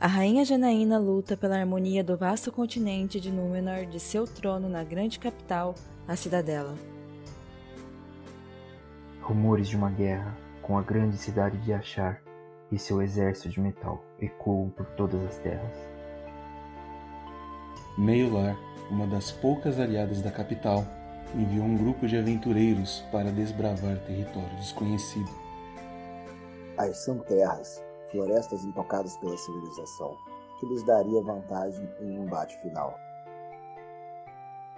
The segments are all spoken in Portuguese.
A rainha Janaína luta pela harmonia do vasto continente de Númenor de seu trono na grande capital, a Cidadela. Rumores de uma guerra com a grande cidade de Achar e seu exército de metal ecoam por todas as terras. Meiolar, uma das poucas aliadas da capital, enviou um grupo de aventureiros para desbravar território desconhecido. As são terras, florestas intocadas pela civilização, que lhes daria vantagem em um embate final.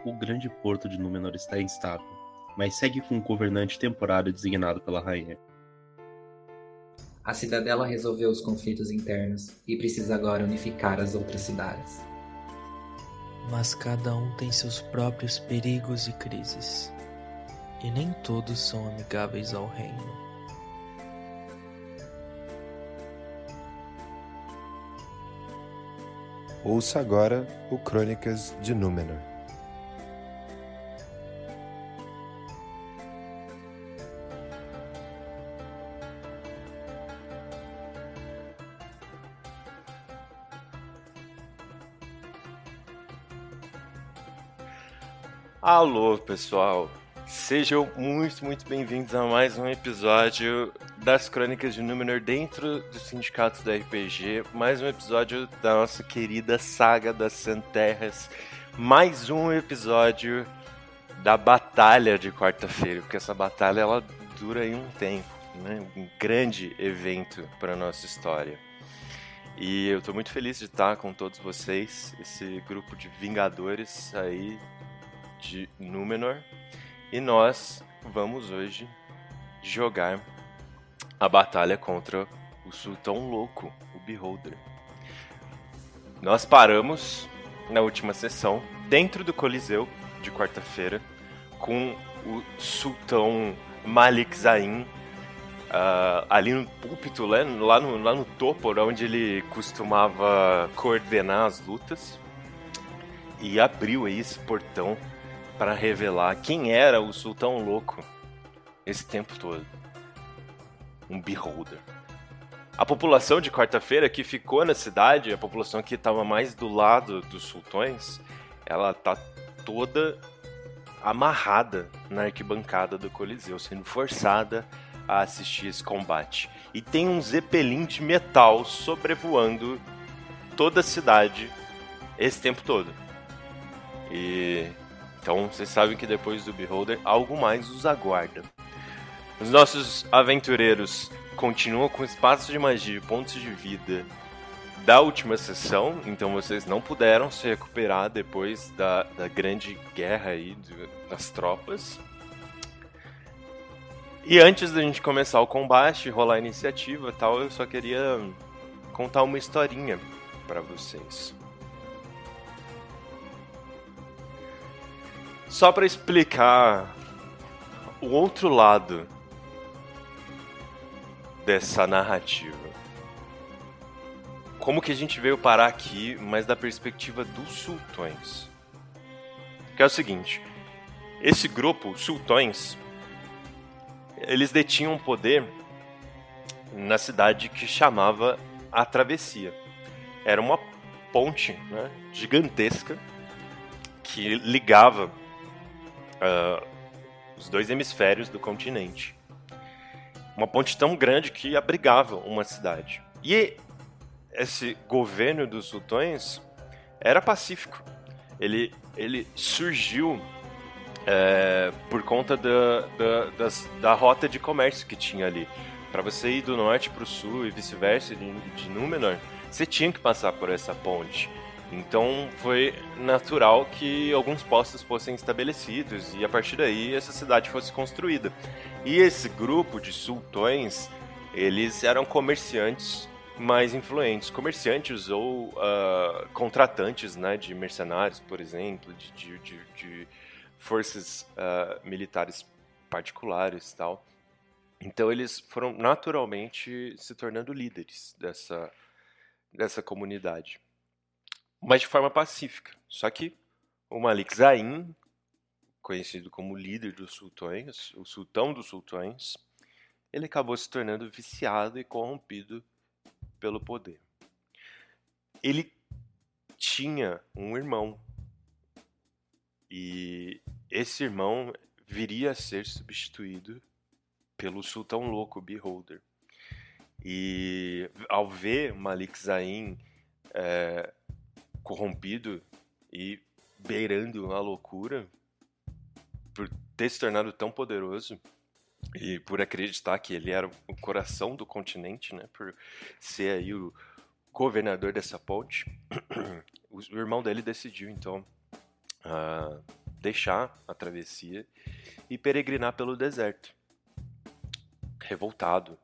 O grande porto de Númenor está instável, mas segue com um governante temporário designado pela rainha. A cidadela resolveu os conflitos internos e precisa agora unificar as outras cidades. Mas cada um tem seus próprios perigos e crises, e nem todos são amigáveis ao reino. Ouça agora o Crônicas de Númenor. Alô, pessoal! Sejam muito, muito bem-vindos a mais um episódio das Crônicas de Númenor dentro dos sindicatos do RPG. Mais um episódio da nossa querida saga das Santerras. Mais um episódio da Batalha de quarta-feira, porque essa batalha ela dura aí um tempo, né? Um grande evento para nossa história. E eu estou muito feliz de estar com todos vocês, esse grupo de vingadores aí de Númenor. E nós vamos hoje jogar a batalha contra o Sultão Louco, o Beholder. Nós paramos na última sessão, dentro do Coliseu de quarta-feira, com o Sultão Malik Zain uh, ali no púlpito, lá, no, lá no topo, onde ele costumava coordenar as lutas. E abriu aí esse portão para revelar quem era o Sultão Louco esse tempo todo. Um beholder. A população de quarta-feira que ficou na cidade, a população que estava mais do lado dos sultões, ela tá toda amarrada na arquibancada do Coliseu, sendo forçada a assistir esse combate. E tem um zeppelin de metal sobrevoando toda a cidade esse tempo todo. E então vocês sabem que depois do Beholder, algo mais os aguarda. Os nossos aventureiros continuam com espaços de magia e pontos de vida da última sessão, então vocês não puderam se recuperar depois da, da grande guerra aí das tropas. E antes da gente começar o combate, rolar a iniciativa tal, eu só queria contar uma historinha para vocês. Só para explicar o outro lado dessa narrativa. Como que a gente veio parar aqui, mas da perspectiva dos sultões. Que é o seguinte, esse grupo, sultões, eles detinham poder na cidade que chamava a Travessia. Era uma ponte né, gigantesca que ligava uh, os dois hemisférios do continente. Uma ponte tão grande que abrigava uma cidade. E esse governo dos sultões era pacífico. Ele, ele surgiu é, por conta da, da, das, da rota de comércio que tinha ali. Para você ir do norte para o sul e vice-versa, de, de Númenor, você tinha que passar por essa ponte. Então foi natural que alguns postos fossem estabelecidos e a partir daí essa cidade fosse construída. E esse grupo de sultões, eles eram comerciantes mais influentes, comerciantes ou uh, contratantes né, de mercenários, por exemplo, de, de, de, de forças uh, militares particulares tal. Então eles foram naturalmente se tornando líderes dessa, dessa comunidade mas de forma pacífica. Só que o Malik Zain, conhecido como líder dos sultões, o sultão dos sultões, ele acabou se tornando viciado e corrompido pelo poder. ele tinha um irmão. E esse irmão viria a ser substituído pelo sultão louco Beholder. E ao ver Malik Zain é, corrompido e beirando a loucura por ter se tornado tão poderoso e por acreditar que ele era o coração do continente, né, por ser aí o governador dessa ponte, o irmão dele decidiu então uh, deixar a travessia e peregrinar pelo deserto, revoltado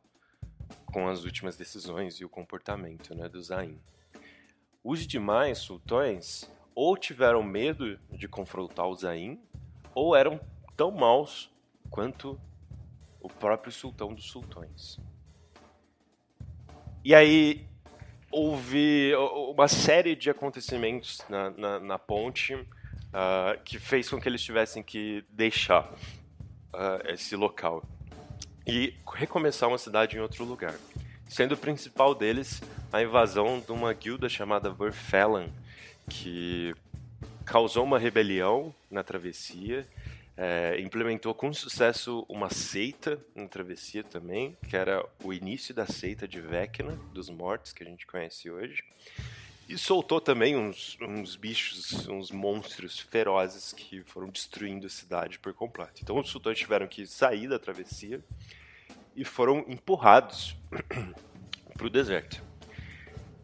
com as últimas decisões e o comportamento né, do Zain. Os demais sultões ou tiveram medo de confrontar o Zain, ou eram tão maus quanto o próprio sultão dos sultões. E aí houve uma série de acontecimentos na, na, na ponte uh, que fez com que eles tivessem que deixar uh, esse local e recomeçar uma cidade em outro lugar. Sendo o principal deles a invasão de uma guilda chamada Verfelan, que causou uma rebelião na travessia, é, implementou com sucesso uma seita na travessia também, que era o início da seita de Vecna, dos mortos, que a gente conhece hoje. E soltou também uns, uns bichos, uns monstros ferozes que foram destruindo a cidade por completo. Então os sultões tiveram que sair da travessia e foram empurrados para o deserto.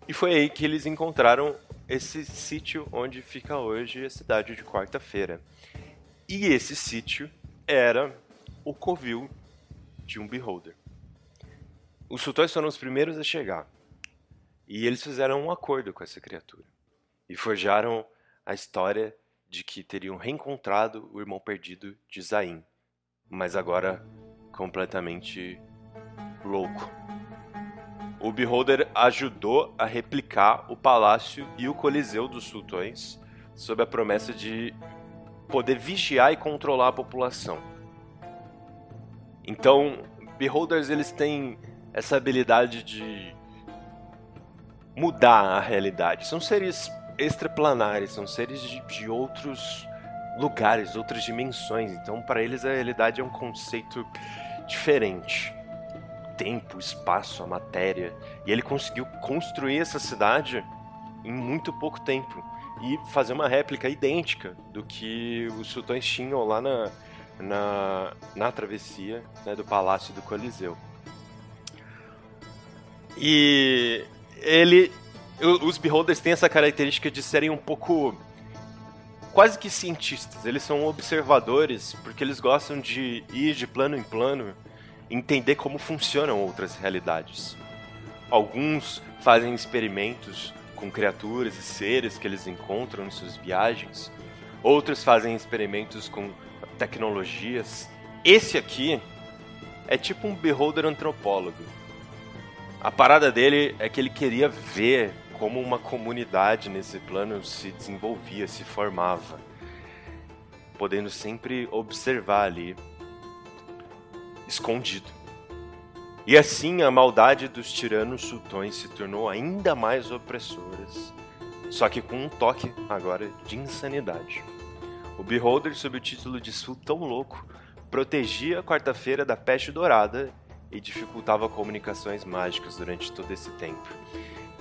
E foi aí que eles encontraram esse sítio onde fica hoje a cidade de Quarta-feira. E esse sítio era o covil de um beholder. Os sultões foram os primeiros a chegar. E eles fizeram um acordo com essa criatura. E forjaram a história de que teriam reencontrado o irmão perdido de Zain, mas agora completamente louco o Beholder ajudou a replicar o palácio e o coliseu dos sultões, sob a promessa de poder vigiar e controlar a população. Então, Beholders eles têm essa habilidade de mudar a realidade. São seres extraplanares, são seres de, de outros lugares, outras dimensões. Então, para eles a realidade é um conceito diferente tempo, espaço, a matéria. E ele conseguiu construir essa cidade em muito pouco tempo e fazer uma réplica idêntica do que os sultões tinham lá na, na, na travessia né, do Palácio do Coliseu. E ele. Os Beholders têm essa característica de serem um pouco. Quase que cientistas. Eles são observadores porque eles gostam de ir de plano em plano entender como funcionam outras realidades. Alguns fazem experimentos com criaturas e seres que eles encontram em suas viagens. Outros fazem experimentos com tecnologias. Esse aqui é tipo um beholder antropólogo. A parada dele é que ele queria ver como uma comunidade nesse plano se desenvolvia, se formava, podendo sempre observar ali escondido. E assim a maldade dos tiranos sultões se tornou ainda mais opressoras, só que com um toque agora de insanidade. O Beholder, sob o título de Sultão Louco, protegia a quarta-feira da peste dourada e dificultava comunicações mágicas durante todo esse tempo.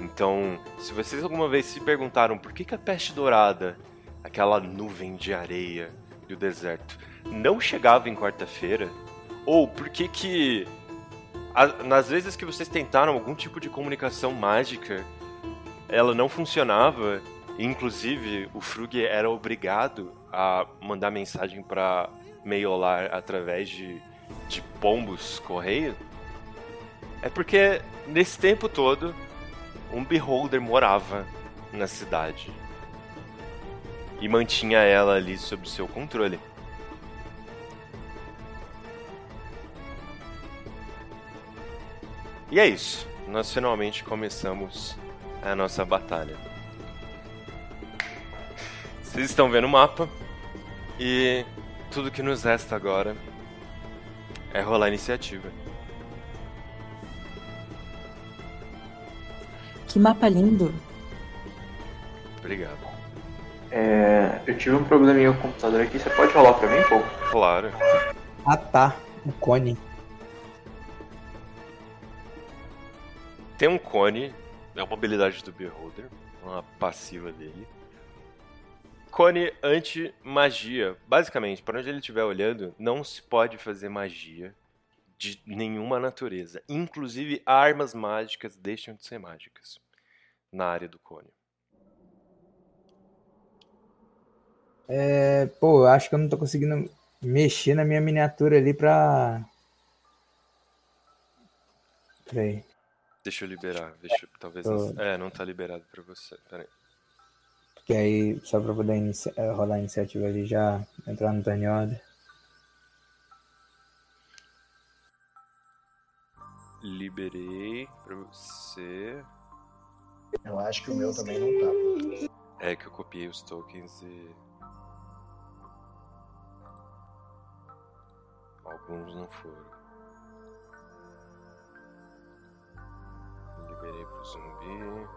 Então, se vocês alguma vez se perguntaram por que, que a peste dourada, aquela nuvem de areia do deserto, não chegava em quarta-feira, ou por que que nas vezes que vocês tentaram algum tipo de comunicação mágica, ela não funcionava. Inclusive, o Frug era obrigado a mandar mensagem para Meiolar através de, de pombos correio. É porque nesse tempo todo, um beholder morava na cidade e mantinha ela ali sob seu controle. E é isso. Nós finalmente começamos a nossa batalha. Vocês estão vendo o mapa e tudo que nos resta agora é rolar a iniciativa. Que mapa lindo! Obrigado. É, eu tive um probleminha com o computador aqui, você pode rolar pra mim, pô? Claro. Ah tá, o cone. Tem um cone, é uma habilidade do Beholder, uma passiva dele. Cone anti-magia. Basicamente, para onde ele estiver olhando, não se pode fazer magia de nenhuma natureza. Inclusive, armas mágicas deixam de ser mágicas na área do cone. É, pô, eu acho que eu não tô conseguindo mexer na minha miniatura ali pra. Peraí. Deixa eu liberar. Deixa eu, talvez. Tô. não- É, não tá liberado pra você. Pera aí. Porque aí, só pra poder eh, rolar a iniciativa ali já entrar no turn order. Liberei pra você. Eu acho que o meu também não tá. É que eu copiei os tokens e. Alguns não foram. Liberei pro zumbi.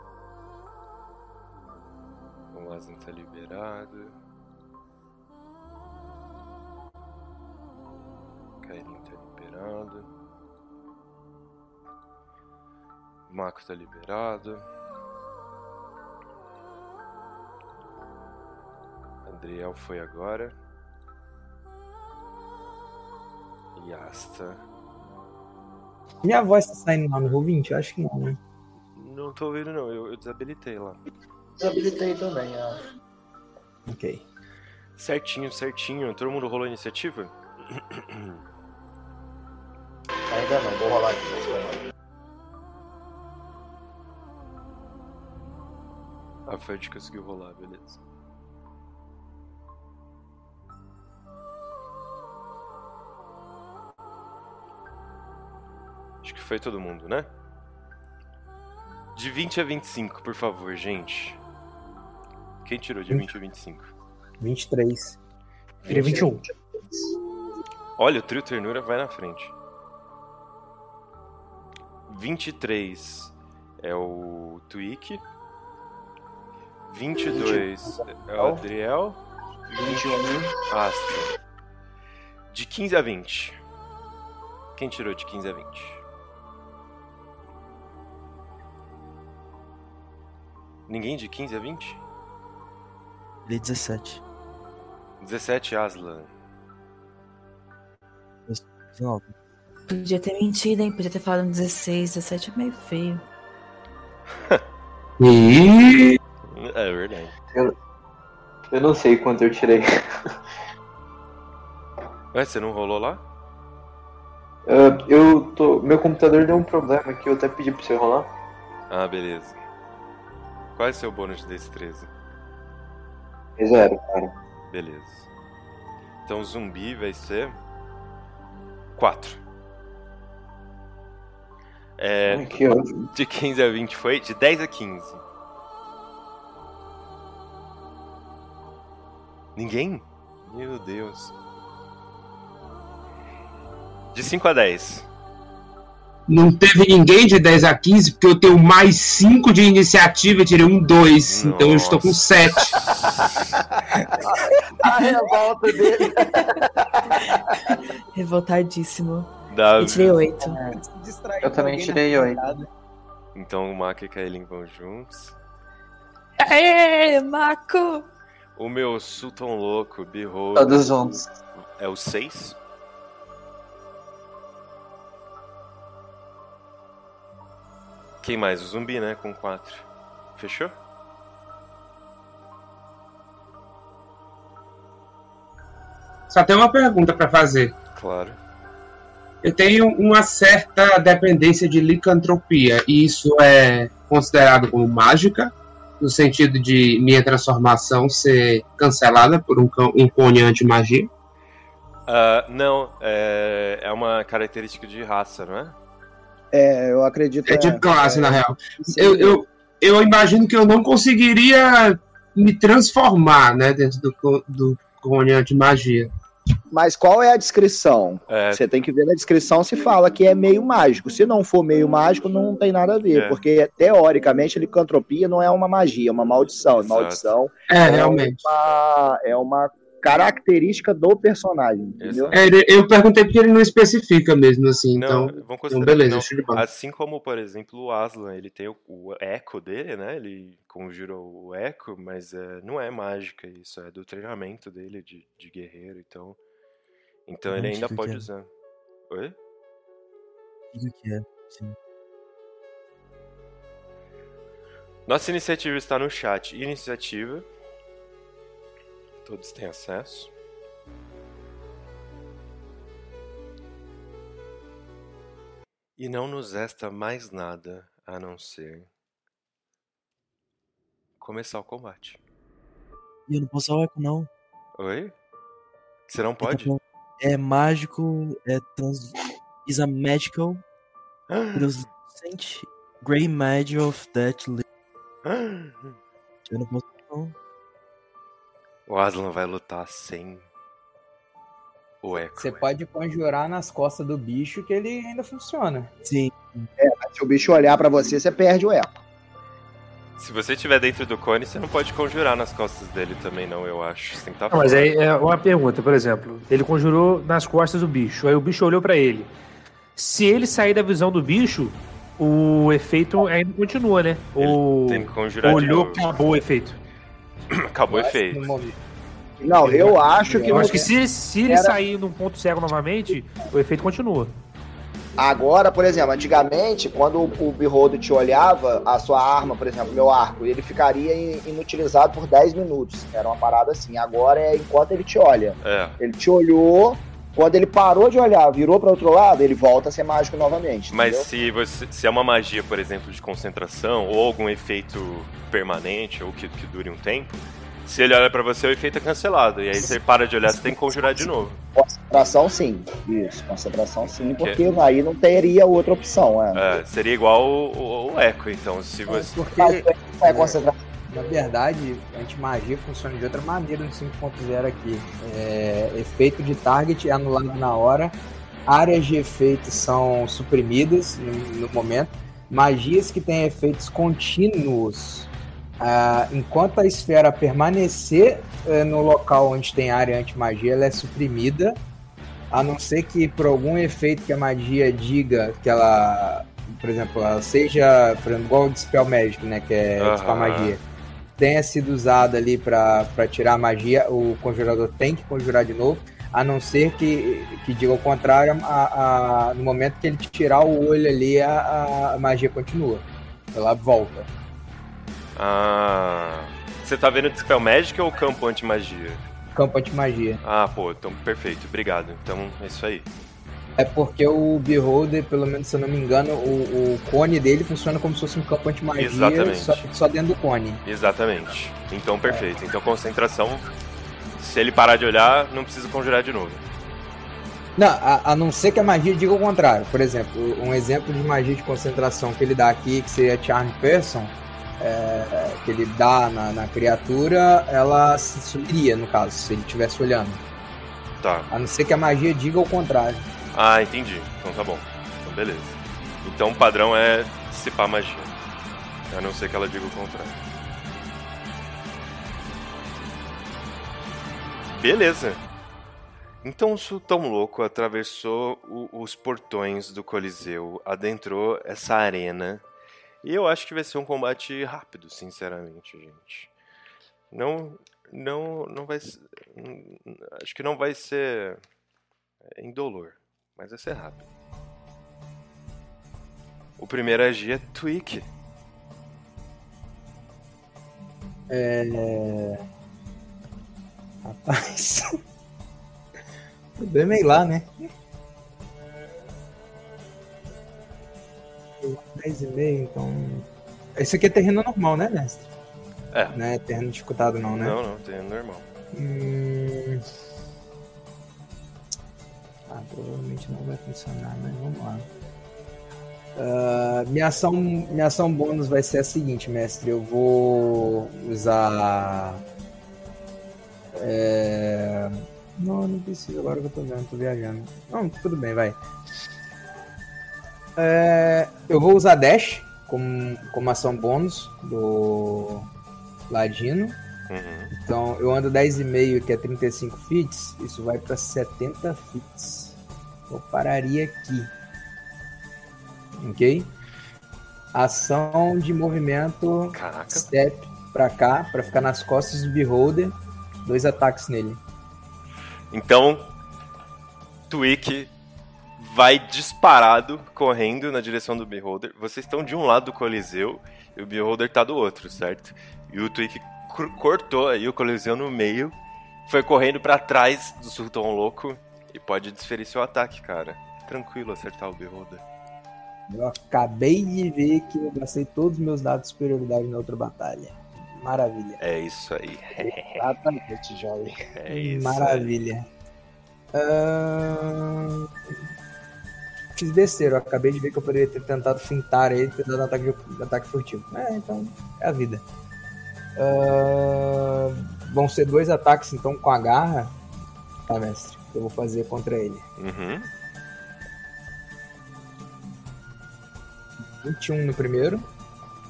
O Aslan tá liberado. Kairin tá liberado. Mako tá liberado. Adriel foi agora. E Asta. Minha voz tá saindo lá no Roll20? Eu acho que não, né? Não tô ouvindo não, eu, eu desabilitei lá. Desabilitei também, ah. Ok. Certinho, certinho. Todo mundo rolou a iniciativa? Ainda não, vou rolar aqui. A Fud conseguiu rolar, beleza. Que foi todo mundo, né? De 20 a 25, por favor, gente. Quem tirou de 20 a 25? 23. Queria 21. Olha, o trio ternura vai na frente. 23 é o Twig. 22 é o Adriel. 21. Asta. De 15 a 20. Quem tirou de 15 a 20? Ninguém de 15 a 20? Ele 17. 17 Aslan. 19. Podia ter mentido, hein? Podia ter falado um 16, 17 é meio feio. E É verdade. eu, eu não sei quanto eu tirei. Ué, você não rolou lá? Ah, eu tô. Meu computador deu um problema aqui, eu até pedi pra você rolar. Ah, beleza. Qual é o seu bônus de destreza? É zero, cara. Beleza. Então zumbi vai ser 4. É, Ai, que ódio. de 15 a 20 foi? De 10 a 15. Ninguém? Meu Deus. De 5 a 10. Não teve ninguém de 10 a 15, porque eu tenho mais 5 de iniciativa e tirei um 2. Então eu estou com 7. A revolta dele. Revoltadíssimo. Davi. Eu tirei 8. Eu também tirei 8. Então o Maka e Kaelin vão juntos. Aê, Marco! O meu Sultan louco, Behold. Todos juntos. É o 6. Quem mais? O zumbi, né? Com 4. Fechou? Só tem uma pergunta para fazer. Claro. Eu tenho uma certa dependência de licantropia, e isso é considerado como mágica, no sentido de minha transformação ser cancelada por um, um cone anti-magia. Ah, não, é, é uma característica de raça, não é? É, eu acredito. É de classe, na real. Eu, eu, eu imagino que eu não conseguiria me transformar, né, dentro do, do cone anti-magia. Mas qual é a descrição? É. Você tem que ver na descrição se fala que é meio mágico. Se não for meio mágico, não tem nada a ver. É. Porque, teoricamente, a licantropia não é uma magia, é uma maldição. Exato. Maldição É, realmente. Uma, é uma característica do personagem, entendeu? É, eu perguntei porque ele não especifica mesmo, assim, Não, então. vamos então beleza, não. Assim como, por exemplo, o Aslan, ele tem o, o eco dele, né? Ele conjura o eco, mas é, não é mágica isso, é do treinamento dele de, de guerreiro, então. Então ele ainda pode que é. usar. Oi? Diga que é, sim. Nossa iniciativa está no chat. Iniciativa. Todos têm acesso. E não nos resta mais nada a não ser começar o combate. E eu não posso usar o eco, não. Oi? Você não Ele tá pode? É mágico, é trans... is a magical translucent grey magic of that Eu não posso não. O Aslan vai lutar sem o eco. Você pode conjurar nas costas do bicho que ele ainda funciona. Sim. É, se o bicho olhar pra você, você perde o eco. Se você estiver dentro do cone, você não pode conjurar nas costas dele também, não, eu acho. Você tem que estar Não, mas aí é uma pergunta, por exemplo. Ele conjurou nas costas do bicho, aí o bicho olhou pra ele. Se ele sair da visão do bicho, o efeito ainda continua, né? O tem que conjurar de olhou, novo. acabou o efeito. Acabou o efeito. Não, eu acho que. Eu acho que se, se ele Era- sair num ponto cego novamente, o efeito continua. Agora, por exemplo, antigamente, quando o, o Beholder te olhava, a sua arma, por exemplo, meu arco, ele ficaria in- inutilizado por 10 minutos. Era uma parada assim. Agora é enquanto ele te olha. É. Ele te olhou, quando ele parou de olhar, virou para outro lado, ele volta a ser mágico novamente. Mas entendeu? se, você, se é uma magia, por exemplo, de concentração, ou algum efeito permanente, ou que, que dure um tempo, se ele olha pra você, o efeito é cancelado. E aí você para de olhar, você tem que conjurar de novo. Concentração sim. Isso, concentração sim, porque aí não teria outra opção. É. É, seria igual o, o- o eco, então. Se você. Porque, é concentração. Na verdade, anti-magia funciona de outra maneira no 5.0 aqui. É, efeito de target é anulado na hora, áreas de efeito são suprimidas no, no momento, magias que têm efeitos contínuos, ah, enquanto a esfera permanecer eh, no local onde tem área anti-magia, ela é suprimida, a não ser que por algum efeito que a magia diga que ela, por exemplo, ela seja, por exemplo, igual o Dispel Magic, né, que é Aham. Dispel Magia, tenha sido usada ali para tirar a magia, o conjurador tem que conjurar de novo, a não ser que, que diga o contrário, a, a- no momento que ele tirar o olho ali, a, a magia continua. Ela volta. Ah. Você tá vendo Dispel Magic ou campo anti-magia? Campo anti-magia. Ah, pô, então perfeito, obrigado. Então é isso aí. É porque o Beholder, pelo menos se eu não me engano, o, o cone dele funciona como se fosse um campo anti-magia, Exatamente. só, só dentro do cone. Exatamente. Então perfeito. Então concentração. Se ele parar de olhar, não precisa conjurar de novo. Não, a, a não ser que a magia diga o contrário. Por exemplo, um exemplo de magia de concentração que ele dá aqui, que seria Charm Person, é, que ele dá na, na criatura, ela se subiria, no caso, se ele estivesse olhando. Tá. A não ser que a magia diga o contrário. Ah, entendi. Então tá bom. Então beleza. Então o padrão é dissipar magia. A não ser que ela diga o contrário. Beleza. Então o Sultão Louco atravessou o- os portões do Coliseu, adentrou essa arena. E eu acho que vai ser um combate rápido, sinceramente, gente. Não, não, não vai ser, acho que não vai ser indolor, mas vai ser rápido. O primeiro a agir é Tweak. É. Rapaz. o problema é ir lá, né? 10,5, então. Esse aqui é terreno normal, né, mestre? É. Não é terreno dificultado, não, né? Não, não, tem normal. Hum... Ah, provavelmente não vai funcionar, mas vamos lá. Ah, minha, ação, minha ação bônus vai ser a seguinte, mestre. Eu vou usar. é, Não, não precisa, agora que eu tô vendo, tô viajando. Não, tudo bem, vai. É, eu vou usar Dash como, como ação bônus do Ladino. Uhum. Então eu ando 10,5, que é 35 fits, isso vai pra 70 fits. Eu pararia aqui. Ok? Ação de movimento step pra cá, pra ficar nas costas do Beholder. Dois ataques nele. Então, Twig vai disparado, correndo na direção do Beholder. Vocês estão de um lado do Coliseu e o Beholder tá do outro, certo? E o Twig cor- cortou aí o Coliseu no meio, foi correndo pra trás do Sultão Louco e pode desferir seu ataque, cara. Tranquilo acertar o Beholder. Eu acabei de ver que eu gastei todos os meus dados de superioridade na outra batalha. Maravilha. É isso aí. Exatamente, jovem. É isso. Maravilha. Fiz besteira, eu acabei de ver que eu poderia ter tentado fintar ele e ter dado ataque, de- ataque furtivo. É, então, é a vida. Ahn, Vão ser dois ataques, então, com a garra, tá, mestre? Que eu vou fazer contra ele. Uhum. 21 no primeiro.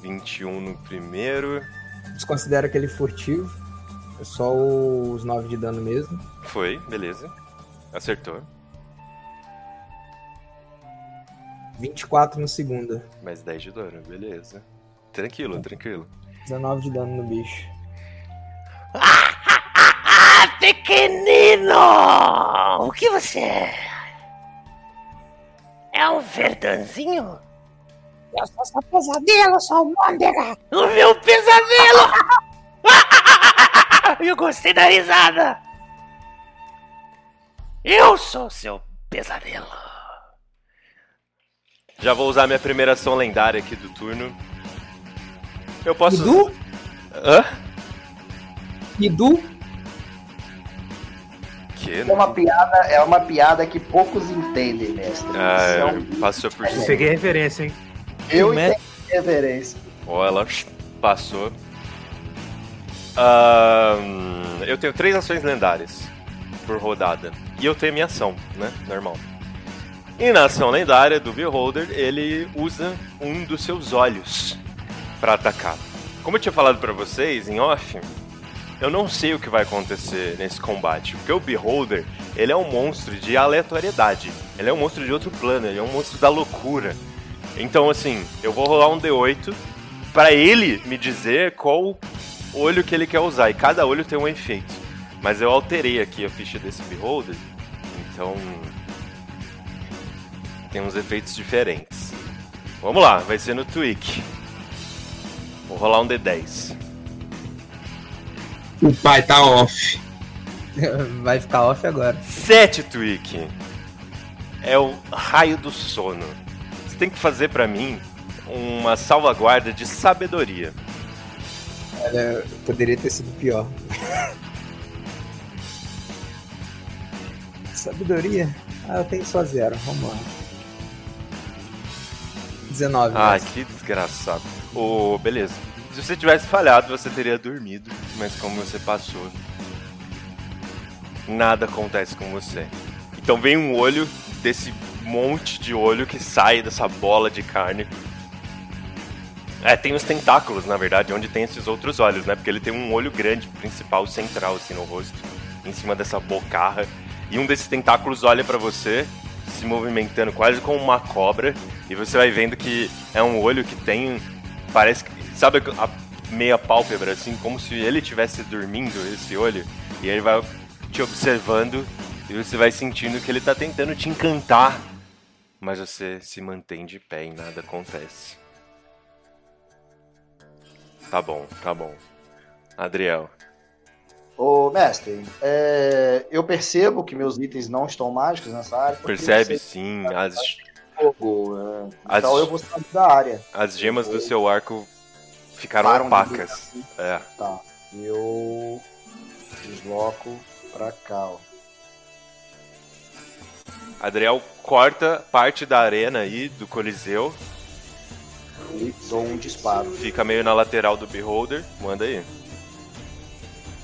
21 no primeiro. Desconsidera aquele furtivo. É só os 9 de dano mesmo. Foi, beleza. Acertou. 24 no segundo. Mais 10 de dano, beleza. Tranquilo, tranquilo. 19 de dano no bicho. Pequenino! O que você é? É um verdanzinho? Eu sou seu pesadelo, sua almôndega! O meu pesadelo! Eu gostei da risada! Eu sou seu pesadelo! Já vou usar minha primeira ação lendária aqui do turno. Eu posso. Dudu? Hã? Edu? Que? É uma piada, é uma piada que poucos entendem, mestre. Ah, Isso é um- é, passou por cima. Peguei referência, hein? Eu entendo reverência. Ó, ela passou. Ahn, eu tenho três ações lendárias por rodada. E eu tenho minha ação, né? Normal. E na ação lendária do Beholder, ele usa um dos seus olhos para atacar. Como eu tinha falado pra vocês em off, eu não sei o que vai acontecer nesse combate, porque o Beholder, ele é um monstro de aleatoriedade. Ele é um monstro de outro plano, ele é um monstro da loucura. Então, assim, eu vou rolar um D8 pra ele me dizer qual olho que ele quer usar. E cada olho tem um efeito. Mas eu alterei aqui a ficha desse Beholder, então tem uns efeitos diferentes. Vamos lá, vai ser no Tweak. Vou rolar um D10. O pai tá off. Vai ficar off agora. 7 Tweak. É o raio do sono. Você tem que fazer pra mim uma salvaguarda de sabedoria. Olha, poderia ter sido pior. Sabedoria? Ah, eu tenho só zero. Vamos lá. 19. Ah, mestre. que desgraçado. Ô, beleza. Se você tivesse falhado, você teria dormido. Mas como você passou, nada acontece com você. Então vem um olho desse monte de olho que sai dessa bola de carne. É, tem os tentáculos, na verdade, onde tem esses outros olhos, né? Porque ele tem um olho grande, principal, central, assim, no rosto, em cima dessa bocarra. E um desses tentáculos olha pra você, se movimentando quase como uma cobra, e você vai vendo que é um olho que tem. Parece que. Sabe a meia pálpebra, assim, como se ele estivesse dormindo, esse olho, e ele vai te observando, e você vai sentindo que ele tá tentando te encantar, mas você se mantém de pé e nada acontece. Tá bom, tá bom. Adriel. Ô, mestre, é, eu percebo que meus itens não estão mágicos nessa área. Percebe sim, as, Fogo, é, As- Então eu vou sair da área. as gemas do seu arco ficaram Param de opacas. É. Tá. Eu desloco pra cá, ó. Adriel corta parte da arena aí do Coliseu. E dou um disparo. Fica meio na lateral do Beholder. Manda aí.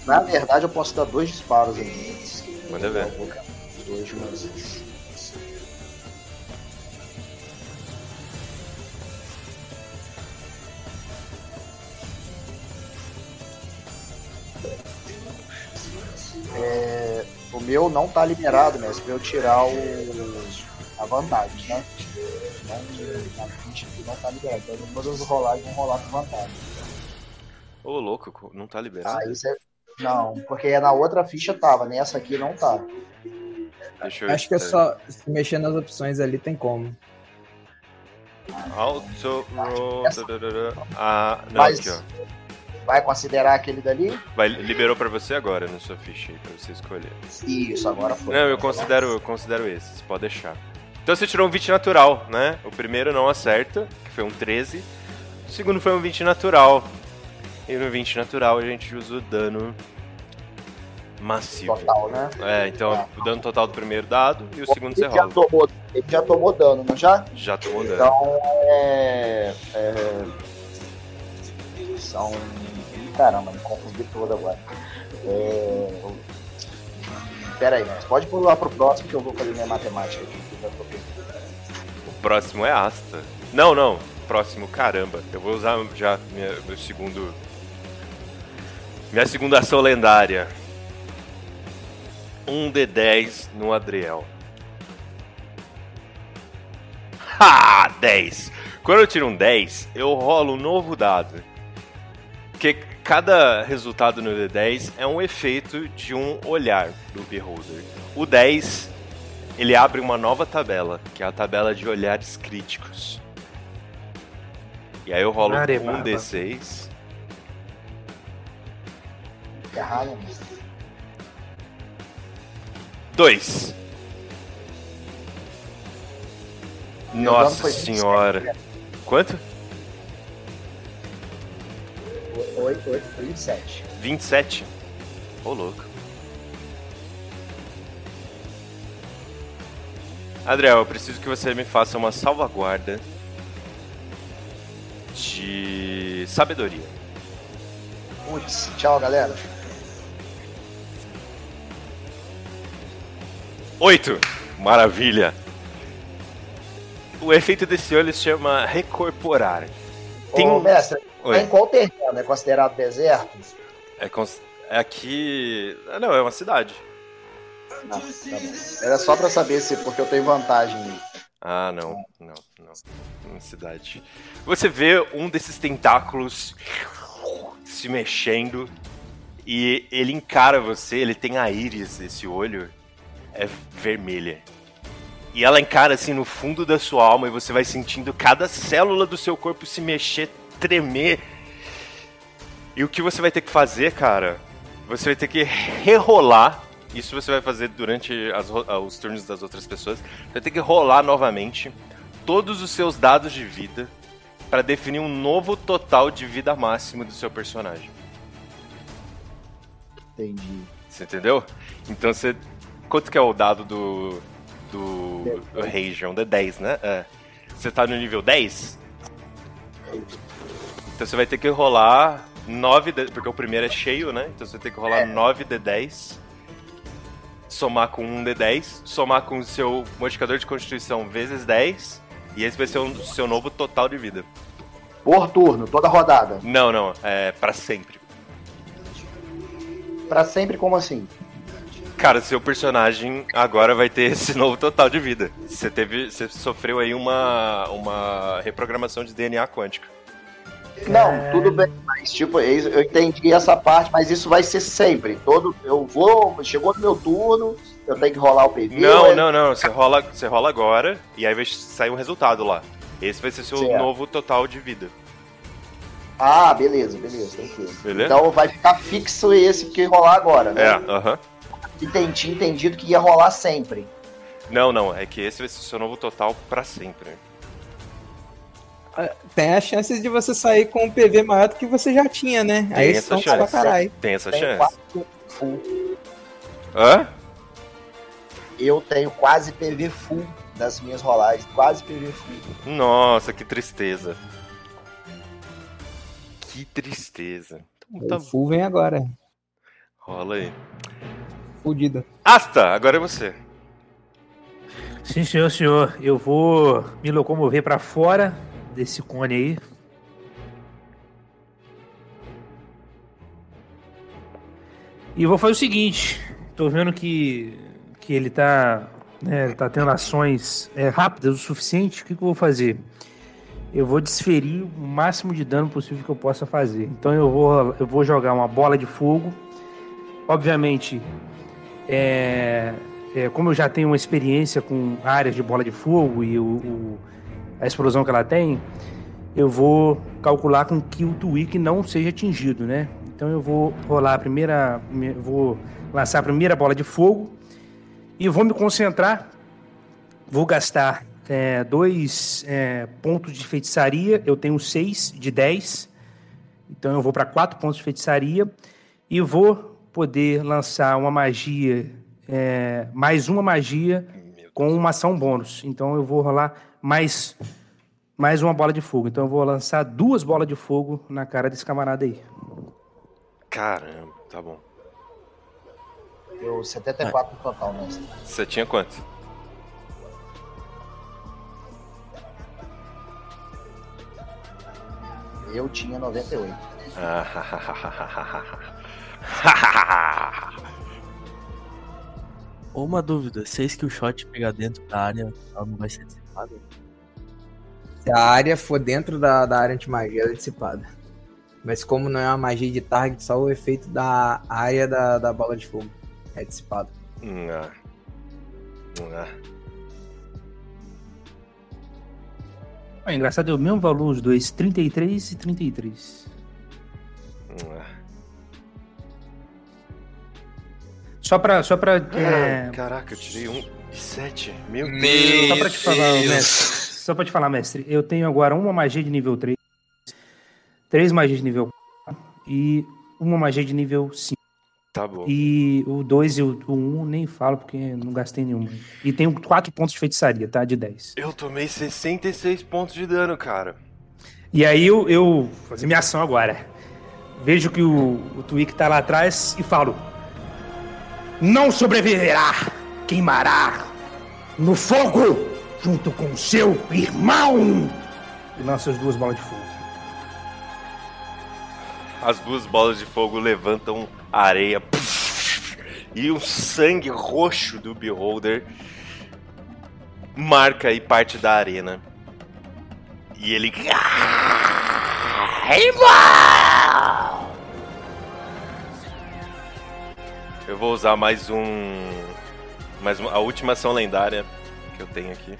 Na verdade, eu posso dar dois disparos ali. Manda ver. Dois É, o meu não tá liberado, mesmo, pra eu tirar o, a vantagem, né? Não, a ficha aqui não tá liberada. Então todas as rolagens vão rolar com vantagem. Ô, louco, não tá liberado? Aí você. Não, porque na outra ficha tava, nessa aqui não tá. Deixa eu Acho que é só se mexer nas opções ali tem como. Auto roll. Ah, não, Mas- aqui, ó. Vai considerar aquele dali? Vai, liberou pra você agora na sua ficha aí, pra você escolher. Isso, agora foi. Não, eu considero, eu considero esses, pode deixar. Então você tirou um 20 natural, né? O primeiro não acerta, que foi um 13. O segundo foi um 20 natural. E no 20 natural a gente usa o dano massivo. Total, né? É, então o dano total do primeiro dado e o segundo você Ele já, rola. tomou, ele já tomou dano, não já? Já tomou dano. Então é. é são. Caramba, me confundi todo agora. É, Pera aí, mas pode pular pro próximo que eu vou fazer minha matemática aqui. que. O próximo é Asta. Não, não. Próximo, caramba. Eu vou usar já minha, meu segundo. Minha segunda ação lendária. Um D10 no Adriel. Ha! 10. Quando eu tiro um 10, eu rolo um novo dado. Porque cada resultado no D10 é um efeito de um olhar do Beholder. O 10 ele abre uma nova tabela, que é a tabela de olhares críticos. E aí eu rolo Arebaba. um D6. Errado, né? 2. Meu dano Nossa foi 27, senhora. né? 8, 8, 27. 27. Ô louco. Adriel, eu preciso que você me faça uma salvaguarda de sabedoria. Putz, tchau, galera. 8. Maravilha. O efeito desse olho se chama recorporar. Tem Ô, um... mestre, Oi. em qual terreno? É considerado deserto? É, cons- é aqui. Ah, não, é uma cidade. Não, tá. Era só pra saber se, porque eu tenho vantagem. Ah, não, não, não. Uma cidade. Você vê um desses tentáculos se mexendo e ele encara você, ele tem a íris, esse olho é vermelha. E ela encara assim no fundo da sua alma e você vai sentindo cada célula do seu corpo se mexer, tremer. E o que você vai ter que fazer, cara? Você vai ter que rerolar. Isso você vai fazer durante as ah, os turnos das outras pessoas. Você vai ter que rolar novamente todos os seus dados de vida para definir um novo total de vida máxima do seu personagem. Entendi. Você entendeu? Então você. Quanto que é o dado do. do. do Rage? É um D10, né? É. Você tá no nível 10? Então você vai ter que rolar 9 D... Porque o primeiro é cheio, né? Então você vai ter que rolar 9 D10. Somar com um D10. Somar com o seu modificador de constituição vezes 10. E esse vai ser o seu novo total de vida. Por turno, toda rodada. Não, não. É pra sempre. Pra sempre, como assim? Cara, seu personagem agora vai ter esse novo total de vida. Você teve, você sofreu aí uma uma reprogramação de DNA quântica. Não, tudo bem, mas tipo, eu entendi essa parte, mas isso vai ser sempre. Todo, eu vou, chegou no meu turno, eu tenho que rolar o PV. Não, não, não. Você rola, você rola agora e aí vai sair um resultado lá. Esse vai ser seu Certo. novo total de vida. Ah, beleza, beleza, tranquilo. Beleza? Então vai ficar fixo esse que rolar agora, né? É, aham. Entendi, entendido que ia rolar sempre. Não, não. É que esse vai ser seu novo total pra sempre. Tem as chances de você sair com um PV maior do que você já tinha, né? Tem Aí essa são pra chance. caralho. Tem essa Tem chance. quatro full. Hã? Eu tenho quase PV full das minhas rolagens, quase PV full. Nossa, que tristeza. Que tristeza. Então, tá O full vem agora. Rola aí. fodida. Asta, agora é você. Sim, senhor, senhor. Eu vou me locomover pra fora desse cone aí. E vou fazer o seguinte. Tô vendo que, que ele tá, né, tá tendo ações é, rápidas o suficiente. O que, que eu vou fazer? Eu vou desferir o máximo de dano possível que eu possa fazer. Então eu vou, eu vou jogar uma bola de fogo. Obviamente, é, é, como eu já tenho uma experiência com áreas de bola de fogo e o, o- a explosão que ela tem, eu vou calcular com que o Twig não seja atingido, né? Então eu vou rolar a primeira, me- vou lançar a primeira bola de fogo e vou me concentrar. Vou gastar é, dois é, pontos de feitiçaria. Eu tenho seis de 10. Então eu vou para quatro pontos de feitiçaria e vou poder lançar uma magia, é, mais uma magia com uma ação bônus. Então eu vou rolar mais, mais uma bola de fogo. Então eu vou lançar duas bolas de fogo na cara desse camarada aí. Caramba, tá bom. Deu 74 no total, né? Você tinha quanto? Eu tinha 98. Uma dúvida, se a skill shot pegar dentro da área, ela não vai ser dissipada? Se a área for dentro da, da área anti-magia, ela é dissipada. Mas como não é uma magia de target, só o efeito da área da, da bola de fogo é dissipado. Ah. Ah. Ah, engraçado, é o mesmo valor os dois, 33 e 33. Hum, ah. Só pra. Só pra Ah, é, Caraca, eu tirei um e sete. Meu Só Deus. pra te falar, mestre. Só pra te falar, mestre. Eu tenho agora uma magia de nível 3, três magias de nível 4 e uma magia de nível 5. Tá bom. E o 2 e o 1 um, nem falo porque não gastei nenhuma. E tenho 4 pontos de feitiçaria, tá? De 10. Eu tomei 66 pontos de dano, cara. E aí eu, eu vou fazer minha ação agora. Vejo que o, o Twig tá lá atrás e falo: Não sobreviverá! Queimará no fogo junto com seu irmão! E lança as duas bolas de fogo. As duas bolas de fogo levantam a areia. E o sangue roxo do Beholder marca aí parte da arena. E ele. Eu vou usar mais um. Mais uma, a última ação lendária que eu tenho aqui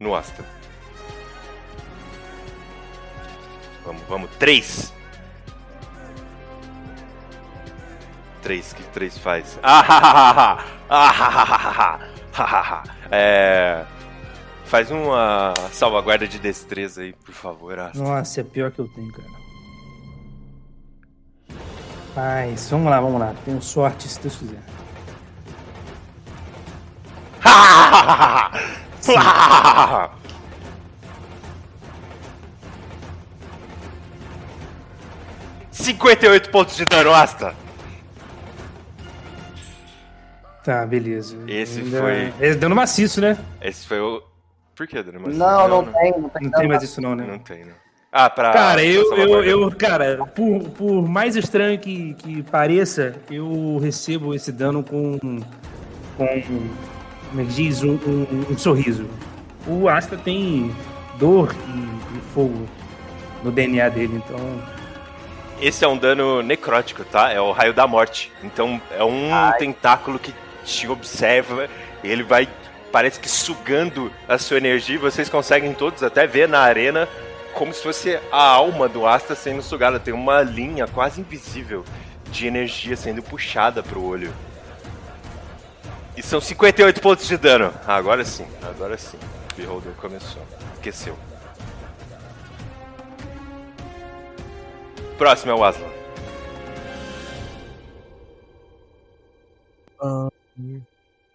no Aston. Vamos, vamos. Três. Três, que três faz? Ah, ha, ha, ha, é... Faz uma salvaguarda de destreza aí, por favor, Nossa, é pior que eu tenho, cara. Mas, vamos lá, vamos lá. Tenho sorte, se Deus quiser. Cinquenta e oito pontos de dano, Asta! Tá, beleza. Esse Ainda- foi. Esse dando maciço, né? Esse foi o. Por que, Dano? Mas- Não, não tem, não tem. Não tem mais isso não, né? Não tem, não. Ah, pra. Cara, eu, eu, eu, cara, por, por mais estranho que, que pareça, eu recebo esse dano com. com. Como é que diz? Um, um- um sorriso. O Asta tem dor e, e fogo no DNA dele, então. Esse é um dano necrótico, tá? É o raio da morte. Então é um tentáculo que te observa e ele vai, parece que sugando a sua energia. e Vocês conseguem todos até ver na arena como se fosse a alma do Asta sendo sugada. Tem uma linha quase invisível de energia sendo puxada pro olho. E são 58 pontos de dano. Ah, agora sim, agora sim. Beholder começou. Aqueceu. Próximo é o Aslan. Ah,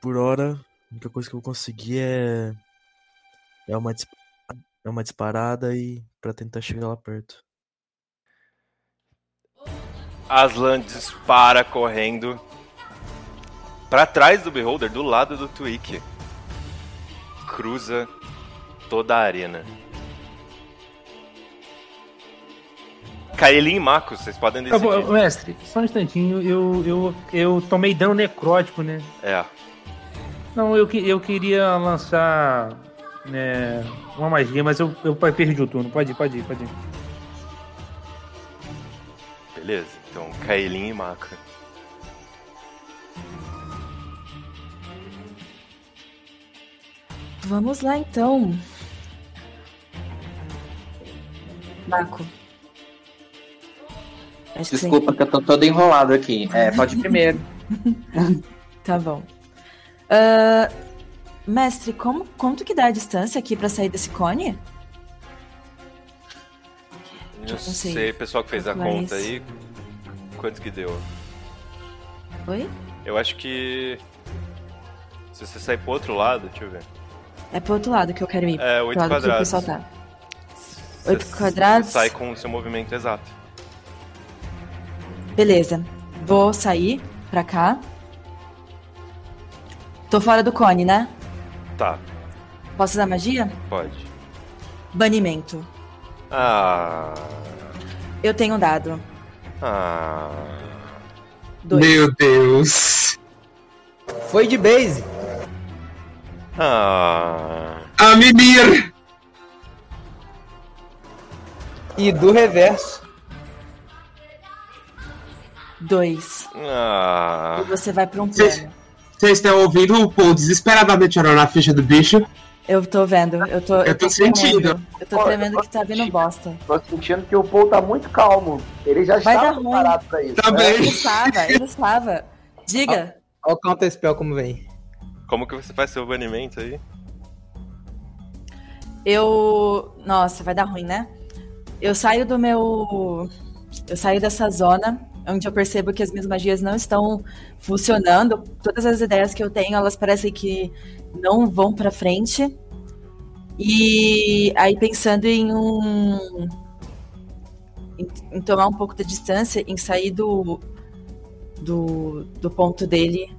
por hora, a única coisa que eu vou conseguir é. É uma, é uma disparada e. pra tentar chegar lá perto. Aslan dispara correndo para trás do Beholder, do lado do Twig. Cruza toda a arena. Kaelin e Mako, vocês podem decidir. mestre, só um instantinho, eu, eu, eu tomei dano necrótico, né? É. Não, eu, eu queria lançar né, uma magia, mas eu, eu perdi o turno. Pode ir, pode ir, pode ir. Beleza, então Kaelin e Mako. Vamos lá então. Marco. Acho que Desculpa que eu tô todo enrolado aqui. É, pode ir primeiro. Tá bom. Ah, mestre, como, quanto que dá a distância aqui pra sair desse cone? Não não sei sei, pessoal que fez a calcular conta isso. aí, quanto que deu? Oi? Eu acho que. Se você sair pro outro lado, deixa eu ver. É pro outro lado que eu quero ir. É, pro oito lado que o quadrados. pessoal tá. Oito quadrados. Sai com o seu movimento exato. Beleza. Vou sair pra cá. Tô fora do cone, né? Tá, Posso usar magia? pode. Banimento. Ah. Eu tenho um dado. Ah. Dois. Meu Deus. Foi de base. Ah. A Mimir! E do reverso. Dois. Ah. E você vai pra um Vocês plano. vocês estão ouvindo o Paul desesperadamente olhando na ficha do bicho? Eu tô vendo. Eu tô, Eu tô tremendo. sentindo. Eu tô tremendo que tá vindo bosta. Tô sentindo que o Paul tá muito calmo. Ele já Vai estava preparado pra isso. Tá né? bem. Ele estava, ele estava. Diga. Olha o counter spell como vem. Como que você faz seu banimento aí? Eu. Nossa, vai dar ruim, né? Eu saio do meu. Eu saio dessa zona onde eu percebo que as minhas magias não estão funcionando. Todas as ideias que eu tenho, elas parecem que não vão pra frente. E aí pensando em um. Em, em tomar um pouco de distância, em sair do, do, do ponto dele,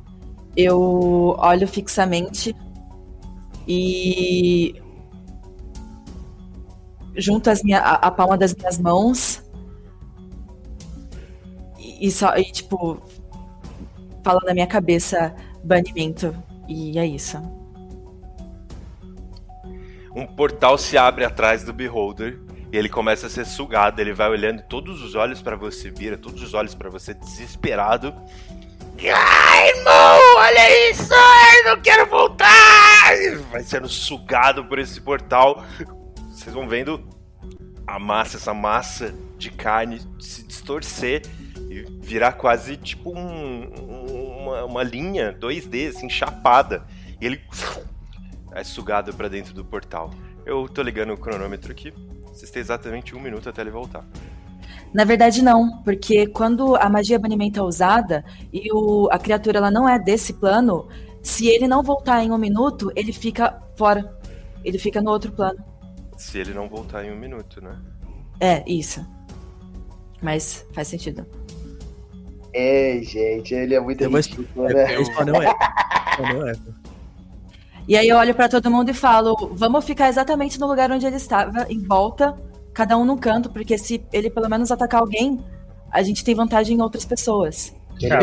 eu olho fixamente e junto as minha, a, a palma das minhas mãos e, e só e, tipo falo na minha cabeça banimento e é isso. Um portal se abre atrás do Beholder e ele começa a ser sugado. Ele vai olhando todos os olhos pra você, vira todos os olhos pra você, desesperado. Ai, irmão, olha isso! Ai, não quero voltar! Vai sendo sugado por esse portal. Vocês vão vendo a massa, essa massa de carne se distorcer e virar quase tipo um- um- uma, uma linha 2D, assim, chapada. E ele é sugado pra dentro do portal. Eu tô ligando o cronômetro aqui. Vocês têm exatamente um minuto até ele voltar. Na verdade não, porque quando a magia banimento é usada e o, a criatura ela não é desse plano, se ele não voltar em um minuto, ele fica fora. Ele fica no outro plano. Se ele não voltar em um minuto, né? É, isso. Mas faz sentido. É, gente, ele é muito Eu ridículo, né? Anel é. Anel é. E aí eu olho pra todo mundo e falo: vamos ficar exatamente no lugar onde ele estava, em volta, cada um num canto, porque se ele pelo menos atacar alguém, a gente tem vantagem em outras pessoas.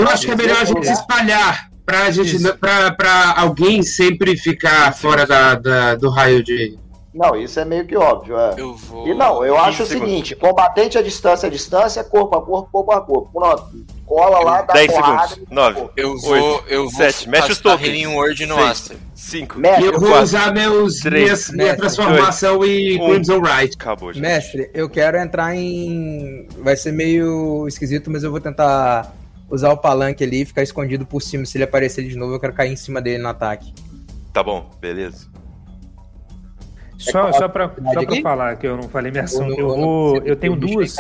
Eu acho que é melhor a gente se espalhar pra, gente, pra, pra alguém sempre ficar fora da, da- do raio de. Não, isso é meio que óbvio. É. Eu vou. E não, eu 15 acho o segundos. seguinte: combatente à distância, à distância, corpo a corpo, corpo a corpo. Pronto. Cola lá, dá 10 porrada. segundos. 9. Eu vou. eu vou 7. Mexe os tokens. Healing Word no Aster. 5. Mexe, eu vou usar meus, minhas, minha transformação e um. Crimson Right. Acabou, gente. Mestre, eu quero entrar em. Vai ser meio esquisito, mas eu vou tentar usar o palanque ali e ficar escondido por cima. Se ele aparecer de novo, eu quero cair em cima dele no ataque. Tá bom, beleza. Só, só pra, só aqui? falar que eu não falei minha ação, eu no- vou. Eu tenho duas.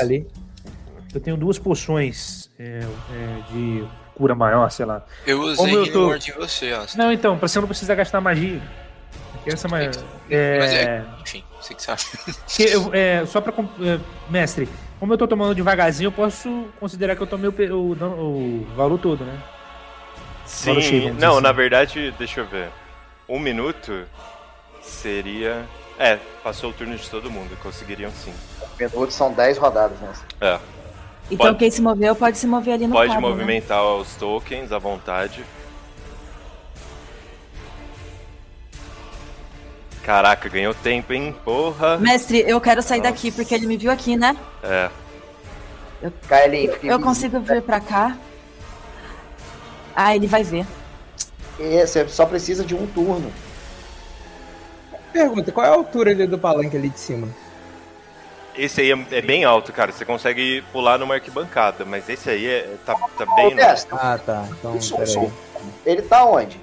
Eu tenho duas poções é, é, de cura maior, sei lá. Eu usei Como eu tô- em você, Aster. Não, então, pra você não precisar gastar magia. Essa é uma. Mas É... é. Enfim. Você que sabe. Que eu- é, só pra. é, mestre, como eu tô tomando devagarzinho, eu posso considerar que eu tomei o, o, o valor todo, né? Cheio, Sim, dizer não, assim. na verdade, deixa eu ver. Um minuto seria. É, passou o turno de todo mundo, conseguiriam sim. Minutos são 10 rodadas, né? É. Então Pode- quem se moveu pode se mover ali no Pode quadro, né? movimentar os tokens à vontade. Caraca, ganhou tempo, hein? Porra! Mestre, eu quero sair daqui porque ele me viu aqui, né? É. Eu, Kaelin, fique eu consigo vir pra cá. Ah, ele vai ver. E Você só precisa de um turno. Pergunta, qual é a altura ali do palanque ali de cima? Esse aí é, é bem alto, cara. Você consegue pular numa arquibancada, mas esse aí é, tá, tá bem. mestre. Ah, tá. Então, Isso, peraí. Ele tá onde?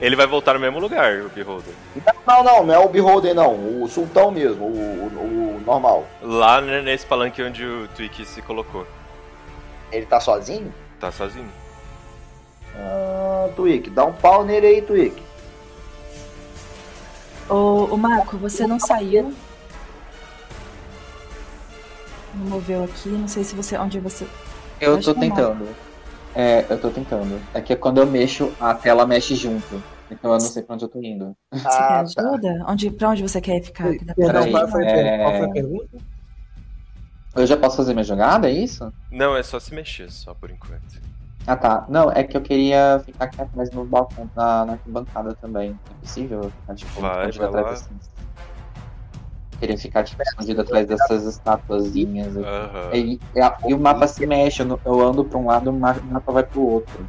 Ele vai voltar no mesmo lugar, o Beholder. Não, não, não é o Beholder, não. O Sultão mesmo, o, o- o normal. Lá nesse palanque onde o Twig se colocou. Ele tá sozinho? Tá sozinho. Ah, Twig, dá um pau nele aí, Twig. Ô, ô Marco, você não saiu. Não moveu aqui, não sei se você. Onde você. Eu Acho tô tentando. É, eu tô tentando. É que quando eu mexo, a tela mexe junto. Então eu não sei pra onde eu tô indo. Você quer ajuda? Onde, pra onde você quer ficar? Que Peraí, qual foi é... qual foi a pergunta? Eu já posso fazer minha jogada, é isso? Não, é só se mexer, só por enquanto. Ah tá. Não, é que eu queria ficar aqui atrás no balcão, na, na arquibancada também. É possível? Ficar, tipo, Vai, escondido vai atrás dessas- Queria ficar tipo, escondido atrás dessas estatuazinhas. aqui. Aham. E, e- e o mapa se mexe, eu, eu ando pra um lado, o ma- o mapa vai pro outro.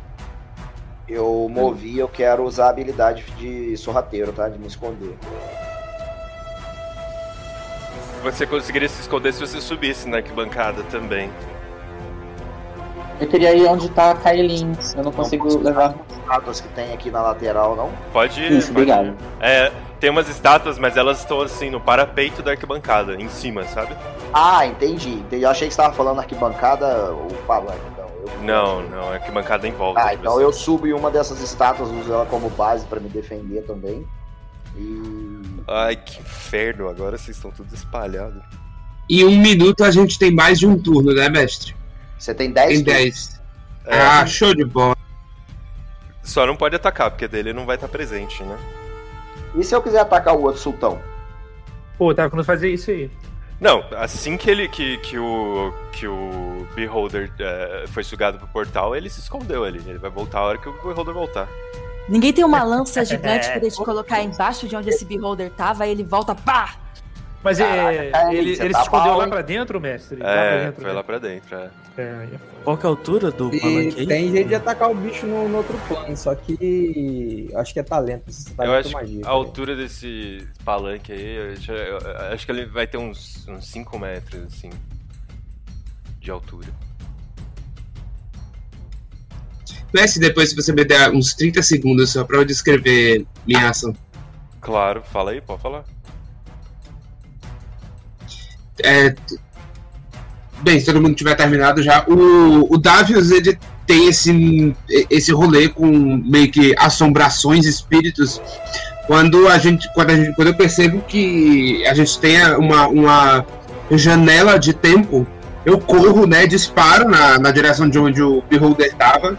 Eu movi, eu quero usar a habilidade de sorrateiro, tá? De me esconder. Você conseguiria se esconder se você subisse na arquibancada também. Eu queria ir onde tá a Kaelin. Eu não consigo levar. estátuas que tem aqui na lateral, não? Pode ir. Isso, pode obrigado. ir. É, tem umas estátuas, mas elas estão assim no parapeito da arquibancada, em cima, sabe? Ah, entendi. entendi. Eu achei que você tava falando arquibancada, o palanque, então. Eu... Não, não, a arquibancada em volta. Ah, então você. eu subo em uma dessas estátuas, uso ela como base pra me defender também. E. Ai, que inferno, agora vocês estão tudo espalhados. Em um minuto a gente tem mais de um turno, né, mestre? Você tem 10 Tem turnos. 10. É. Ah, show de bola. Só não pode atacar, porque dele não vai estar presente, né? E se eu quiser atacar o outro sultão? Pô, tava querendo fazer isso aí. Não, assim que ele que, que o que o Beholder é, foi sugado pro portal, ele se escondeu ali. Ele vai voltar a hora que o Beholder voltar. Ninguém tem uma lança gigante pra gente colocar embaixo de onde esse beholder tava, aí ele volta, pá! Mas é, Kaelin, ele, você ele tá se escondeu mal, lá hein? pra dentro, mestre? Lá pra É, dentro, foi né? lá pra dentro, é. É, Qual que é a altura do palanque aí? tem jeito de atacar o bicho no, no outro plano, só que acho que é talento. Você tá Eu muito acho magia. que a altura desse palanque aí, eu, já- eu acho que ele vai ter uns 5 metros, assim, de altura. Mestre, depois se você me der uns 30 segundos só pra eu descrever minha ação. Claro, fala aí, pode falar. É, Bem, se todo mundo tiver terminado já, o, o Davius ele tem esse, esse rolê com meio que assombrações, espíritos. Quando a gente, quando a gente, quando eu percebo que a gente tem uma, uma janela de tempo, eu corro, né, disparo na, na direção de onde o Beholder estava,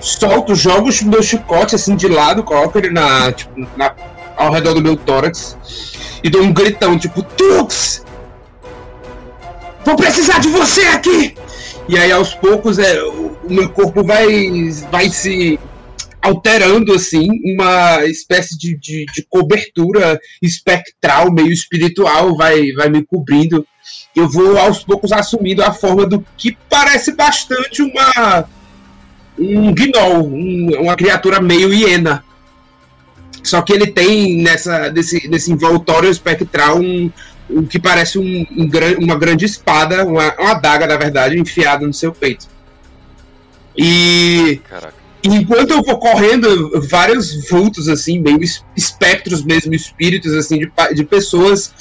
solto, jogo o meu chicote assim de lado, coloco ele na, tipo, na, ao redor do meu tórax e dou um gritão tipo Tux! Vou precisar de você aqui! E aí aos poucos é, o, meu corpo vai, vai se alterando assim, uma espécie de, de, de cobertura espectral, meio espiritual, vai, vai me cobrindo. Eu vou aos poucos assumindo a forma do que parece bastante uma um gnoll, um- uma criatura meio hiena. Só que ele tem nessa nesse, nesse envoltório espectral um, um que parece um, um uma grande espada, uma, uma adaga, na verdade, enfiada no seu peito. E Caraca. enquanto eu vou correndo, vários vultos, assim, meio es- espectros mesmo, espíritos, assim, de, de pessoas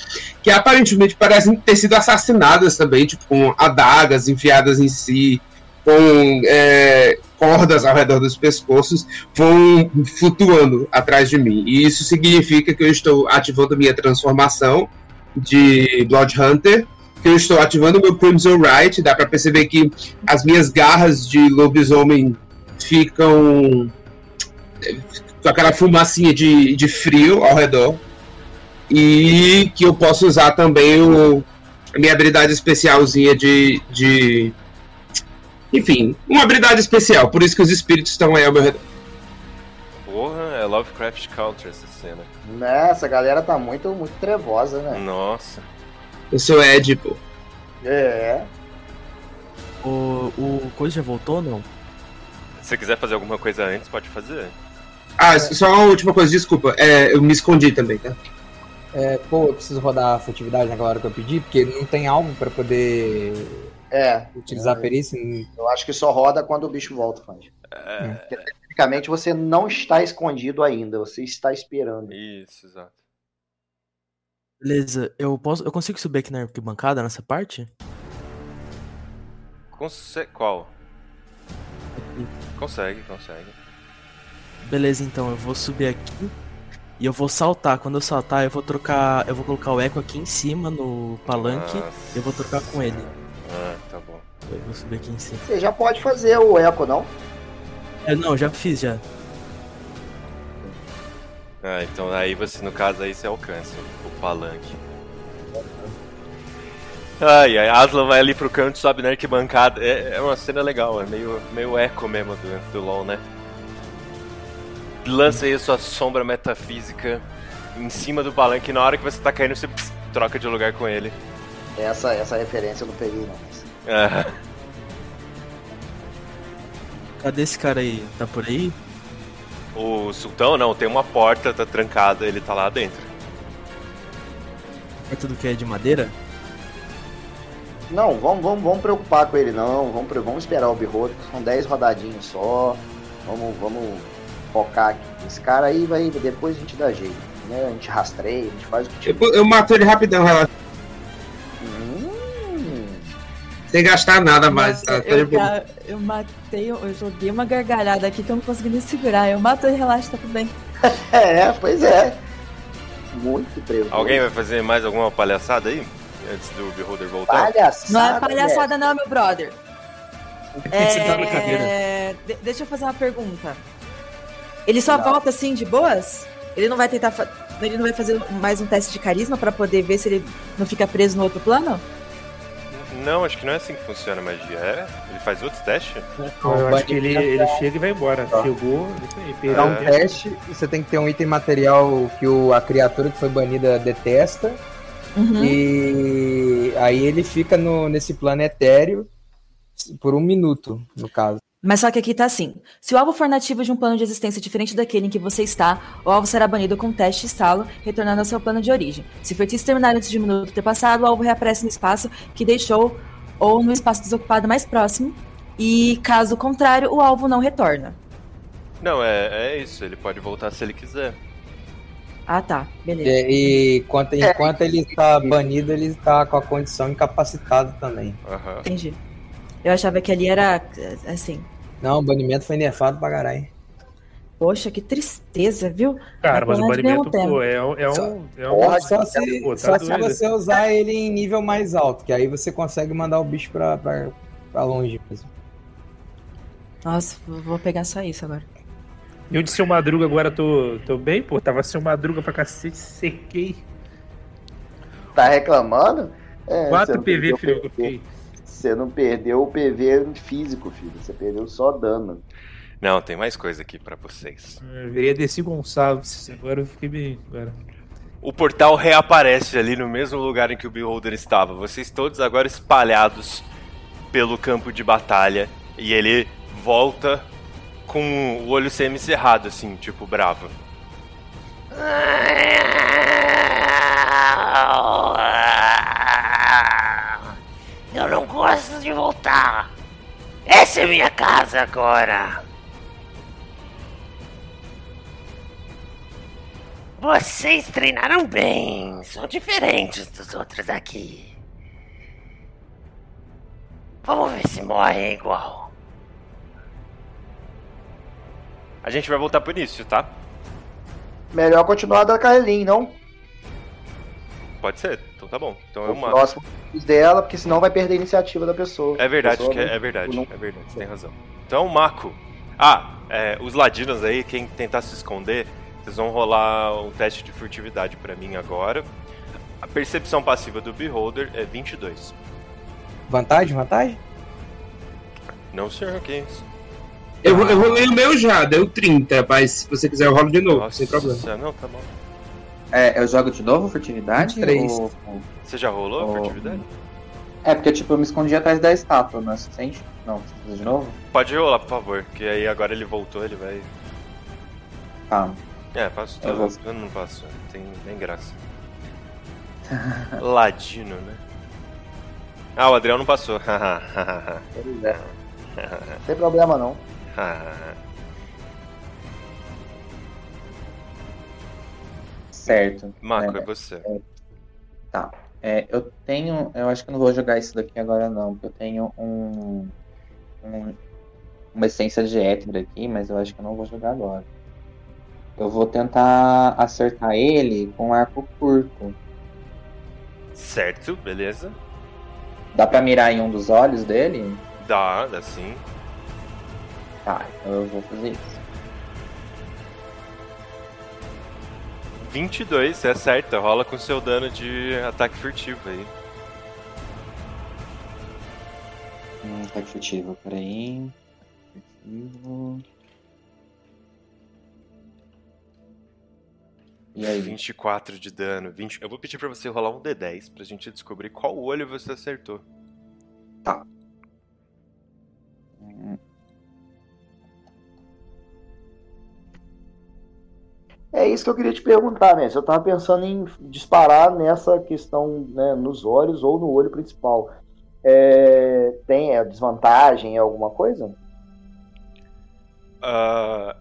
que aparentemente parecem ter sido assassinadas também, tipo, com adagas enfiadas em si, com é, cordas ao redor dos pescoços, vão flutuando atrás de mim. E isso significa que eu estou ativando minha transformação de Blood Hunter, que eu estou ativando meu Crimson Right. Dá pra perceber que as minhas garras de lobisomem ficam com aquela fumacinha de, de frio ao redor. E que eu posso usar também o, a minha habilidade especialzinha de, de. Enfim, uma habilidade especial, por isso que os espíritos estão aí ao meu redor. É Lovecraft Country essa cena. Né, essa galera tá muito, muito trevosa, né? Nossa. Eu sou Ed, pô. É. O, o coisa já voltou ou não? Se você quiser fazer alguma coisa antes, pode fazer. Ah, só uma última coisa, desculpa. É, eu me escondi também, tá? É, pô, eu preciso rodar a furtividade naquela hora que eu pedi, porque não tem algo pra poder É. utilizar a perícia. Eu acho que só roda quando o bicho volta, Fand. É. Tecnicamente você não está escondido ainda, você está esperando. Isso, exato. Beleza, eu posso. Eu consigo subir aqui na arquibancada nessa parte? Conse qual? Consegue, consegue. Beleza, então eu vou subir aqui e eu vou saltar. Quando eu saltar, eu vou trocar. Eu vou colocar o eco aqui em cima no palanque Nossa. e eu vou trocar com ele. Ah, tá bom. Eu vou subir aqui em cima. Você já pode fazer o eco, não? É, não, já fiz já. Ah, então aí você, no caso, aí você alcança o palanque. Ai, ai, Aslan vai ali pro canto, sobe na arquibancada. É, é uma cena legal, é meio, meio eco mesmo do, do LoL, né? Lança aí a sua sombra metafísica em cima do palanque e na hora que você tá caindo, você pss, troca de lugar com ele. Essa, essa referência eu não peguei, não. mas- Ah, Cadê esse cara aí? Tá por aí? o sultão não, tem uma porta, tá trancada, ele tá lá dentro. Perto do que é de madeira? Não, vamos, vamos, vamos preocupar com ele, não. Vamos, vamos esperar o Beholder, que são 10 rodadinhas só. Vamos, vamos focar aqui. Esse cara aí vai. Depois a gente dá jeito. Né? A gente rastreia, a gente faz o que Eu, eu mato ele rapidão, relaxa. Sem gastar nada mais, tá? Tá de Eu, ga- eu matei, eu joguei uma gargalhada aqui que eu não consegui nem segurar. Eu mato e relaxa, tá tudo bem. É, pois é. Muito trevoso. Alguém vai fazer mais alguma palhaçada aí? Antes do Beholder voltar? Palhaçada. Não é palhaçada, não, meu brother. Tá. É, de- deixa eu fazer uma pergunta. Ele só volta assim de boas? Ele não vai tentar. Ele não vai fazer mais um teste de carisma pra poder ver se ele não fica preso no outro plano? Não, acho que não é assim que funciona a magia. É? Ele faz outros testes? Eu acho que ele, ele chega e vai embora. Chegou, isso aí, perdeu. Dá um teste, você tem que ter um item material que o, a criatura que foi banida detesta. Uhum. E aí ele fica no, nesse plano etéreo por um minuto, no caso. Mas só que aqui tá assim: se o alvo for nativo de um plano de existência diferente daquele em que você está, o alvo será banido com teste e estalo, retornando ao seu plano de origem. Se o feitiço terminar antes de um minuto ter passado, o alvo reaparece no espaço que deixou ou no espaço desocupado mais próximo. E caso contrário, o alvo não retorna. Não, é, é isso. Ele pode voltar se ele quiser. Ah, tá. Beleza. E, e enquanto, enquanto ele está banido, ele está com a condição incapacitado também. Aham. Entendi. Eu achava que ali era assim. Não, o banimento foi nerfado pra caralho. Poxa, que tristeza, viu? Cara, mas o Mas banimento, pô, é, um- é um. É um só se, Pô, tá só se você usar ele em nível mais alto, que aí você consegue mandar o bicho pra, pra, pra longe mesmo. Nossa, vou pegar só isso agora. Eu de seu madruga agora tô, tô bem, pô. Tava seu madruga pra cacete, sequei. Tá reclamando? É, 4 você não PV, filho, o que eu fiquei. Você não perdeu o PV físico, filho. Você perdeu só dano. Não, tem mais coisa aqui pra vocês. Eu virei Desi Gonçalves. Agora eu fiquei bem. Agora. O portal reaparece ali no mesmo lugar em que o Beholder estava. Vocês todos agora espalhados pelo campo de batalha. E ele volta com o olho semi-cerrado, assim, tipo bravo. Eu não gosto de voltar. Essa é minha casa agora. Vocês treinaram bem. São diferentes dos outros aqui. Vamos ver se morrem igual. A gente vai voltar pro início, tá? Melhor continuar da Kaelin, não? Pode ser. Então tá bom. Então O eu mato. próximo dela, porque senão vai perder a iniciativa da pessoa. É verdade, pessoa que é, é verdade, não- é verdade, você tem razão. Então, Mako. Ah, é, os ladinos aí, quem tentar se esconder, vocês vão rolar um teste de furtividade pra mim agora. A percepção passiva do Beholder é 22. Vantagem, vantagem? Não, senhor, que isso? Eu, eu rolei o meu já, deu 30, mas se você quiser eu rolo de novo, sem problema. Nossa, não, tá bom. É, eu jogo de novo furtividade? 23. Ou... Você já rolou a ou- furtividade? É, porque tipo, eu me escondi atrás da estátua, não é suficiente? Não, precisa de novo? Pode rolar, por favor, que aí agora ele voltou, ele vai. Tá. É, passo Eu vou- Eu não passo, não tem nem graça. Ladino, né? Ah, o Adriel não passou. Pois é. Não tem problema não. Certo. Marco, É, é você. Tá. É, eu tenho. Eu acho que eu não vou jogar isso daqui agora não, porque eu tenho um. um- uma essência de éter aqui, mas eu acho que eu não vou jogar agora. Eu vou tentar acertar ele com um arco curto. Certo, beleza. Dá pra mirar em um dos olhos dele? Dá, dá sim. Tá, então eu vou fazer isso. 22, você acerta, rola com seu dano de ataque furtivo aí. Hum, ataque furtivo, peraí. Furtivo. E aí? 24 de dano. 20... Eu vou pedir pra você rolar um D10 pra gente descobrir qual olho você acertou. Tá. É isso que eu queria te perguntar, né? Eu tava pensando em disparar nessa questão, né, nos olhos ou no olho principal. É, tem é, desvantagem, é alguma coisa? Ah,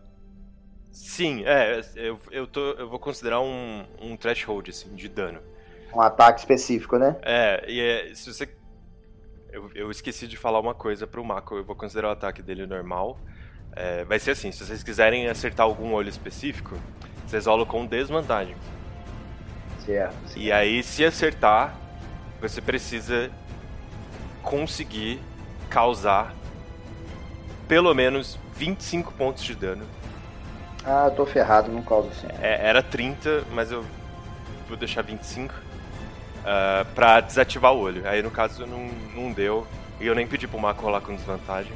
sim, é, eu, eu, tô, eu vou considerar um, um threshold, assim, de dano. Um ataque específico, né? É, e é, se você. Eu, eu esqueci de falar uma coisa pro Mako, eu vou considerar o ataque dele normal. É, vai ser assim, se vocês quiserem acertar algum olho específico, vocês rolam com desvantagem. Certo. E aí, se acertar, você precisa conseguir causar pelo menos 25 pontos de dano. Ah, eu tô ferrado, não causa assim. É, era 30, mas eu vou deixar 25 ah, pra desativar o olho. Aí no caso não, não deu. E eu nem pedi pro Mako rolar com desvantagem.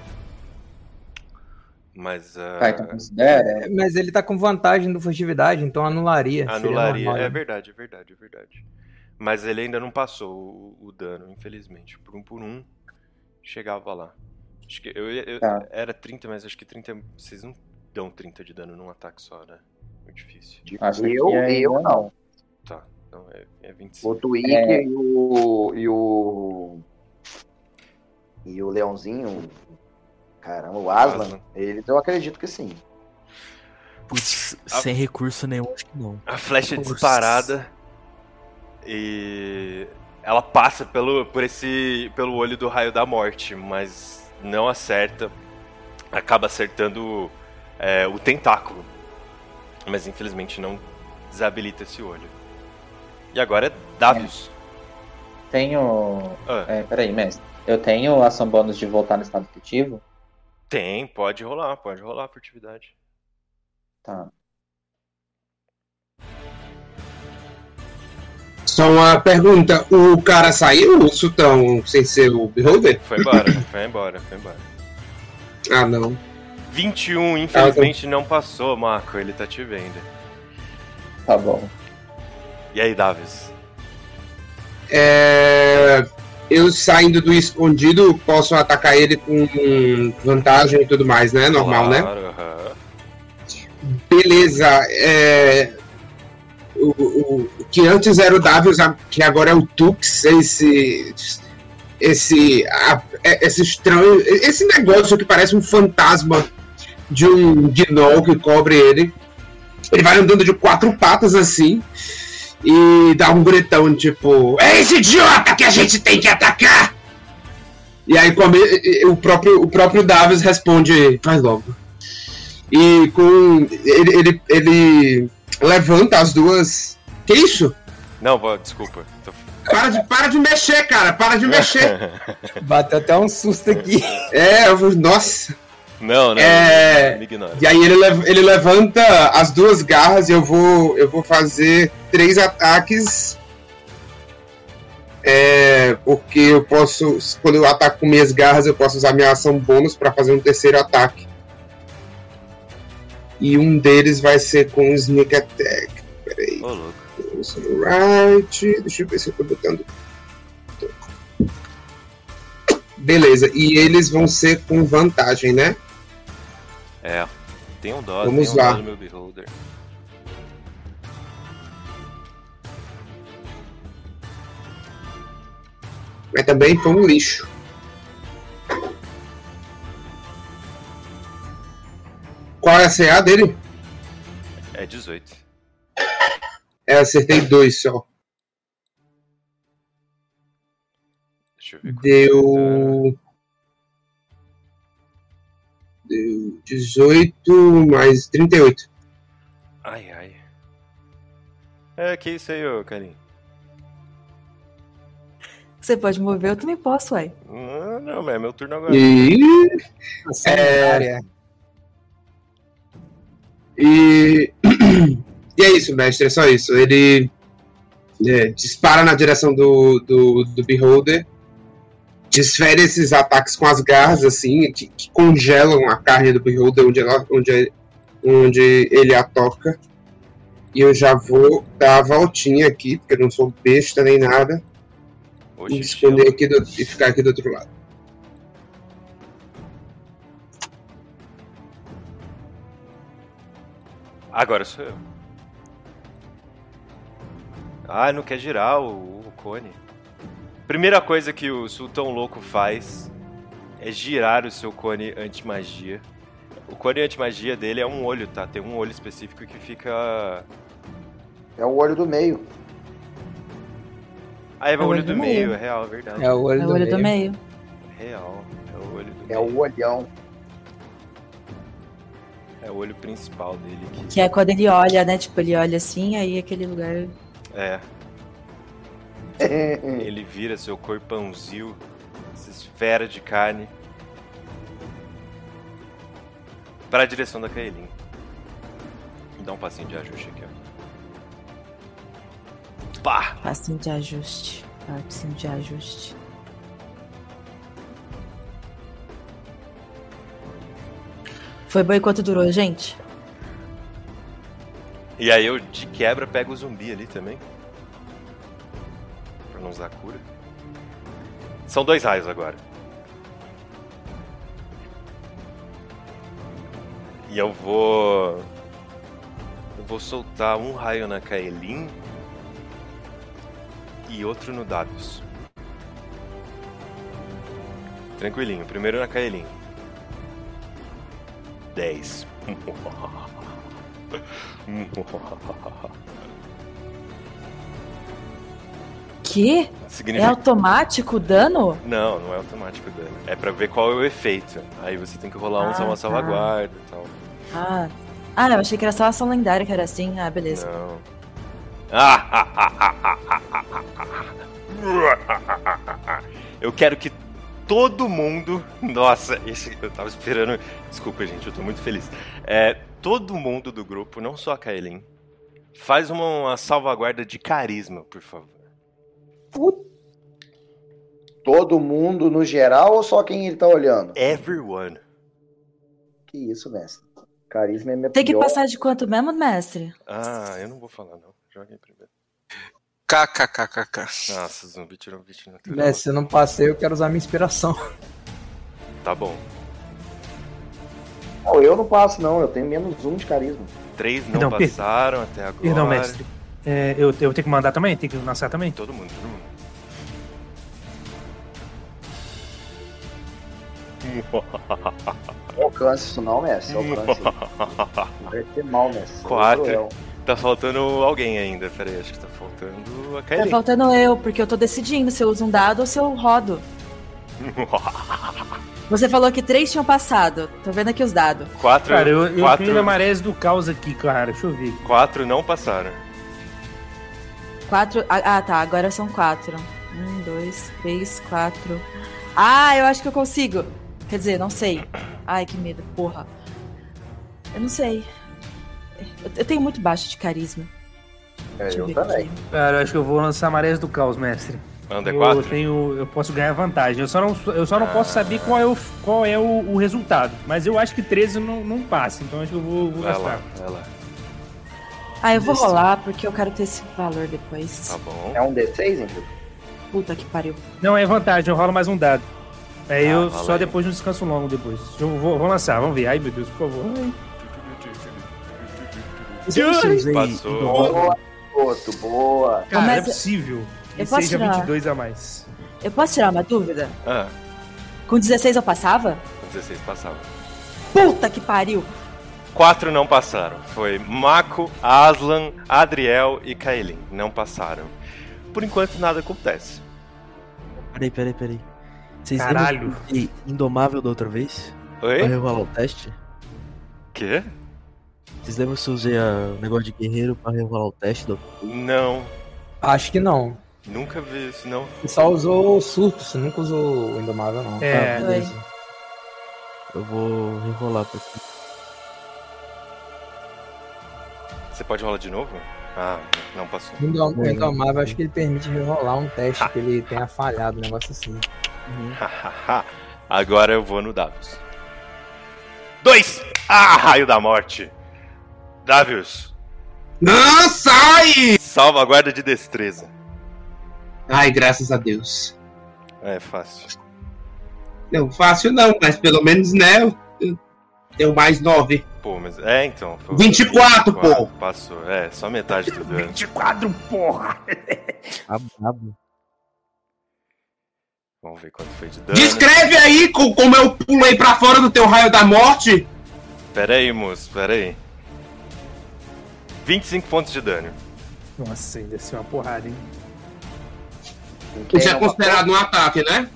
Mas. ah, Tá, então considera. É, mas ele tá com vantagem do furtividade, então anularia. Anularia. É né? verdade, é verdade, é verdade. Mas ele ainda não passou o, o dano, infelizmente. Por um por um, chegava lá. Acho que eu, eu- Tá. era 30, mas acho que 30. Vocês não dão 30 de dano num ataque só, né? Muito difícil. Acho Eu, é- eu não. Tá, então é, é 25. O Twig É. e o. E o. E o Leãozinho. Caramba, o Aslan, Aslan. eles eu acredito que sim. Putz, sem recurso nenhum, acho que não. A flecha é Nossa. disparada e ela passa pelo, por esse, pelo olho do raio da morte, mas não acerta. Acaba acertando é, o tentáculo, mas infelizmente não desabilita esse olho. E agora é Davius. Tenho. Ah. É, peraí, mestre. Eu tenho ação bônus de voltar no estado furtivo? Tem, pode rolar, pode rolar furtividade. Tá. Só uma pergunta: o cara saiu, o Sultão, sem ser o Beholder? Foi embora, foi embora, foi embora. Ah, não. 21, infelizmente não passou, Marco, ele tá te vendo. Tá bom. E aí, Davis? É, Eu saindo do escondido, posso atacar ele com vantagem e tudo mais, né? Normal, né? Claro, aham. Beleza. é, O, o- o que antes era o Davius, que agora é o Tux, esse. Esse. a- é- esse estranho. Esse negócio que parece um fantasma de um gnoll que cobre ele. Ele vai andando de quatro patas assim. E dá um gritão tipo: É esse idiota que a gente tem que atacar! E aí come- o próprio, o próprio Davis responde: Faz logo. E com. Ele, ele, ele levanta as duas. Que isso? Não, vou, desculpa. Tô- Para de, para de mexer, cara. Para de mexer. Bateu até um susto aqui. É, eu nossa. Não, não. É, Me ignora. E aí ele, lev- ele levanta as duas garras e eu vou, eu vou fazer três ataques. É, porque eu posso, quando eu ataco com minhas garras, eu posso usar minha ação bônus para fazer um terceiro ataque. E um deles vai ser com Sneak Attack. Peraí. Ô, louco. Right. Deixa eu ver se eu tô botando. Beleza, e eles vão ser com vantagem, né? É. Tem um dó, Vamos tem um lá. dó no meu beholder. Mas também foi um lixo. Qual é a CA dele? É 18. É, acertei dois só. Deixa eu ver. Deu. Deu 18 mais 38. Ai, ai. É, que isso aí, ô, carinho. Você pode mover, eu também posso, uai. Não, não, mas é meu turno agora. E. É... E. E é isso, mestre, é só isso. Ele é, dispara na direção do, do, do Beholder, desfere esses ataques com as garras, assim, que, que congelam a carne do Beholder onde, ela, onde, onde ele a toca. E eu já vou dar a voltinha aqui, porque eu não sou besta nem nada. e esconder aqui do, e ficar aqui do outro lado. Agora sou eu. Ah, não quer girar o, o cone. Primeira coisa que o Sultão Louco faz é girar o seu cone anti-magia. O cone anti-magia dele é um olho, tá? Tem um olho específico que fica. É o olho do meio. Ah, é o olho do meio, é real, é verdade. É o olho, É o olho do meio. É real, é o olho do É o olhão. É o olho principal dele aqui. Que é quando ele olha, né? Tipo, ele olha assim, aí aquele lugar. É. Ele vira seu corpãozinho, essa esfera de carne, para a direção da Kaelin. Dá um passinho de ajuste aqui, ó. Pá! Passinho de ajuste. Passinho de ajuste. Foi bom enquanto durou, gente? E aí eu de quebra pego o zumbi ali também. Não usar cura. São dois raios agora. E eu vou. Eu vou soltar um raio na Kaelin e outro no Davius. Tranquilinho, primeiro na Kaelin. 10. Que? Significa- É automático o dano? Não, não é automático o dano. É pra ver qual é o efeito. Aí você tem que rolar um, Ah, uma tá. salvaguarda e tal. Ah. Ah, eu achei que era só ação lendária que era assim. Ah, beleza. Não. Eu quero que todo mundo. Nossa, esse eu tava esperando. Desculpa, gente, eu tô muito feliz. É, todo mundo do grupo, não só a Kaelin, faz uma, uma salvaguarda de carisma, por favor. Todo mundo no geral ou só quem ele tá olhando? Everyone. Que isso, mestre. Carisma é minha Tem que pior. passar de quanto mesmo, mestre? Ah, eu não vou falar, não. Joguem primeiro. KKKKK. Nossa, zumbi tirou um 20 natural. Né, se eu não passei, eu quero usar minha inspiração. Tá bom. Não, eu não passo, não. Eu tenho menos um de carisma. Três não Não, per- passaram até agora. Perdão, mestre. É, eu, eu tenho que mandar também? Tem que lançar também? Todo mundo, todo mundo. alcance isso não, mestre. Alcance. Vai ter mal. Sou Quatro. Tá faltando alguém ainda. Pera aí, acho que tá faltando a Tá Kaelin. faltando eu, porque eu tô decidindo se eu uso um dado ou se eu rodo. Você falou que três tinham passado. Tô vendo aqui os dados. Quatro, Cara, eu, eu quatro, tenho a marés do caos aqui, cara. Deixa eu ver. quatro não passaram. Quatro. Ah, ah, tá. Agora são quatro. Um, dois, três, quatro. Ah, eu acho que eu consigo. Quer dizer, não sei. Ai, que medo, porra. Eu não sei. Eu, tenho muito baixo de carisma. É, eu também. Cara, eu acho que eu vou lançar Marés do Caos, mestre. Anda eu quatro? tenho, eu posso ganhar vantagem. Eu só não, eu só não posso saber qual é, o, qual é o, o resultado. Mas eu acho que 13 não, não passa, então acho que eu vou, vou Vai gastar. lá, vai lá. Ah, eu vou rolar porque eu quero ter esse valor depois. Tá bom. É um D6, Henrique? Puta que pariu. Não, é vantagem, eu rolo mais um dado. Ah, eu só aí. depois de um descanso longo depois. Eu vou, vou lançar, vamos ver. Ai, meu Deus, por favor. Ai. Passou. Boa, boa. Cara, Mas não é eu- possível. eu Que posso seja tirar? 22 a mais. Eu posso tirar uma dúvida? Ah, Com 16 eu passava? com 16 passava. Puta que pariu! Quatro não passaram. Foi Mako, Aslan, Adriel e Kaelin. Não passaram. Por enquanto nada acontece. Peraí, peraí, peraí. Vocês Caralho. usei Indomável da outra vez? Oi? Pra rerolar o teste? Quê? Vocês lembram se eu usei o negócio de guerreiro pra rerolar o teste? Do... Não. Acho que não. Nunca vi isso, não. Você só usou o surto, você nunca usou o Indomável, não. É. Ah, beleza. Eu vou rerolar pra aqui. Você pode rolar de novo? Ah, não passou. O Indom- o Indomável, acho que ele permite rolar um teste que ele tenha falhado, um negócio assim. Agora eu vou no Davius. Dois! Ah, raio da morte! Davius! Não, sai! Salvaguarda de destreza. Ai, graças a Deus. É fácil. Não, fácil não, mas pelo menos, né, eu- eu tenho mais nove. Pô, mas. É, então. foi- 24, pô. Passou. É, só metade do dano. 24, porra! Ah, brabo. Vamos ver quanto foi de dano. Descreve aí co- como eu pulei pra fora do teu raio da morte. Pera aí, moço, pera aí. 25 pontos de dano. Nossa, ainda assim uma porrada, hein? Isso é considerado um ataque, né?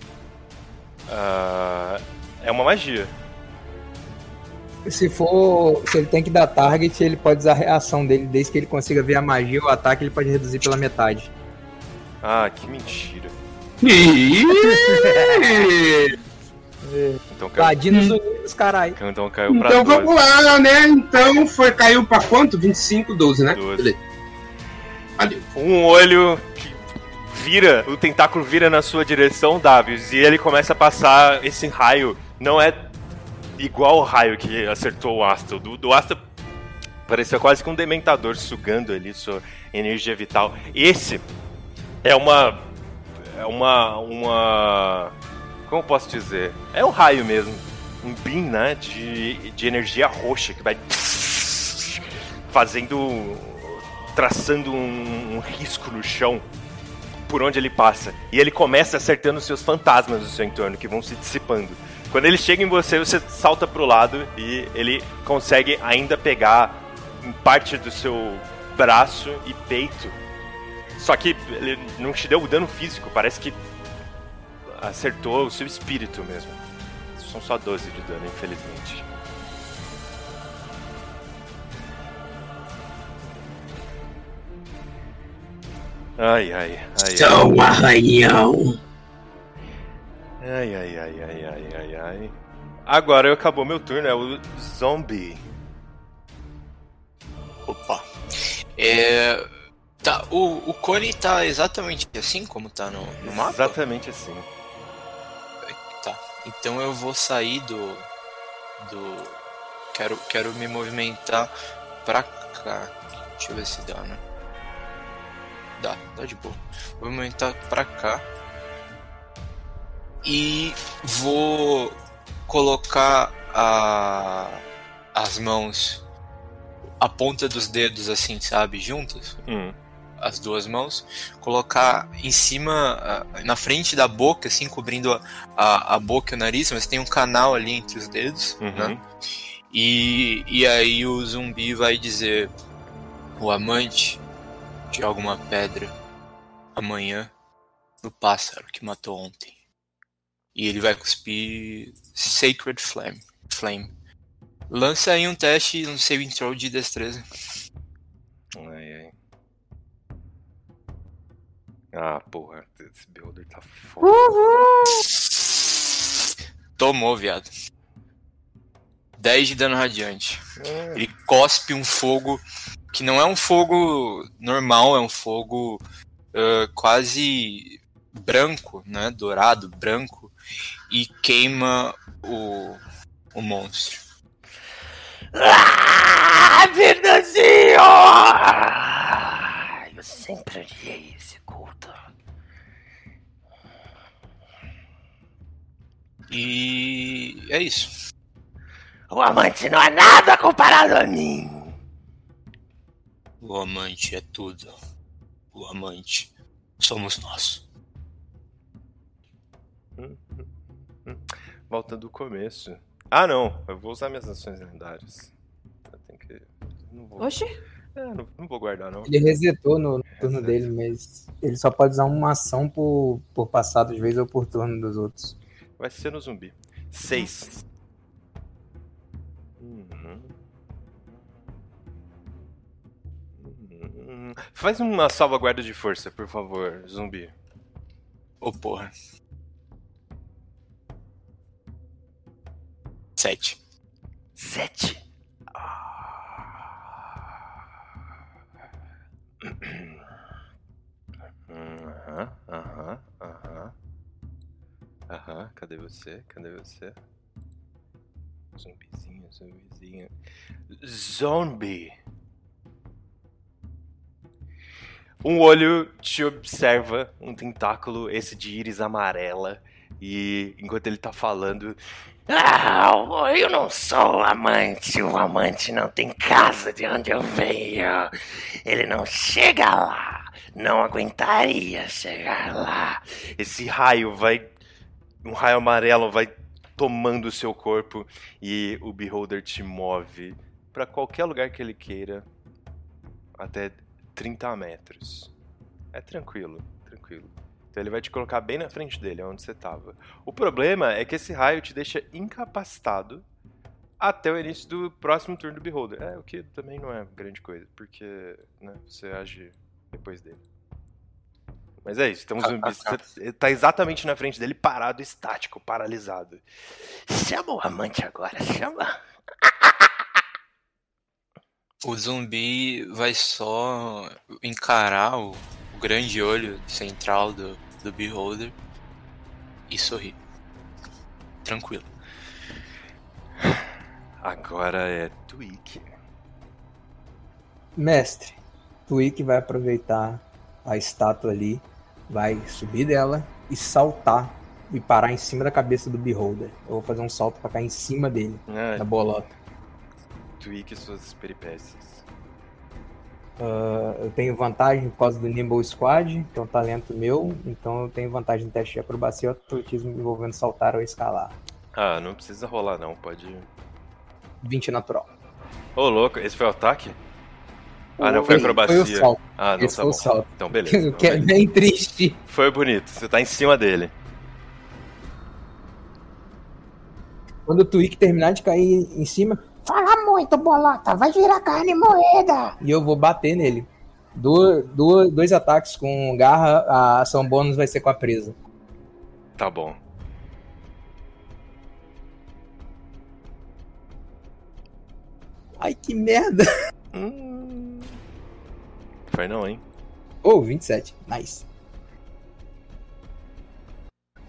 Ah, é uma magia. Se for. Se ele tem que dar target, ele pode usar a reação dele, desde que ele consiga ver a magia ou o ataque, ele pode reduzir pela metade. Ah, que mentira. Então caiu, Ladinos Unidos, caralho. então caiu pra Então 12. vamos lá, né? Então foi, caiu pra quanto? 25, 12, né? 12. Beleza. Valeu. Um olho que vira, o tentáculo vira na sua direção, Davius, e ele começa a passar esse raio. Não é igual o raio que acertou o Asta. O Do, do Asta parecia quase que um dementador sugando ali sua energia vital. Esse é uma. É uma. Uma. Como posso dizer? É um raio mesmo. Um beam, né? De, de energia roxa que vai. Fazendo. Traçando um, um risco no chão por onde ele passa. E ele começa acertando seus fantasmas no seu entorno, que vão se dissipando. Quando ele chega em você, você salta pro lado e ele consegue ainda pegar parte do seu braço e peito. Só que ele não te deu dano físico, parece que acertou o seu espírito mesmo. São só 12 de dano, infelizmente. Ai, ai, ai. São ai. arranhão. Ai, ai, ai, ai, ai, ai, ai. Agora acabou meu turno, é o zombie. Opa. É. Tá, o, o cone tá exatamente assim como tá no, no mapa? Exatamente assim. Tá. Então eu vou sair do. do. Quero, quero me movimentar pra cá. Deixa eu ver se dá, né? Dá, dá de boa. Vou movimentar pra cá. E vou colocar a, as mãos, a ponta dos dedos assim, sabe, juntas. Hum. As duas mãos, colocar em cima, ah, na frente da boca, assim, cobrindo a, a, a boca e o nariz, mas tem um canal ali entre os dedos, Uhum. né? E, e aí o zumbi vai dizer: O amante joga uma pedra amanhã no pássaro que matou ontem. E ele vai cuspir Sacred Flame. Flame. Lança aí um teste, um saving throw de destreza. Ah, porra, esse Beholder tá foda. Tomou, viado. 10 de dano radiante. É. Ele cospe um fogo que não é um fogo normal, é um fogo ah, quase branco, né? Dourado, branco, e queima o, o monstro. Ah, Fernandinho! Eu sempre odiei esse culto. E é isso. O amante não é nada comparado a mim. O amante é tudo. O amante somos nós. Volta do começo. Ah, não. Eu vou usar minhas ações lendárias. Eu tenho que. Não vou... Oxi. É, não, não vou guardar, não. Ele resetou no, no turno dele, mas ele só pode usar uma ação por, por passado, às vezes, ou por turno dos outros. Vai ser no zumbi. Seis. Uhum. Uhum. Faz uma salvaguarda de força, por favor, zumbi. Ô, porra. Sete. Sete. Aham, aham, aham. Aham, cadê você? Cadê você? Zumbizinho, zumbizinho. Zombie! Um olho te observa, um tentáculo, esse de íris amarela, e enquanto ele tá falando, Ah, eu não sou amante. O amante não tem casa de onde eu venho. Ele não chega lá. Não aguentaria chegar lá. esse raio vai. Um raio amarelo vai tomando o seu corpo e o Beholder te move pra qualquer lugar que ele queira até 30 metros. É tranquilo, tranquilo. Então ele vai te colocar bem na frente dele, onde você tava. O problema é que esse raio te deixa incapacitado até o início do próximo turno do Beholder. É, o que também não é grande coisa, porque né, você age depois dele. Mas é isso, então o zumbi você tá exatamente na frente dele, parado, estático, paralisado. Chama o amante agora, chama. O zumbi vai só encarar o, o grande olho central do, do Beholder e sorrir. Tranquilo. Agora é Tweak. Mestre, Twig vai aproveitar a estátua ali, vai subir dela e saltar e parar em cima da cabeça do Beholder. Eu vou fazer um salto pra cair em cima dele, Ah, da bolota. Tweak suas peripécias. Ah, eu tenho vantagem por causa do Nimble Squad, que é um talento meu, então eu tenho vantagem no teste de acrobacia e atletismo envolvendo saltar ou escalar. Ah, não precisa rolar não, pode. 20 natural. Ô, louco, esse foi o ataque? Ah, não, foi Foi- acrobacia. foi o salto. Ah, não, Esse tá foi bom. o salto. Então, beleza. Que é bem triste. Foi bonito, você tá em cima dele. Quando o Twig terminar de cair em cima, Fala muito, bolota. Vai virar carne moeda. e eu vou bater nele. Do, do- dois ataques com garra, a ação bônus vai ser com a presa. Tá bom. Ai, que merda! Foi não, hein? Oh, 27. Nice.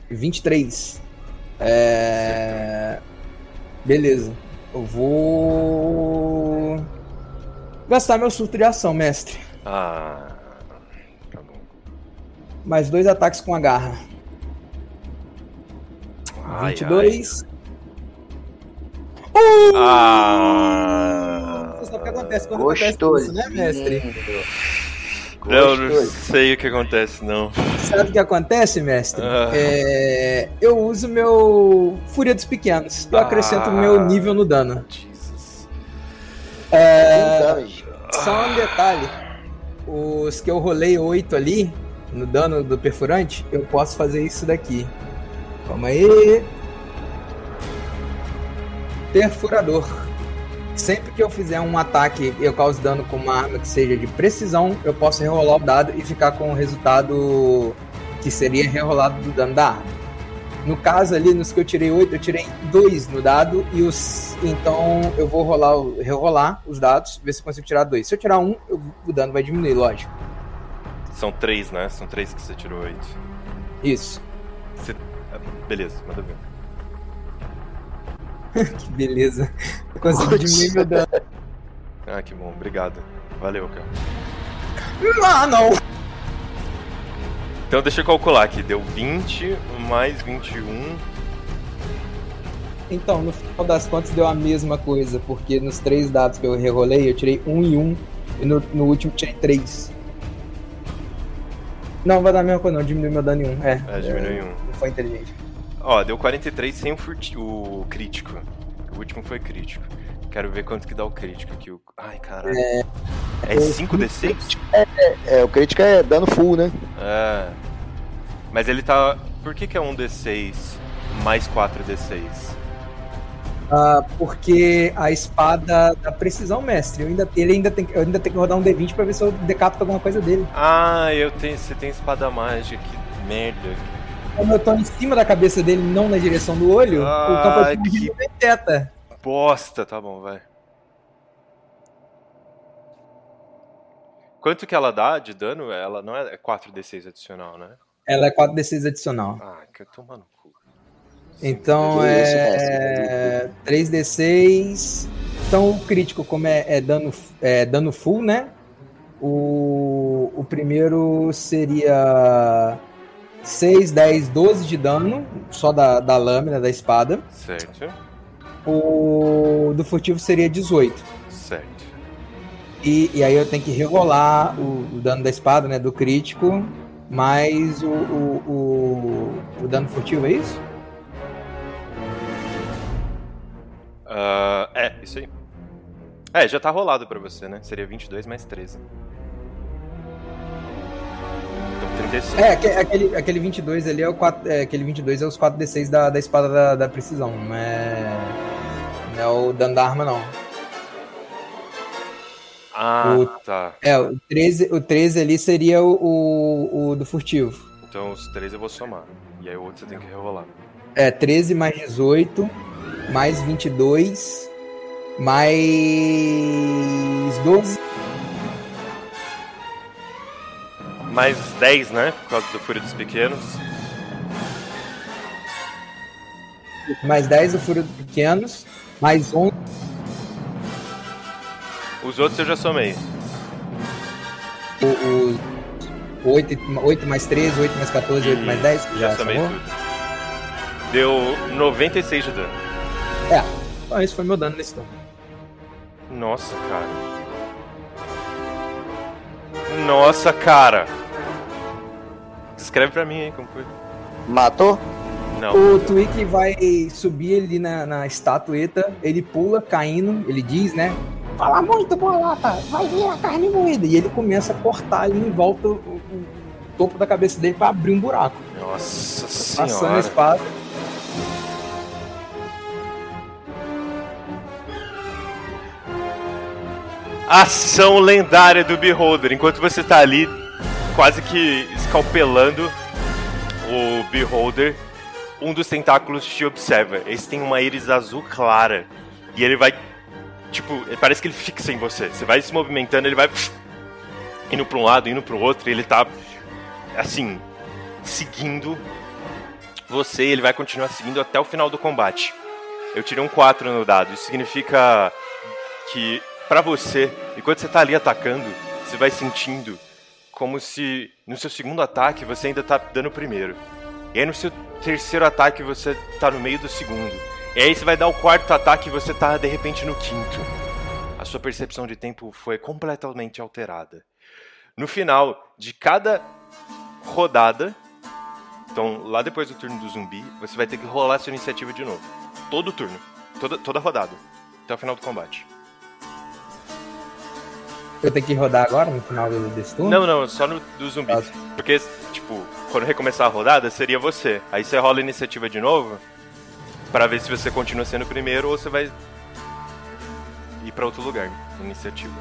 23. É. Beleza. Eu vou. Gastar meu surto de ação, mestre. Ah. Mais dois ataques com a garra. Ai, 22. Ah. Sabe o que acontece quando acontece isso, né, mestre? Eu não sei o que acontece, não. Sabe o que acontece, mestre? Ah. É, eu uso meu Fúria dos Pequenos. Eu acrescento Ah. meu nível no dano. Jesus. É, só um detalhe. Os que eu rolei 8 ali, no dano do perfurante, eu posso fazer isso daqui. Calma aí. Perfurador. Sempre que eu fizer um ataque e eu cause dano com uma arma que seja de precisão, eu posso rerolar o dado e ficar com o resultado que seria rerolado do dano da arma. No caso ali, nos que eu tirei 8, eu tirei 2 no dado e os. Então eu vou rolar, rerolar os dados, ver se eu consigo tirar 2. Se eu tirar um, eu- o dano vai diminuir, lógico. São três, né? São três que você tirou oito. Isso. Você- ah, Beleza, manda ver. que beleza. Eu consegui diminuir meu dano. Ah, que bom, obrigado. Valeu, cara. Ah, não! Então deixa eu calcular aqui. Deu 20 mais 21. Então, no final das contas deu a mesma coisa, porque nos três dados que eu rerolei, eu tirei um e um, e no, no último tirei três. Não, vai dar a mesma coisa, não, diminuiu meu dano em um. É, É, diminui é, um. Não foi inteligente. Ó, deu 43 sem o, furti- o crítico. O último foi crítico. Quero ver quanto que dá o crítico aqui. O... Ai, caralho. É. É 5d6? É, é, o crítico é dano full, né? É. Mas ele tá. Por que, que é 1d6 mais 4d6? Ah, porque a espada da precisão, mestre, eu ainda, ele ainda tem, eu ainda tenho que rodar um D20 pra ver se eu decapito alguma coisa dele. Ah, eu tenho. Você tem espada mágica, que merda. Como eu tô em cima da cabeça dele, não na direção do olho, o Ah, campo de que- não afeta. Bosta, tá bom, vai. Quanto que ela dá de dano? Ela não é 4d6 adicional, né? Ela é 4d6 adicional. Ah, que eu tô no cu. Então isso, é 3d6. Então o crítico, como é, é dano, é dano full, né? O, o primeiro seria 6, 10, 12 de dano, só da, da lâmina, da espada. Certo. O do furtivo seria 18. Certo. E, e aí eu tenho que rerolar o, o dano da espada, né? Do crítico, mais o, o, o, o dano furtivo, é isso? Ah, é, isso aí. É, já tá rolado pra você, né? Seria 22 mais 13. 36. É, aque- aquele, aquele 22 ali é o 4, é, aquele 22 é os 4d6 da, da espada da, da precisão, não é, não é o dano da arma não. Ah, o- tá. É, o 13, o 13 ali seria o, o, o do furtivo. Então os 3 eu vou somar. E aí o outro você tem que rerolar. É, 13 mais 18, mais 22, mais 12, Mais 10, né? Por causa do Fúria dos Pequenos. mais 10 do furo dos pequenos, mais 11, Os outros eu já somei. o, o 8, 8 mais 13, 8 mais 14, 8 mais 10, Já, já somei somou? tudo. Deu 96 de dano. É, então esse foi meu dano nesse turno. Nossa, cara. Nossa, cara. Descreve pra mim aí como foi. Matou? Não. O Twig vai subir ali na, na estatueta, ele pula caindo, ele diz, né? Fala muito, bolota, vai vir a carne moída. E ele começa a cortar ali em volta o, o- o topo da cabeça dele pra abrir um buraco. Nossa Passando a senhora. espada. Ação lendária do Beholder. Enquanto você tá ali, quase que escalpelando o Beholder, um dos tentáculos te observa. Esse tem uma íris azul clara. E ele vai. Tipo, parece que ele fixa em você. Você vai se movimentando, ele vai. Indo pra um lado, indo pro outro, e ele tá. Assim. Seguindo você, ele vai continuar seguindo até o final do combate. Eu tirei um 4 no dado. Isso significa que pra você, enquanto você tá ali atacando, você vai sentindo como se no seu segundo ataque você ainda tá dando o primeiro. E aí no seu terceiro ataque você tá no meio do segundo. E aí você vai dar o quarto ataque e você tá de repente no quinto. A sua percepção de tempo foi completamente alterada. No final de cada rodada, então lá depois do turno do zumbi, você vai ter que rolar sua iniciativa de novo. Todo turno, toda, toda rodada, até o final do combate. Eu tenho que rodar agora no final desse turno? Não, não, só no do zumbi. Porque, tipo, quando recomeçar a rodada, seria você. Aí você rola a iniciativa de novo, pra ver se você continua sendo o primeiro ou você vai. ir pra outro lugar. Iniciativa.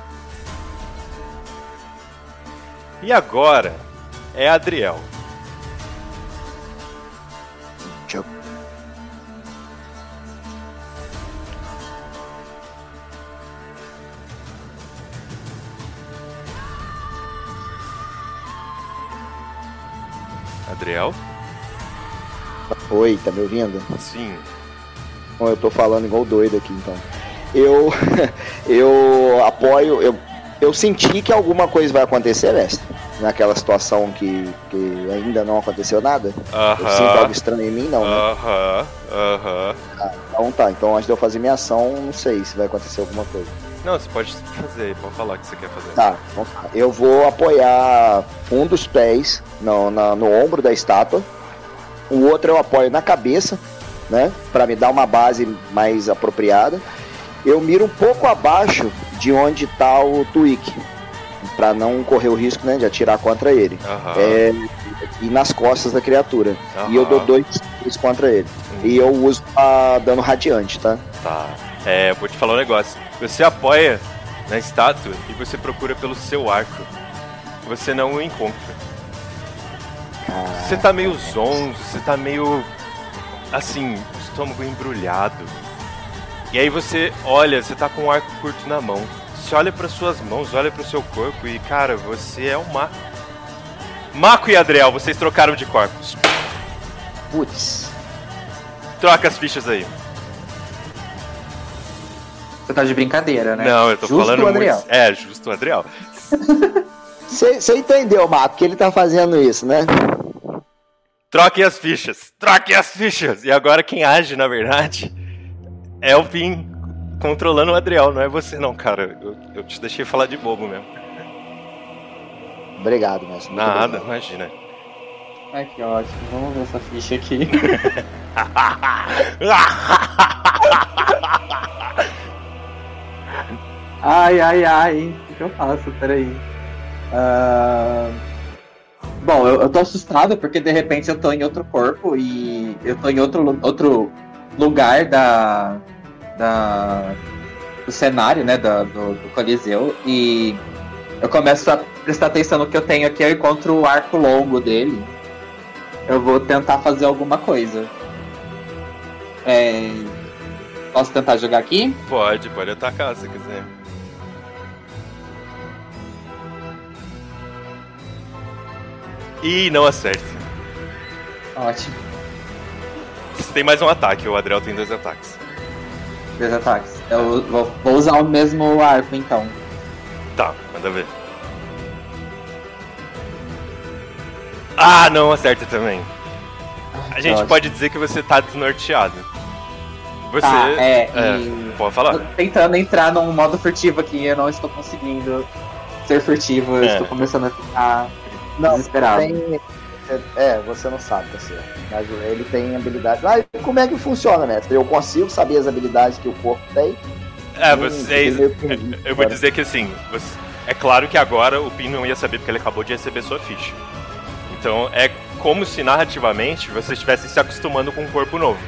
E agora é Adriel. Adriel? Oi, tá me ouvindo? Sim. Bom, eu tô falando igual doido aqui, então. Eu, eu apoio, eu, eu senti que alguma coisa vai acontecer, Lester. Naquela situação que, que ainda não aconteceu nada. Eu sinto algo estranho em mim, não, né? Aham, aham. Ah, então tá, então antes de eu fazer minha ação, não sei se vai acontecer alguma coisa. Não, você pode fazer, pode falar o que você quer fazer. Tá. Eu vou apoiar um dos pés no, na- no ombro da estátua. O outro eu apoio na cabeça, né? Pra me dar uma base mais apropriada. Eu miro um pouco abaixo de onde tá o Twig. Pra não correr o risco, né? De atirar contra ele. Aham. É, e nas costas da criatura. E eu dou dois tiros contra ele. E eu uso a dano radiante, tá? Tá. É, vou te falar um negócio. Você apoia na estátua e você procura pelo seu arco. Você não o encontra. Você tá meio zonzo, você tá meio. assim, estômago embrulhado. E aí você olha, você tá com um arco curto na mão. Você olha para suas mãos, olha para o seu corpo e, cara, você é um Mako. Mako e Adriel, vocês trocaram de corpos. Putz. Troca as fichas aí. Você tá de brincadeira, né? Não, eu tô Justo, falando Adriel. muito. É, justo, Adriel. Você entendeu, Marco, que ele tá fazendo isso, né? Troquem as fichas. Troquem as fichas. E agora quem age, na verdade, é o Pin controlando o Adriel, não é você não, cara. Eu, eu te deixei falar de bobo mesmo. Obrigado, mestre. Nada, obrigado. imagina. Ai, que ótimo. Vamos ver essa ficha aqui. ai, ai, ai. O que eu faço? Peraí. Ah, Bom, eu, eu tô assustado porque de repente eu tô em outro corpo e eu tô em outro, outro lugar da, da do cenário, né, da- do, do Coliseu e eu começo a prestar atenção no que eu tenho aqui, eu encontro o arco longo dele. Eu vou tentar fazer alguma coisa. É, Posso tentar jogar aqui? Pode, pode atacar se quiser. Ih, não acerta. Ótimo. Você tem mais um ataque, o Adriel tem dois ataques. Dois ataques. Eu vou, vou usar o mesmo arco então. Tá, manda ver. Ah, não acerta também. A gente ótimo. pode dizer que você tá desnorteado. Você. Tá, é, e- Pode falar. Tentando entrar num modo furtivo aqui, eu não estou conseguindo ser furtivo, eu É. estou começando a ficar Não, desesperado. tem- É, você não sabe, parceiro. Mas ele tem habilidade. Ah, e como é que funciona, mestre? Eu consigo saber as habilidades que o corpo tem? É, Hum, vocês. perdido Eu vou dizer que assim, você- é claro que agora o Pin não ia saber porque ele acabou de receber sua ficha. Então é como se narrativamente vocês estivessem se acostumando com um corpo novo.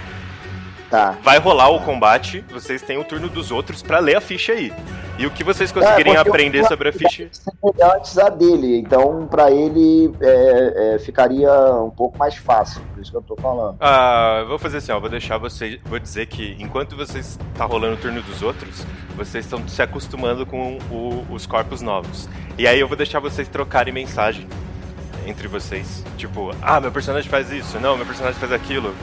Tá. Vai rolar o combate, vocês têm o turno dos outros pra ler a ficha aí. E o que vocês conseguirem É, porque eu- aprender sobre a ficha. Sempre antes a dele, então pra ele é, é, ficaria um pouco mais fácil, por isso que eu tô falando. Ah, vou fazer assim, ó, vou deixar vocês. Vou dizer que enquanto vocês tá rolando o turno dos outros, vocês estão se acostumando com o- os corpos novos. E aí eu vou deixar vocês trocarem mensagem entre vocês. Tipo, ah, meu personagem faz isso, não, meu personagem faz aquilo.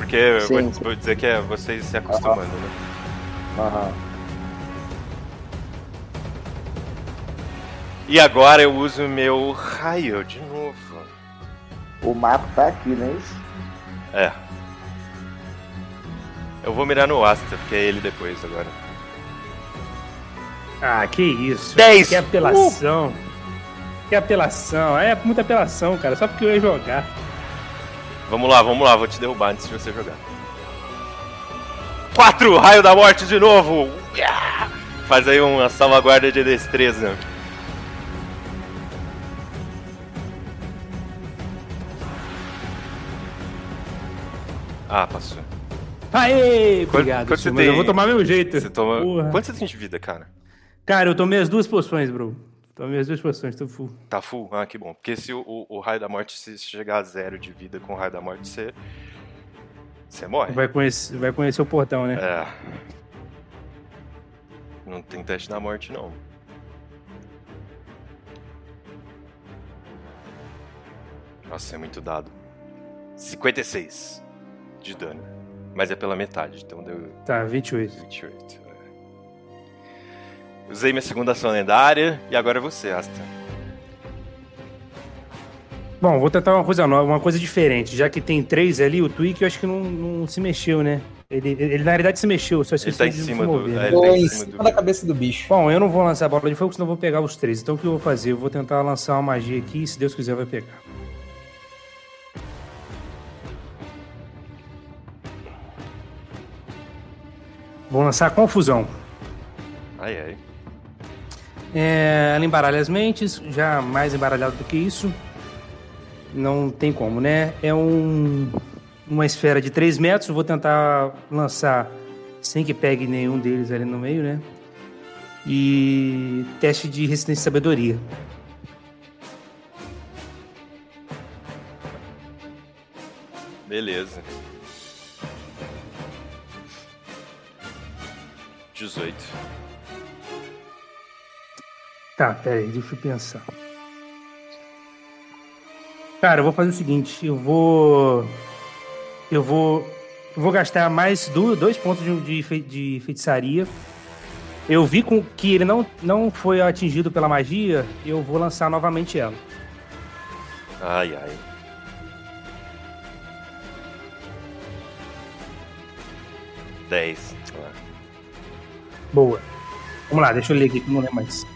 Porque eu Sim, vou, sim. vou dizer que é vocês se acostumando, né? Aham. E agora eu uso o meu raio de novo. O mapa tá aqui, não é isso? É. Eu vou mirar no Asta, porque é ele depois agora. Ah, que isso. Dez. Que apelação. Que apelação. É muita apelação, cara. Só porque eu ia jogar. Vamos lá, vamos lá, vou te derrubar antes de você jogar. Quatro, raio da morte de novo! Faz aí uma salvaguarda de destreza. Ah, passou. Aê, Quanto- obrigado. quanto senhor, você mas eu tem? vou tomar meu jeito. Você toma... Porra. Quanto você tem de vida, cara? Cara, eu tomei as duas poções, bro. Tomei as duas poções, tô full. Tá full? Ah, que bom. Porque se o, o- o raio da morte, se chegar a zero de vida com o raio da morte, você. Você morre. Vai conhecer, vai conhecer o portão, né? É. Não tem teste da morte, não. Nossa, é muito dado. 56 de dano. Mas é pela metade, então deu Tá, 28. 28. Usei minha segunda ação lendária e agora é você, Asta. Bom, vou tentar uma coisa nova, uma coisa diferente. Já que tem três ali, o Twig eu acho que não, não se mexeu, né? Ele, ele, na realidade se mexeu, só esqueci tá em de cima se do- mover. é, né? ele tá em cima da cabeça do bicho. Bom, eu não vou lançar a bola de fogo, senão eu vou pegar os três. Então o que eu vou fazer? Eu vou tentar lançar uma magia aqui, e se Deus quiser vai pegar. Vou lançar confusão. Ai, ai. É, ela embaralha as mentes, já mais embaralhado do que isso. Não tem como, né? É um, uma esfera de 3 metros. Vou tentar lançar sem que pegue nenhum deles ali no meio, né? E teste de resistência e sabedoria. Beleza. 18. Tá, peraí, deixa eu pensar. Cara, eu vou fazer o seguinte, eu vou. Eu vou. Eu vou gastar mais do- dois pontos de, de, de feitiçaria. Eu vi com que ele não, não foi atingido pela magia, eu vou lançar novamente ela. Ai, ai. Dez. Boa. Vamos lá, deixa eu ler aqui que não lembro mais.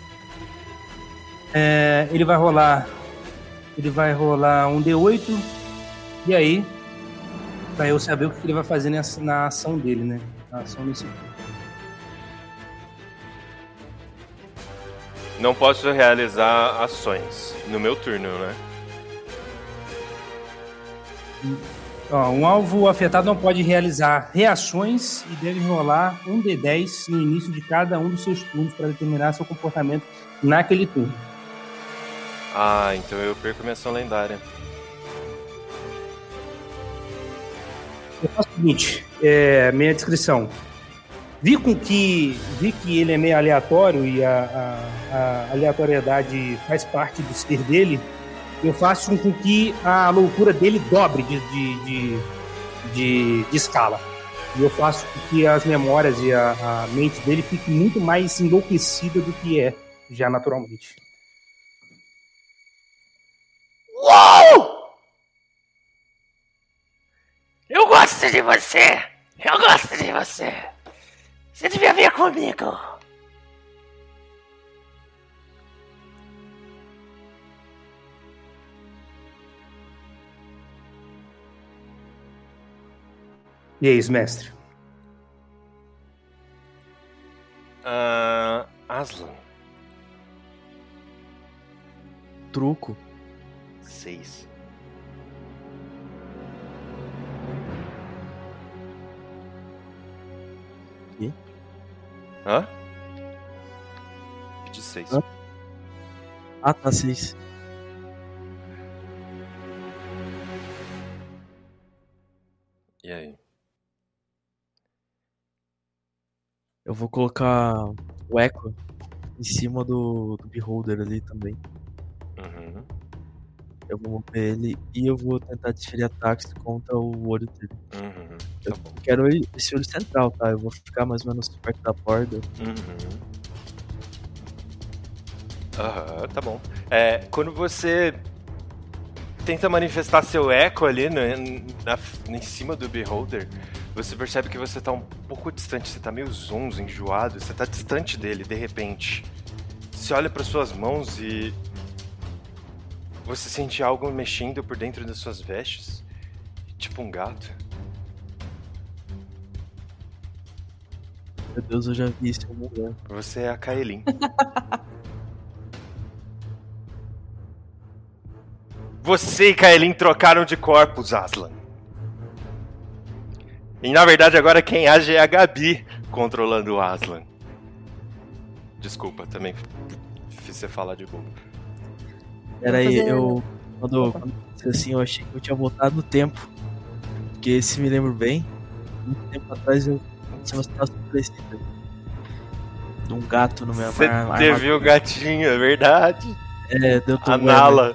É, ele vai rolar. Ele vai rolar um D8. E aí, pra eu saber o que ele vai fazer nessa, na ação dele, né? Na ação desse. Não posso realizar ações no meu turno, né? Ó, um alvo afetado não pode realizar reações e deve rolar um D10 no início de cada um dos seus turnos para determinar seu comportamento naquele turno. Ah, então eu perco minha ação lendária. Eu faço o seguinte, é, minha descrição. Vi com que vi que ele é meio aleatório e a, a- a aleatoriedade faz parte do ser dele. Eu faço com que a loucura dele dobre de, de, de, de- de escala. E eu faço com que as memórias e a, a mente dele fique muito mais enlouquecida do que é já naturalmente. Uou! Eu gosto de você! Eu gosto de você! Você devia vir comigo! E isso, mestre. Ah, Aslan. Truco. Seis. Quê? Hã? Pedi seis. Hã? Ah, tá, seis. E aí? Eu vou colocar o Echo em cima do, do Beholder ali também. Uhum. Eu vou mover ele e eu vou tentar desferir ataques contra o olho dele. Uhum. Eu quero ele- esse olho central, tá? Eu vou ficar mais ou menos perto da borda. Uhum. Aham, tá bom. É, quando você tenta manifestar seu eco ali né, na- em cima do Beholder, você percebe que você tá um pouco distante, você tá meio zonzo, enjoado, você tá distante dele de repente. Você olha para suas mãos e você sente algo mexendo por dentro das suas vestes, tipo um gato. Meu Deus, eu já vi isso em algum lugar. Você é a Kaelin. Você e Kaelin trocaram de corpos, Aslan. E na verdade agora quem age é a Gabi controlando o Aslan. Desculpa, também fiz você falar de bobo. Peraí, fazer- eu. Quando, quando disse assim, eu achei que eu tinha voltado no tempo. Porque se me lembro bem, muito tempo atrás eu tinha uma situação parecida. De um gato no meu Você arma- teve o gatinho, é verdade. É, deu A tudo Nala.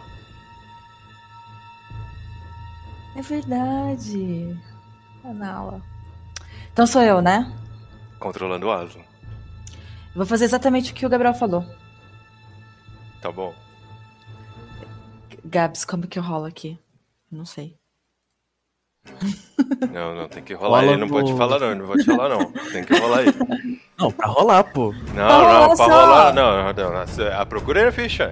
É verdade. A Nala. Então sou eu, né? Controlando o. Eu vou fazer exatamente o que o Gabriel falou. Tá bom. Gabs, como que eu rolo aqui? Não sei. Não, não, tem que rolar Rola aí. Não pode no- falar não, não vou te falar não. Tem que rolar aí. Não, pra rolar, pô. Não, rolar não, pra só. rolar. Não, não, não. A procura é a ficha.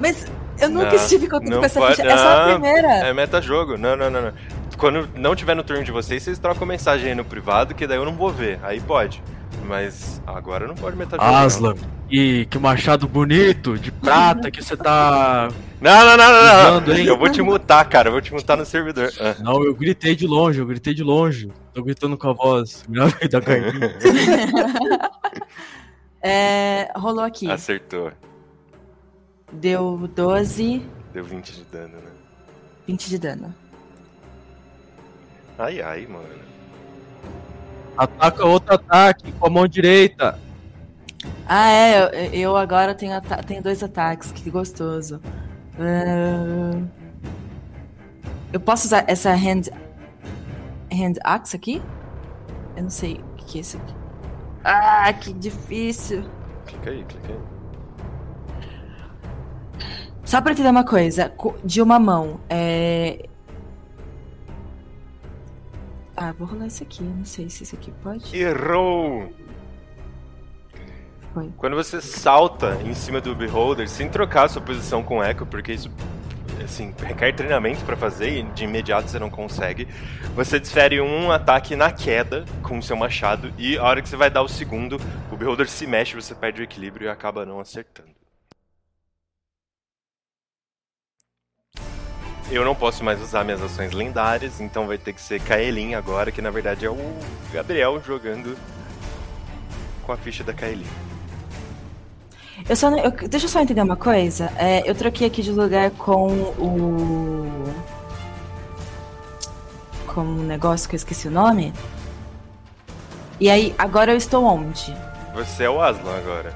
Mas eu nunca Não, estive contato não com essa pode- ficha. É só a não, primeira. É meta-jogo. Não, não, não, não. Quando não tiver no turno de vocês, vocês trocam mensagem aí no privado, que daí eu não vou ver. Aí pode. Mas agora não pode meta-jogo. não. Aslan, e que machado bonito, de prata, que você tá. Não, não, não, não, não. usando, hein? Eu vou te mutar, cara. Eu vou te mutar no servidor. Ah. Não, eu gritei de longe, eu gritei de longe. Tô gritando com a voz grave da carninha. É, rolou aqui. Acertou. Deu 12, Deu 20 de dano, né? 20 de dano. Ai, ai, mano. Ataca outro ataque com a mão direita. Ah, é. Eu, eu agora tenho, tenho dois ataques. Que gostoso. Ah, eu posso usar essa hand. Hand axe aqui? Eu não sei o que é isso aqui. Ah, que difícil. Clica aí, clica aí. Só pra entender uma coisa, co- de uma mão, é. Ah, vou rolar esse aqui. eu Não sei se esse aqui pode. Errou! Foi. Quando você salta em cima do Beholder, sem trocar a sua posição com Echo, porque isso assim, requer treinamento pra fazer e de imediato você não consegue, você desfere um ataque na queda com o seu machado e a hora que você vai dar o segundo, o Beholder se mexe, você perde o equilíbrio e acaba não acertando. Eu não posso mais usar minhas ações lendárias, então vai ter que ser Kaelin agora, que na verdade é o Gabriel jogando com a ficha da Kaelin. Eu só, não- eu- deixa eu só entender uma coisa. É, eu troquei aqui de lugar com o. Com um negócio que eu esqueci o nome. E aí, agora eu estou onde? Você é o Aslan agora.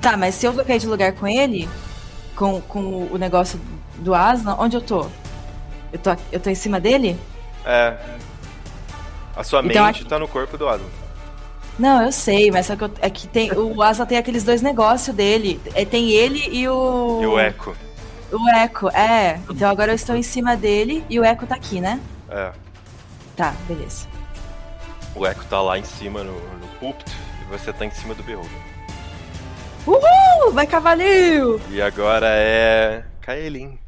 Tá, mas se eu troquei de lugar com ele, com, com o negócio do Aslan, onde eu tô? Eu tô, eu tô em cima dele? É. A sua Então, mente aqui- tá no corpo do Aslan. Não, eu sei, mas só que eu- é que tem, o Aslan tem aqueles dois negócios dele. É, tem ele e o. E o Echo. O Echo, é. Então agora eu estou em cima dele e o Echo tá aqui, né? É. Tá, beleza. O Echo tá lá em cima no, no púlpito e você tá em cima do Beholder. Uhul! Vai, cavaleiro! E agora é. Kaelin.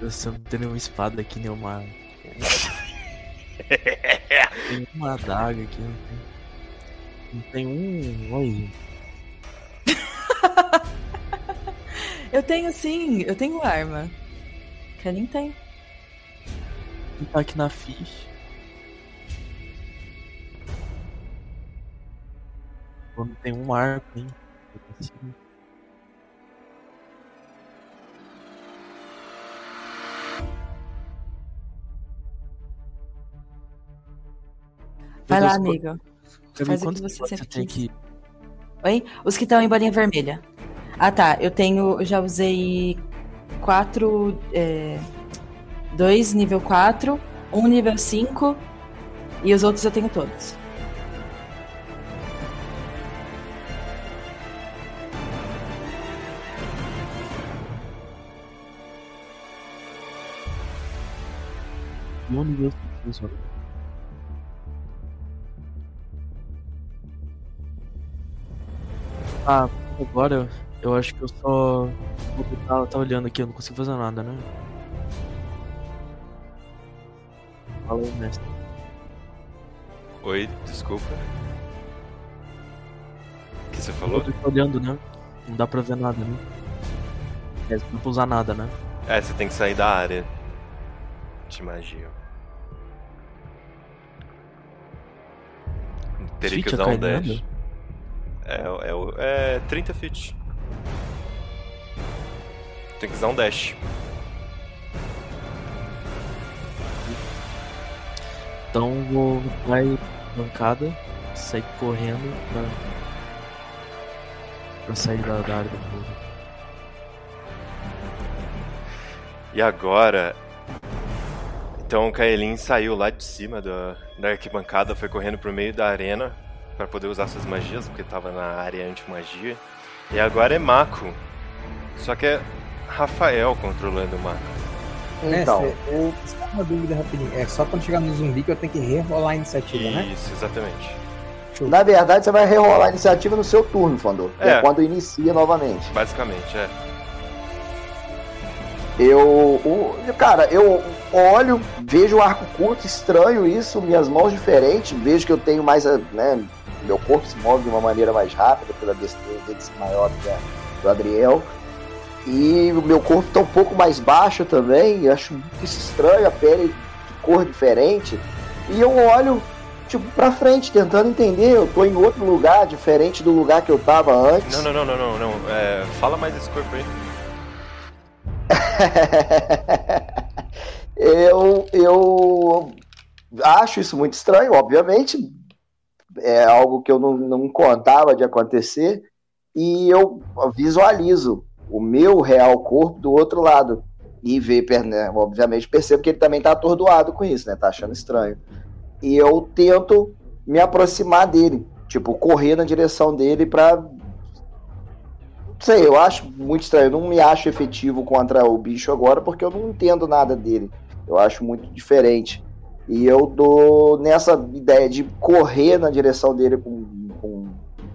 Você não tem nenhuma espada aqui, nenhuma. tem uma adaga aqui, não tem. Não tem um. Olha. Eu tenho sim, eu tenho arma. Kanin tem. Não tá aqui na ficha. Não tem um arco, hein? Vai lá, amigo. Pra mim, Faz o que você sempre tem quis. que. Oi? Os que estão em bolinha vermelha. Ah, tá. Eu tenho. Eu já usei quatro. É, dois nível 4, um nível 5 e os outros eu tenho todos. Cinco só. Ah, agora eu, eu acho que eu só. Vou tentar tá olhando aqui, eu não consigo fazer nada, né? Fala aí, mestre. Oi, desculpa. O que você Eu falou? tô olhando, né? Não dá pra ver nada, né? É, não dá pra usar nada, né? É, você tem que sair da área. de magia. Um acarinhado? dash. É, é, é 30 feet. Tem que usar um dash. Então vou vai bancada, sair correndo pra. pra sair da, da área do fogo. E agora. Então o Kaelin saiu lá de cima da, da arquibancada, foi correndo pro meio da arena para poder usar suas magias, porque tava na área anti-magia. E agora é Mako. Só que é Rafael controlando o Mako. Então. Mestre, eu só uma dúvida rapidinho. É só quando chegar no zumbi que eu tenho que rerolar a iniciativa, né? Isso, exatamente. Na verdade, você vai rerolar a iniciativa no seu turno, Fandor. É. É. quando inicia novamente. Basicamente, é. Eu. o- cara, eu olho, vejo o arco curto, estranho isso, minhas mãos diferentes, vejo que eu tenho mais. Né, meu corpo se move de uma maneira mais rápida, pela destreza ser maior do que a do Adriel. E o meu corpo tá um pouco mais baixo também, acho muito estranho, a pele de cor diferente. E eu olho, tipo, pra frente, tentando entender, eu tô em outro lugar, diferente do lugar que eu tava antes. Não, não, não, não, não, não. É, fala mais esse corpo aí. eu, eu acho isso muito estranho, obviamente. É algo que eu não, não contava de acontecer. E eu visualizo o meu real corpo do outro lado. E ver, né, obviamente, percebo que ele também tá atordoado com isso, né? Tá achando estranho. E eu tento me aproximar dele. Tipo, correr na direção dele não sei, eu acho muito estranho. Eu não me acho efetivo contra o bicho agora porque eu não entendo nada dele. Eu acho muito diferente. E eu dou nessa ideia de correr na direção dele com, com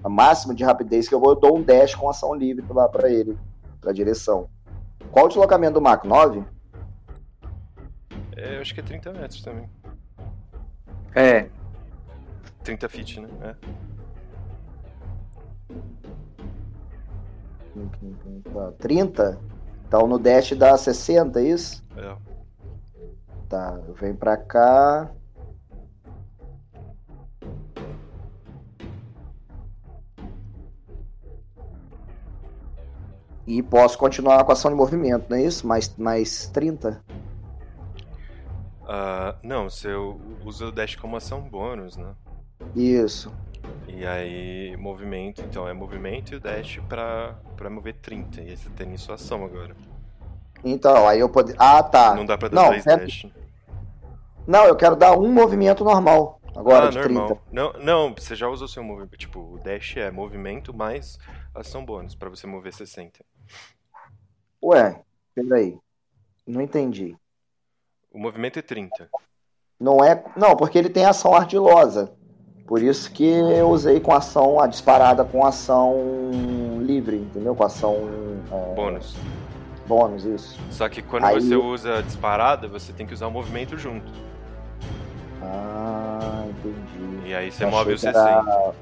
a máxima de rapidez que eu vou, eu dou um dash com ação livre lá pra ele, pra direção. Qual o deslocamento do Mac? 9? É, eu acho que é 30 metros também. É. 30 feet, né? É. Tá, 30? Então no dash dá 60, é isso? É. Tá, venho pra cá. E posso continuar com a ação de movimento, não é isso? Mais, mais 30? Ah, não, você usa o dash como ação bônus, né? Isso. E aí, movimento, então é movimento e o dash pra, pra mover 30. E aí você tem sua ação agora. Então, aí eu poder. Ah, tá. Não dá pra dar não, dois pera- dash. Não, eu quero dar um movimento normal. Agora ah, de normal. 30. Não, não, você já usou seu movimento. Tipo, o dash é movimento mais ação bônus pra você mover 60. Ué, peraí. Não entendi. O movimento é 30. Não é. Não, porque ele tem ação ardilosa. Por isso que eu usei com ação, a disparada com ação livre, entendeu? Com ação. é, Bônus. Bônus, isso. Só que quando Aí- você usa disparada, você tem que usar o movimento junto. Ah, entendi. E aí você move o que era-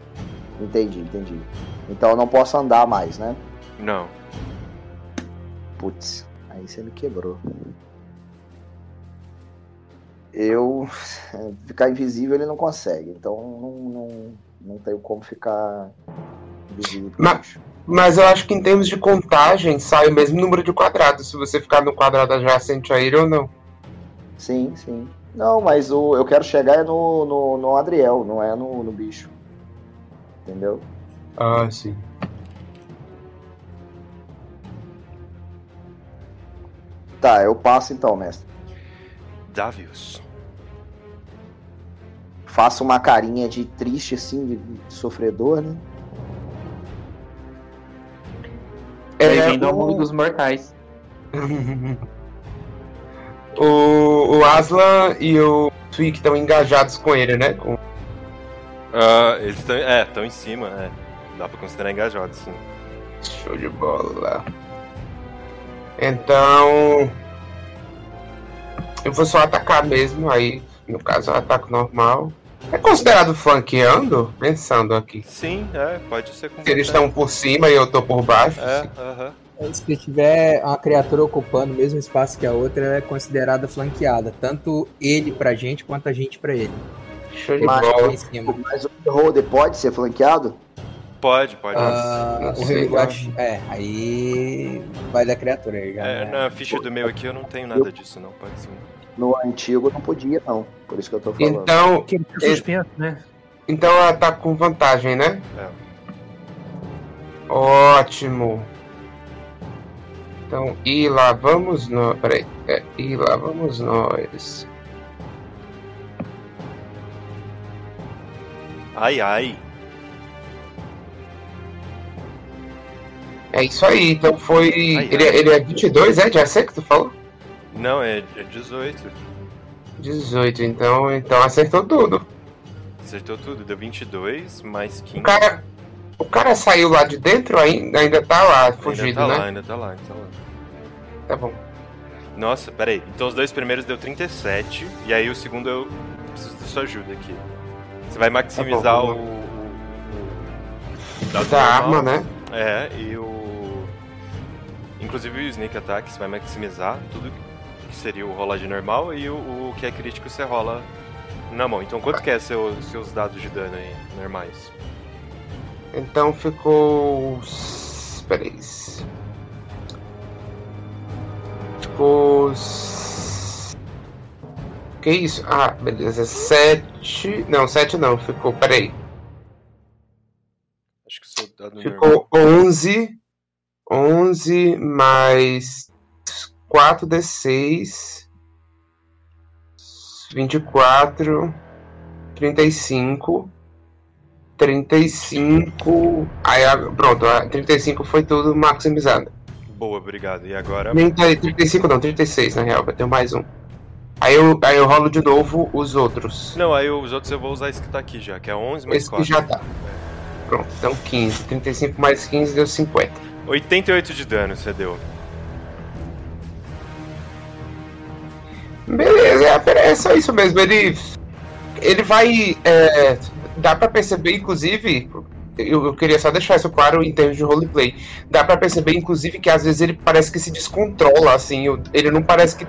Entendi, entendi. Então eu não posso andar mais, né? Não. Putz, aí você me quebrou. Eu. Ficar invisível ele não consegue, então não, não, não tenho como ficar invisível. pro Ma- bicho. Mas eu acho que em termos de contagem, sai o mesmo número de quadrados, se você ficar no quadrado adjacente a ele ou não. Sim, sim. Não, mas o, eu quero chegar é no, no, no Adriel, não é no, no bicho. Entendeu? Ah, sim. Tá, eu passo então, mestre. Davius. Faço uma carinha de triste, assim, de, de sofredor, né? Bem-vindo ao o- mundo dos mortais. o, o Aslan e o Twig estão engajados com ele, né? Com... Ah, eles estão. É, estão em cima, é. Dá pra considerar engajado, sim. Show de bola. Então. Eu vou só atacar mesmo, aí, no caso, é um ataque normal. É considerado flanqueando? Pensando aqui. Sim, é, pode ser Se eles estão por cima e eu tô por baixo. É, assim. aham. Se tiver uma criatura ocupando o mesmo espaço que a outra, ela é considerada flanqueada. Tanto ele pra gente quanto a gente pra ele. Show de Mas, bola. mas o Beholder pode ser flanqueado? Pode, pode. Ah, o sei, acho- é, aí vai da criatura aí já. É, né? na ficha do meu aqui eu não tenho nada disso, não. Pode sim. No antigo não podia, não. Por isso que eu tô falando. Então, Que ele fica é- suspenso, né? então ela tá com vantagem, né? É. Ótimo. Então, e lá vamos nós. Peraí. É, e lá vamos nós. Ai, ai. É isso aí. Então foi. Ai, ele, ai. ele é 22, é? Já sei que tu falou? Não, é, é 18. 18, então, então acertou tudo. Acertou tudo. Deu 22, mais 15. O cara, o cara saiu lá de dentro ainda, ainda tá lá, fugido, ainda tá né? lá, ainda tá lá, ainda tá lá. Tá bom. Nossa, peraí. Então os dois primeiros deu 37, e aí o segundo eu preciso da sua ajuda aqui. Você vai maximizar Tá bom, o, o, Da normal. arma, né? É, e o. Inclusive o Sneak Attack você vai maximizar tudo que seria o rolagem normal e o, o que é crítico você rola na mão. Então quanto que é seu, seus dados de dano aí, normais? Então ficou. Peraí. Ficou. Que isso? Ah, beleza. 7. Não, 7 não. Ficou. Peraí. Acho que o seu dado Ficou normal. 11. 11 mais 4d6. 24. 35. 35. Aí, a- pronto, a 35 foi tudo maximizado. Boa, obrigado. E agora. 30, 35 não, 36 na real, vai ter mais um. Aí eu, aí eu rolo de novo os outros. Não, aí os outros eu vou usar esse que tá aqui já, que é 11 mais Esse que 4. já tá. Pronto, então 15. 35 mais 15 deu 50. 88 de dano você deu. Beleza, é, é só isso mesmo. Ele, ele vai. É, dá pra perceber, inclusive. Eu, eu queria só deixar isso claro em termos de roleplay. Dá pra perceber, inclusive, que às vezes ele parece que se descontrola, assim. Ele não parece que.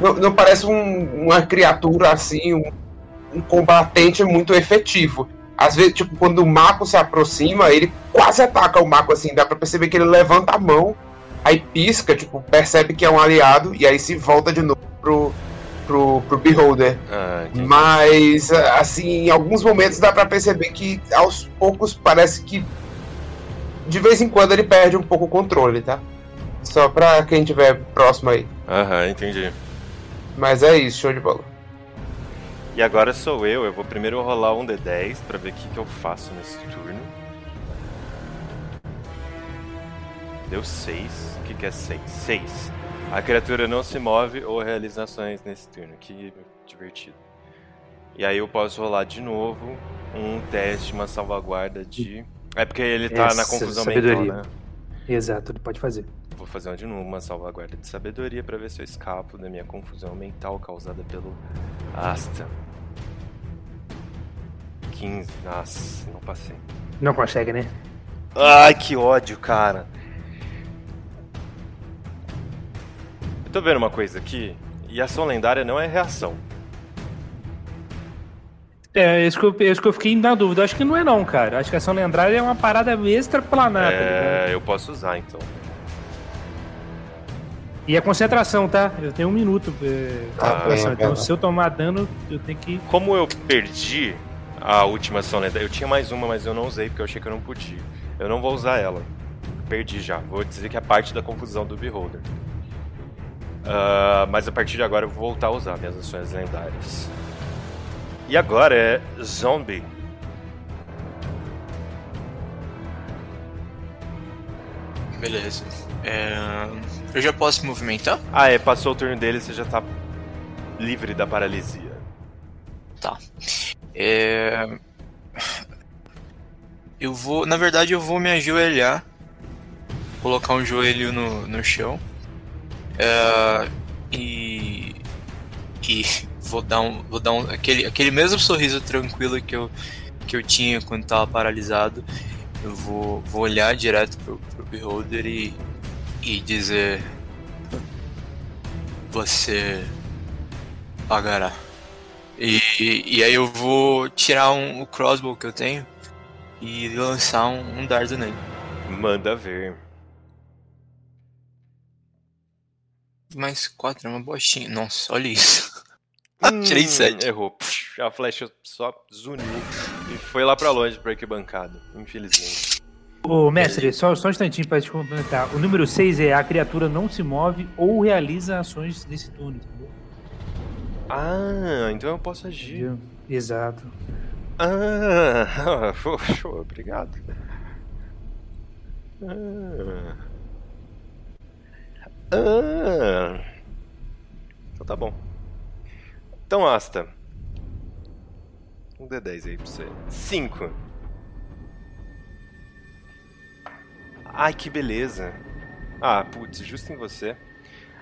Não, não parece um- uma criatura assim, um, um combatente muito efetivo. Às vezes, tipo, quando o Mako se aproxima, ele quase ataca o Mako assim. Dá pra perceber que ele levanta a mão, aí pisca, tipo, percebe que é um aliado, e aí se volta de novo pro, pro, pro Beholder. Ah. Mas, assim, em alguns momentos dá pra perceber que aos poucos parece que de vez em quando ele perde um pouco o controle, tá? Só pra quem tiver próximo aí. Aham, entendi. Mas é isso, show de bola. E agora sou eu, eu vou primeiro rolar um D10 pra ver o que, que eu faço nesse turno. Deu 6. O que, que é 6? 6. A criatura não se move ou realiza ações nesse turno. Que divertido. E aí eu posso rolar de novo um teste, uma salvaguarda de. É porque ele tá na Essa confusão sabedoria. mental, né? Exato, ele pode fazer. Vou fazer de novo uma salvaguarda de sabedoria pra ver se eu escapo da minha confusão mental causada pelo Asta. 15. Nossa, não passei. Não consegue, né? Ai, que ódio, cara. Eu tô vendo uma coisa aqui. E ação lendária não é reação. É, isso que, eu, isso que eu fiquei na dúvida. Acho que não é não, cara. Acho que a ação lendária é uma parada extraplanar, tá ligado? É, eu posso usar então. E a concentração, tá? Eu tenho um minuto. É, Ah, concentração. bem, então, se eu tomar dano, eu tenho que. Como eu perdi a última ação lendária, eu tinha mais uma, mas eu não usei porque eu achei que eu não podia. Eu não vou usar ela. Perdi já. Vou dizer que é parte da confusão do Beholder. Ah, mas a partir de agora eu vou voltar a usar minhas ações lendárias. E agora é Zombie. Beleza. É, Eu já posso me movimentar? Ah, é, passou o turno dele, você já tá livre da paralisia. Tá. É... Eu vou. Na verdade, eu vou me ajoelhar. Colocar um joelho no, no chão. É, E. E vou dar um. Vou dar um. Aquele, aquele mesmo sorriso tranquilo que eu, que eu tinha quando tava paralisado. Eu vou, vou olhar direto pro, pro Beholder e. e dizer: Você pagará. E, e aí eu vou tirar um, o crossbow que eu tenho e lançar um, um dardo nele. Manda ver. Mais quatro é uma bostinha. Nossa, olha isso. Hum, Tirei sete. Errou. Psh, A flecha só zuniu e foi lá pra longe pra arquibancada, infelizmente. Ô, mestre, só, só um instantinho pra te complementar. O número 6 é a criatura não se move ou realiza ações nesse turno, entendeu? Ah, então eu posso agir. Exato. Ah, poxa, obrigado. Ah. Ah. Então tá bom. Então, Asta. Um D10 aí pra você. 5. Ai, que beleza. Ah, putz, justo em você.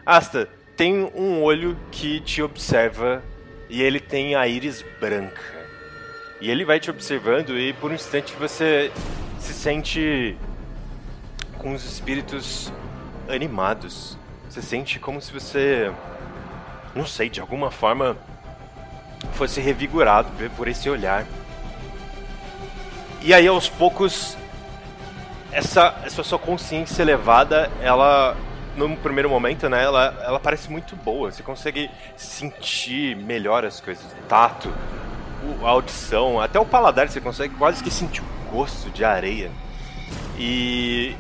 Asta, tem um olho que te observa e ele tem a íris branca. E ele vai te observando e por um instante você se sente com os espíritos animados. Você sente como se você, não sei, de alguma forma fosse revigorado por- esse olhar. E aí aos poucos essa, essa sua consciência elevada, ela no primeiro momento, né, ela, ela parece muito boa. Você consegue sentir melhor as coisas, o tato, a audição, até o paladar, você consegue quase que sentir o gosto de areia. E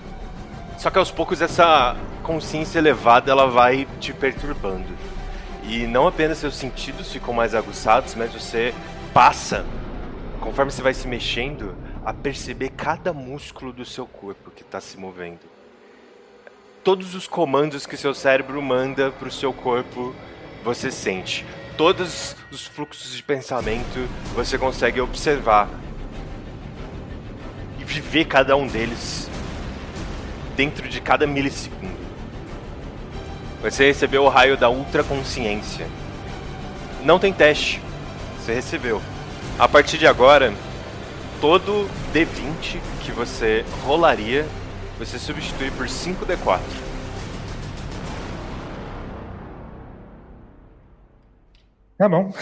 só que aos poucos essa consciência elevada ela vai te perturbando. E não apenas seus sentidos ficam mais aguçados, mas você passa, conforme você vai se mexendo, a perceber cada músculo do seu corpo que está se movendo. Todos os comandos que seu cérebro manda para o seu corpo, você sente. Todos os fluxos de pensamento você consegue observar e viver cada um deles dentro de cada milissegundo. Você recebeu o raio da ultra consciência. Não tem teste. Você recebeu. A partir de agora, todo D20 que você rolaria, você substitui por 5D4. Tá bom.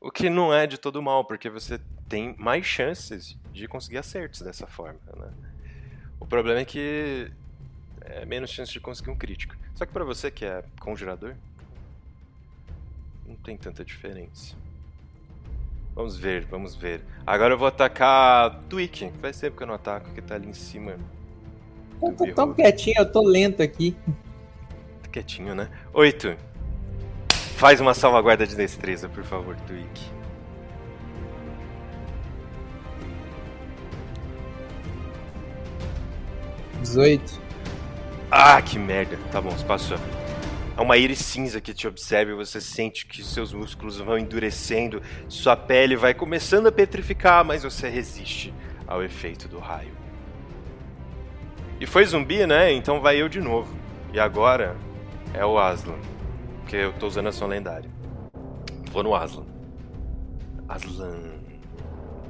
O que não é de todo mal, porque você tem mais chances de conseguir acertos dessa forma, né? O problema é que é menos chance de conseguir um crítico. Só que pra você que é conjurador, não tem tanta diferença. Vamos ver, vamos ver. Agora eu vou atacar Twig. Faz tempo que eu não ataco, que tá ali em cima. Eu tô tão quietinho, eu tô lento aqui. Tá quietinho, né? Oito. Faz uma salvaguarda de destreza, por favor, Twig. Dezoito. Ah, que merda. Tá bom, você passou. É uma íris cinza que te observa e você sente que seus músculos vão endurecendo, sua pele vai começando a petrificar, mas você resiste ao efeito do raio. E foi zumbi, né? Então vai eu de novo. E agora é o Aslan. Porque eu tô usando a ação lendária. Vou no Aslan. Aslan.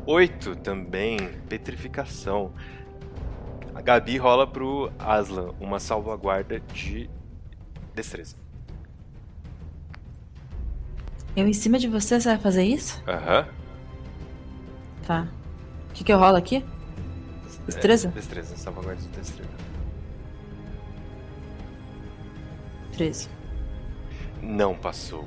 Oito também. Petrificação. A Gabi rola pro Aslan uma salvaguarda de destreza. Eu em cima de você, você vai fazer isso? Aham. Tá. O que, que eu rolo aqui? Destreza? É, destreza, salvaguarda de destreza. 13. Não passou.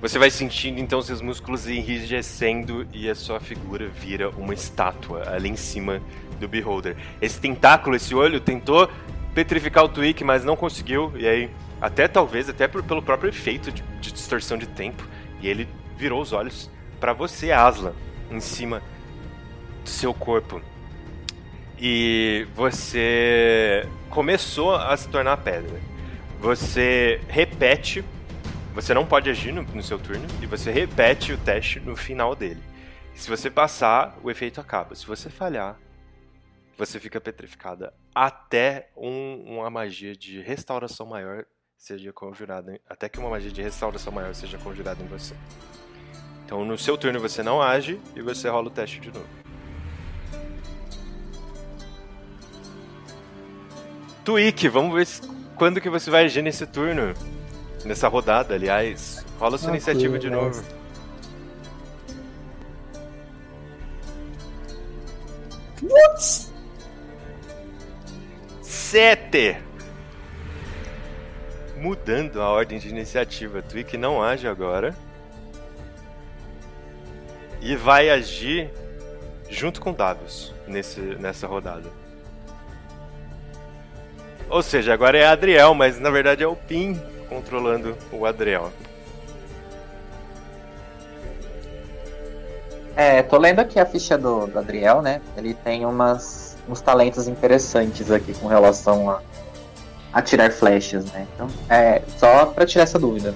Você vai sentindo então seus músculos enrijecendo e a sua figura vira uma estátua ali em cima do Beholder. Esse tentáculo, esse olho, tentou petrificar o Twig, mas não conseguiu. E aí, até talvez, até por- pelo próprio efeito de, de distorção de tempo, e ele virou os olhos para você, Aslan, em cima do seu corpo. E você começou a se tornar pedra. Você repete, você não pode agir no, no seu turno, e você repete o teste no final dele. Se você passar, o efeito acaba. Se você falhar, você fica petrificada até um- uma magia de restauração maior seja conjurada, até que uma magia de restauração maior seja conjurada em você. Então, no seu turno você não age e você rola o teste de novo. Twig, vamos ver quando que você vai agir nesse turno. Nessa rodada, aliás. Rola sua iniciativa de novo. Putz! Sete! Mudando a ordem de iniciativa, Twig não age agora. E vai agir junto com Davius nesse, nessa rodada. Ou seja, agora é Adriel, mas na verdade é o Pin controlando o Adriel. É, tô lendo aqui a ficha do, do Adriel, né? Ele tem umas, uns talentos interessantes aqui com relação a, a tirar flechas, né? Então, é, só pra tirar essa dúvida.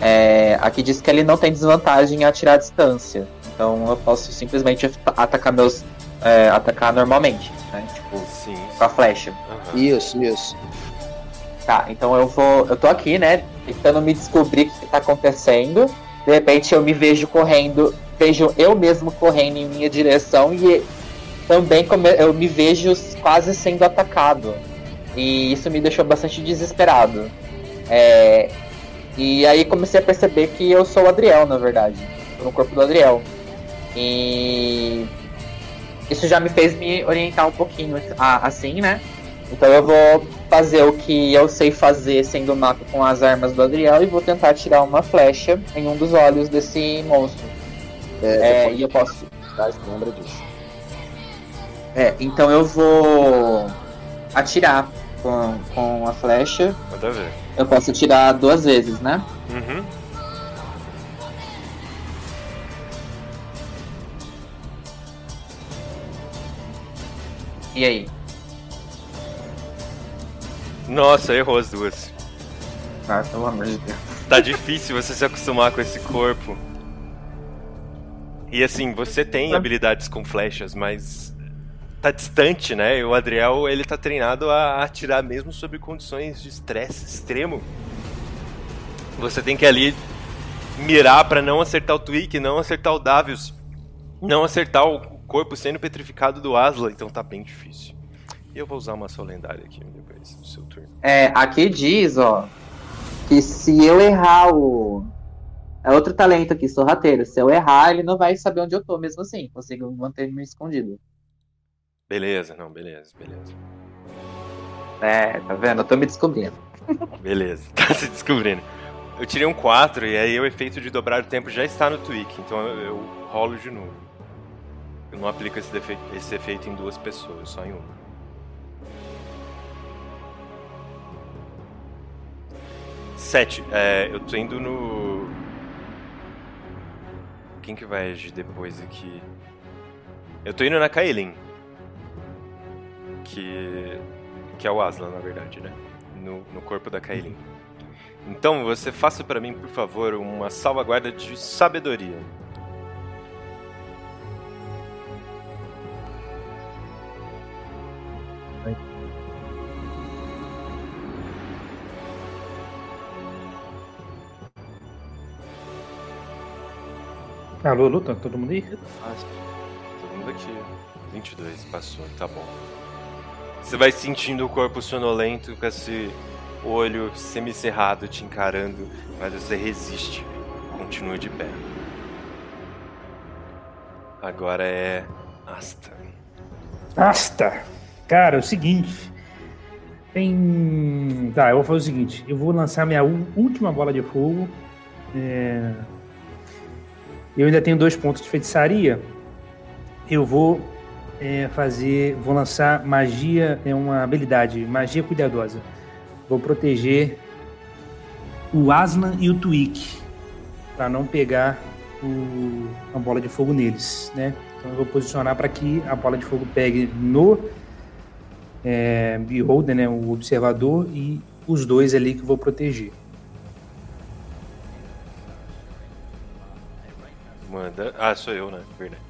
É, aqui diz que ele não tem desvantagem em atirar à distância. Então eu posso simplesmente at- atacar meus. é, atacar normalmente, né? Tipo, com a flecha. Isso, isso. Tá, então eu vou. Eu tô aqui, né? Tentando me descobrir o que tá acontecendo. De repente eu me vejo correndo, vejo eu mesmo correndo em minha direção e também eu me vejo quase sendo atacado. E isso me deixou bastante desesperado. É, e aí comecei a perceber que eu sou o Adriel, na verdade. No corpo do Adriel. E isso já me fez me orientar um pouquinho assim, né? Então eu vou fazer o que eu sei fazer sendo mago com as armas do Adriel e vou tentar tirar uma flecha em um dos olhos desse monstro. É, e eu posso. Lembra disso. É, então eu vou atirar com, com a flecha. Manda ver. Eu posso atirar duas vezes, né? Uhum. E aí? Nossa, errou as duas. Ah, pelo amor de Deus. Tá difícil você se acostumar com esse corpo. E assim, você tem habilidades com flechas, mas tá distante, né? E o Adriel, ele tá treinado a atirar mesmo sob condições de estresse extremo. Você tem que ali mirar pra não acertar o Twig, não acertar o Davius, não acertar o corpo sendo petrificado do Asla, então tá bem difícil. E eu vou usar uma lendária aqui depois do seu turno. É, aqui diz, ó, que se eu errar o. É outro talento aqui, sorrateiro. Se eu errar, ele não vai saber onde eu tô mesmo assim. Consigo manter-me escondido. Beleza, não, beleza, beleza. É, tá vendo? Eu tô me descobrindo. Beleza, tá se descobrindo. Eu tirei um 4 e aí o efeito de dobrar o tempo já está no tweak, então eu, eu rolo de novo. Eu não aplico esse, esse efeito em duas pessoas, só em uma. Sete. É, eu tô indo no. Quem que vai agir depois aqui? Eu tô indo na Kaelin. Que. Que é o Aslan, na verdade, né? No, no corpo da Kaelin. Então, você faça pra mim, por favor, uma salvaguarda de sabedoria. Alô, alô, tá todo mundo aí? Todo mundo aqui. 22, passou, tá bom. Você vai sentindo o corpo sonolento com esse olho semicerrado te encarando, mas você resiste. Continua de pé. Agora é. Asta. Asta! Cara, é o seguinte. Tem. Tá, eu vou fazer o seguinte: eu vou lançar minha última bola de fogo. É, Eu ainda tenho dois pontos de feitiçaria. Eu vou é, fazer. Vou lançar magia. É uma habilidade, magia cuidadosa. Vou proteger o Aslan e o Twig. Pra não pegar o, a bola de fogo neles, né? Então eu vou posicionar para que a bola de fogo pegue no é, Beholder, né, o observador, e os dois ali que eu vou proteger. Ah, sou eu, né? Verdade.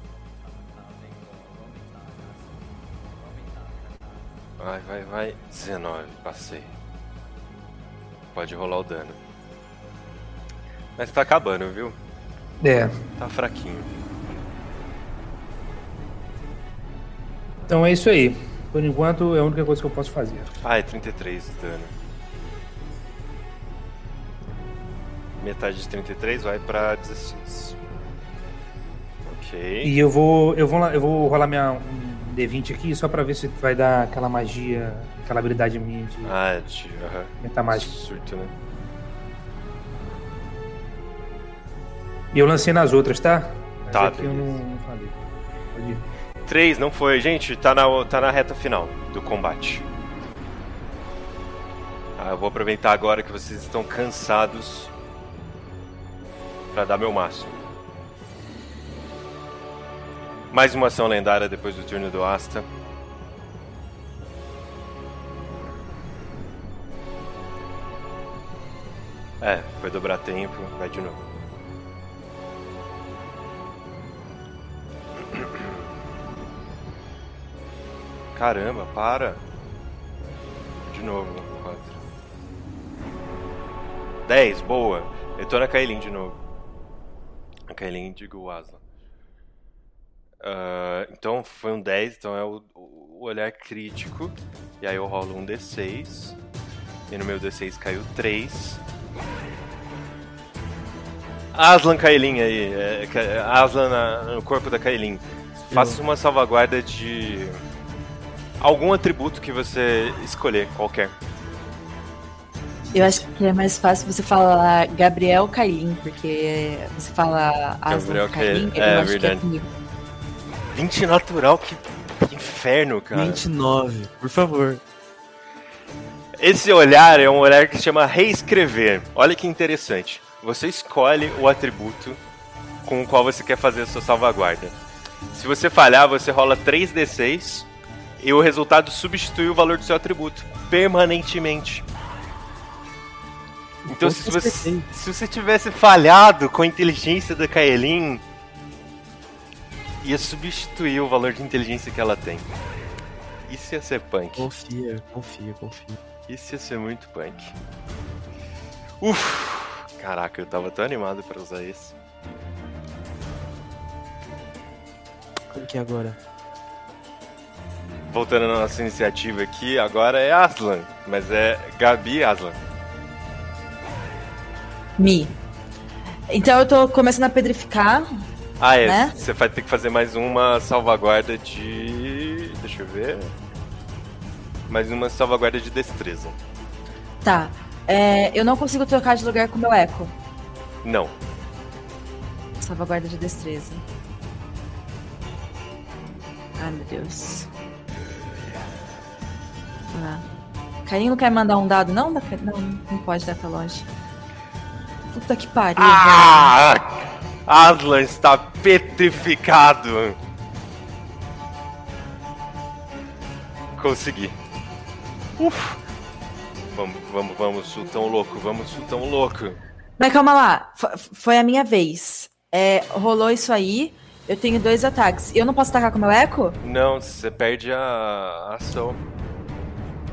Vai, vai, vai. 19, passei. Pode rolar o dano. Mas tá acabando, viu? É. Tá fraquinho. Então é isso aí. Por enquanto, é a única coisa que eu posso fazer. Ah, é 33 de dano. Metade de 33 vai pra 16. Ok. E eu vou, eu vou, lá- eu vou rolar minha, um D20 aqui só pra ver se vai dar aquela magia, aquela habilidade minha de Ah, de. aham. metamágica. Surto, né? E eu lancei nas outras, tá? Mas Tá, aqui eu não, não falei. Pode ir. 3 não foi. Gente, tá na, tá na reta final do combate. Ah, eu vou aproveitar agora que vocês estão cansados pra dar meu máximo. Mais uma ação lendária depois do turno do Asta. É, foi dobrar tempo, vai de novo. Caramba, para. De novo, 4. 10, boa. Eu tô na Kailin de novo. A Kailin, digo o Aslan. Ah, então foi um 10, então é o, o olhar crítico. E aí eu rolo um D6. E no meu D6 caiu 3. Aslan Kailin aí. É, Ka- Aslan na- no corpo da Kailin. Faça uma salvaguarda de algum atributo que você escolher, qualquer. Eu acho que é mais fácil você falar Gabriel Cailin, porque você fala Gabriel Aslan Cailin, Cailin, eu é, acho que é verdade. comigo. 20 natural, que, que inferno, cara. 29, por favor. Esse olhar é um olhar que se chama reescrever. Olha que interessante. Você escolhe o atributo com o qual você quer fazer a sua salvaguarda. Se você falhar, você rola 3d6 e o resultado substitui o valor do seu atributo permanentemente. Então, se você, se você tivesse falhado com a inteligência da Kaelin, ia substituir o valor de inteligência que ela tem. Isso ia ser punk. Confia, confia, confia. Isso ia ser muito punk. Uf! Caraca, eu tava tão animado pra usar esse. Como que é agora? Voltando na nossa iniciativa aqui, agora é Aslan, mas é Gabi e Aslan. Mi. Então eu tô começando a pedrificar. Ah, é. Né? Você vai ter que fazer mais uma salvaguarda de. Deixa eu ver. Mais uma salvaguarda de destreza. Tá. É, eu não consigo trocar de lugar com o meu eco. Não. Salvaguarda de destreza. Ai, meu Deus. Ah. Carinho não quer mandar um dado, não? Não, não pode data longe. Puta que pariu. Ah! Aslan está petrificado. Consegui. Uf. Vamos, vamos, vamos, sultão louco, vamos, sultão louco. Mas calma lá, F- foi a minha vez. É, rolou isso aí, eu tenho dois ataques. Eu não posso atacar com o meu eco? Não, você perde a a ação.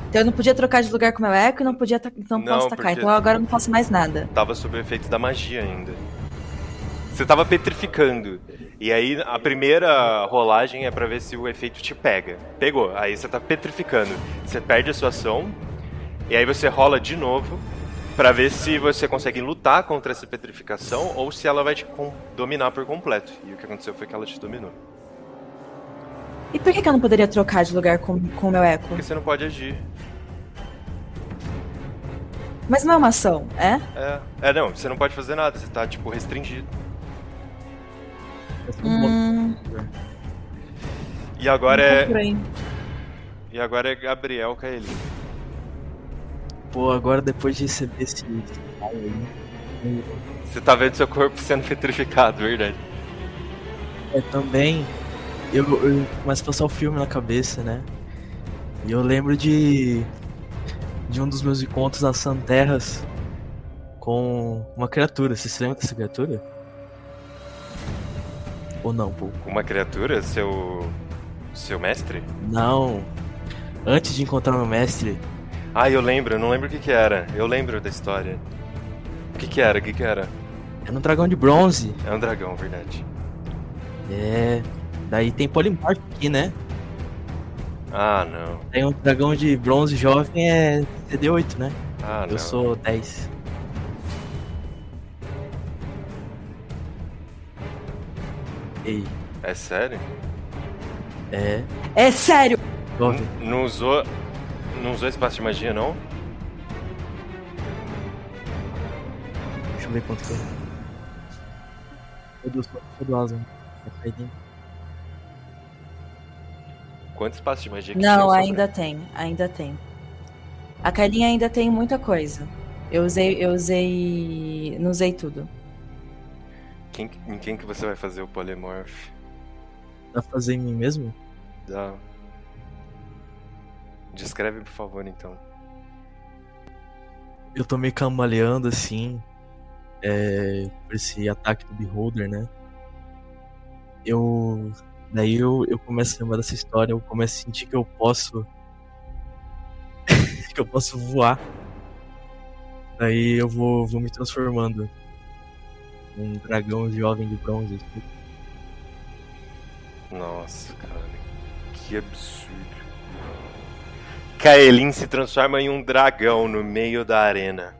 Então eu não podia trocar de lugar com o meu eco e não podia ata- não, Não, posso atacar. Então agora eu não posso mais nada. Tava sob o efeito da magia ainda. Você tava petrificando. E aí a primeira rolagem é pra ver se o efeito te pega. Pegou. Aí você tá petrificando. Você perde a sua ação. E aí você rola de novo pra ver se você consegue lutar contra essa petrificação ou se ela vai te dominar por completo. E o que aconteceu foi que ela te dominou. E por que, que eu não poderia trocar de lugar com, com o meu eco? Porque você não pode agir. Mas não é uma ação, é? É, é não, você não pode fazer nada, você tá tipo restringido. Hum, E agora é. E agora é Gabriel Kaeli. Pô, agora depois de receber esse. Você tá vendo seu corpo sendo petrificado, verdade. É, também. Eu, eu começo a passar o filme na cabeça, né? E eu lembro de. De um dos meus encontros nas Santerras com uma criatura. Você se lembra dessa criatura? Ou não? Uma criatura, seu. seu mestre? Não. Antes de encontrar meu mestre, Ah, eu lembro, eu não lembro o que que era. Eu lembro da história. O que que era? O que que era? era um dragão de bronze. É um dragão, verdade. É. Daí tem polimorfo aqui, né? Ah, não. Aí um dragão de bronze jovem é CD8, né? Ah, Eu não. sou 10. Ei, É sério? é. É sério! N- Não usou. Não usou espaço de magia, não? Deixa eu ver quanto que é. Quanto foi do Asa? Tá. Quanto espaço de magia que Não, tinha ainda tem, ainda tem. A Kailinha ainda tem muita coisa. Eu usei, eu usei. Não usei tudo. Quem, em quem que você vai fazer o polimorph? Dá pra fazer em mim mesmo? Dá. Descreve, por favor, então. Eu tô meio cambaleando assim. É, por esse ataque do Beholder, né? Eu. Daí eu, eu começo a lembrar dessa história, eu começo a sentir que eu posso. que eu posso voar. Daí eu vou, vou me transformando. Um dragão jovem de bronze. assim. Nossa, cara. Que absurdo. Kaelin se transforma em um dragão no meio da arena.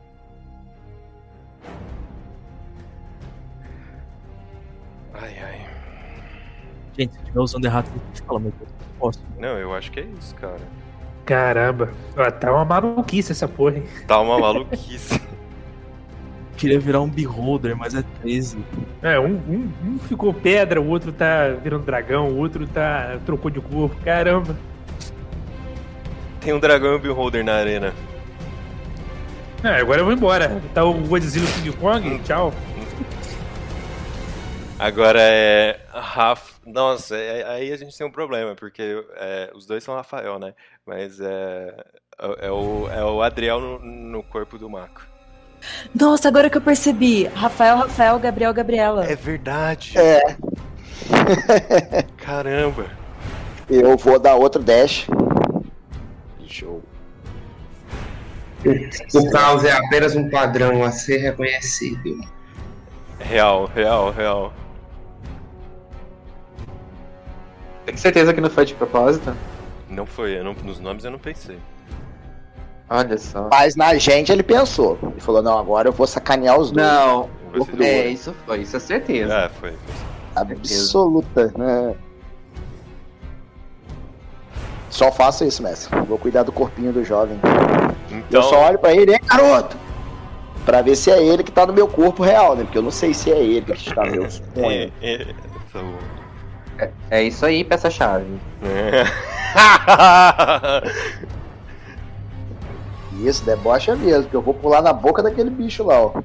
Ai, ai. Gente, se estiver usando errado, fala, mas eu posso. Não, eu acho que é isso, cara. Caramba. Tá uma maluquice essa porra, hein? Tá uma maluquice. Queria virar um beholder, mas é 13. É, um, um, um ficou pedra, o outro tá virando dragão, o outro tá. trocou de corpo. Caramba. Tem um dragão e um beholder na arena. É, agora eu vou embora. Tá o Godzilla e o King Kong? Tchau. Agora é. Raf... Nossa, é- aí a gente tem um problema, porque é, os dois são Rafael, né? Mas é. É é o, é o Adriel no, no corpo do Mako. Nossa, agora que eu percebi. Rafael, Rafael, Gabriel, Gabriela. É verdade. É. Caramba. Eu vou dar outro dash. Show. O caos é apenas um padrão a ser reconhecido. Real, real, real. Tem certeza que não foi de propósito? Não foi, eu não- nos nomes eu não pensei. Olha só. Mas na gente ele pensou. Ele falou, não, agora eu vou sacanear os dois. Não, Você é, isso foi, isso é certeza. É, foi. Absoluta, né? Só faço isso, mestre. Vou cuidar do corpinho do jovem. Então- Eu só olho pra ele, hein, garoto? Pra ver se é ele que tá no meu corpo real, né? Porque eu não sei se é ele que está no meu sonho. É, é, tá. É, é isso aí, peça-chave. Isso, debocha mesmo, porque eu vou pular na boca daquele bicho lá, ó.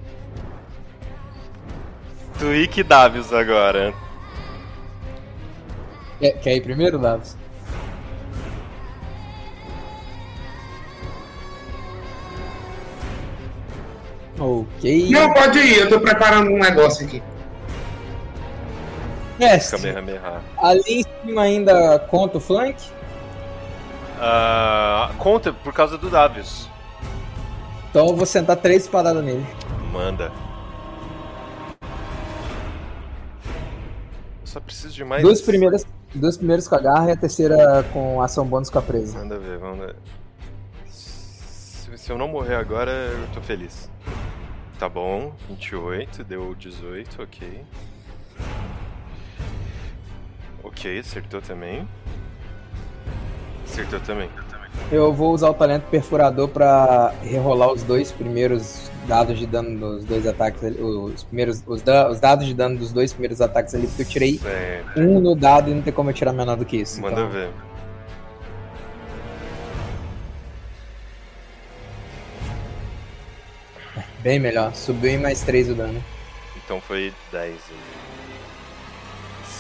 Twig Davius agora. Quer, quer ir primeiro, Davos? Ok. Não, pode ir, eu tô preparando um negócio aqui. Mestre, Kamehameha. ali em cima ainda conta o flank? Ah, conta por causa do Davius. Então eu vou sentar três espadadas nele. Manda. Eu só preciso de mais. Duas primeiras, duas primeiras com a garra e a terceira com ação bônus com a presa. Manda ver, vamos ver. Se, se eu não morrer agora, eu tô feliz. Tá bom, 28, deu 18, ok. Ok, acertou também. Acertou também. Eu vou usar o talento perfurador pra rerolar os dois primeiros dados de dano dos dois ataques ali, os primeiros os, da- os dados de dano dos dois primeiros ataques ali, porque eu tirei Certo. um no dado e não tem como eu tirar menor do que isso. Manda então- ver. Bem melhor. Subiu em mais 3 o dano. Então foi 10. ali.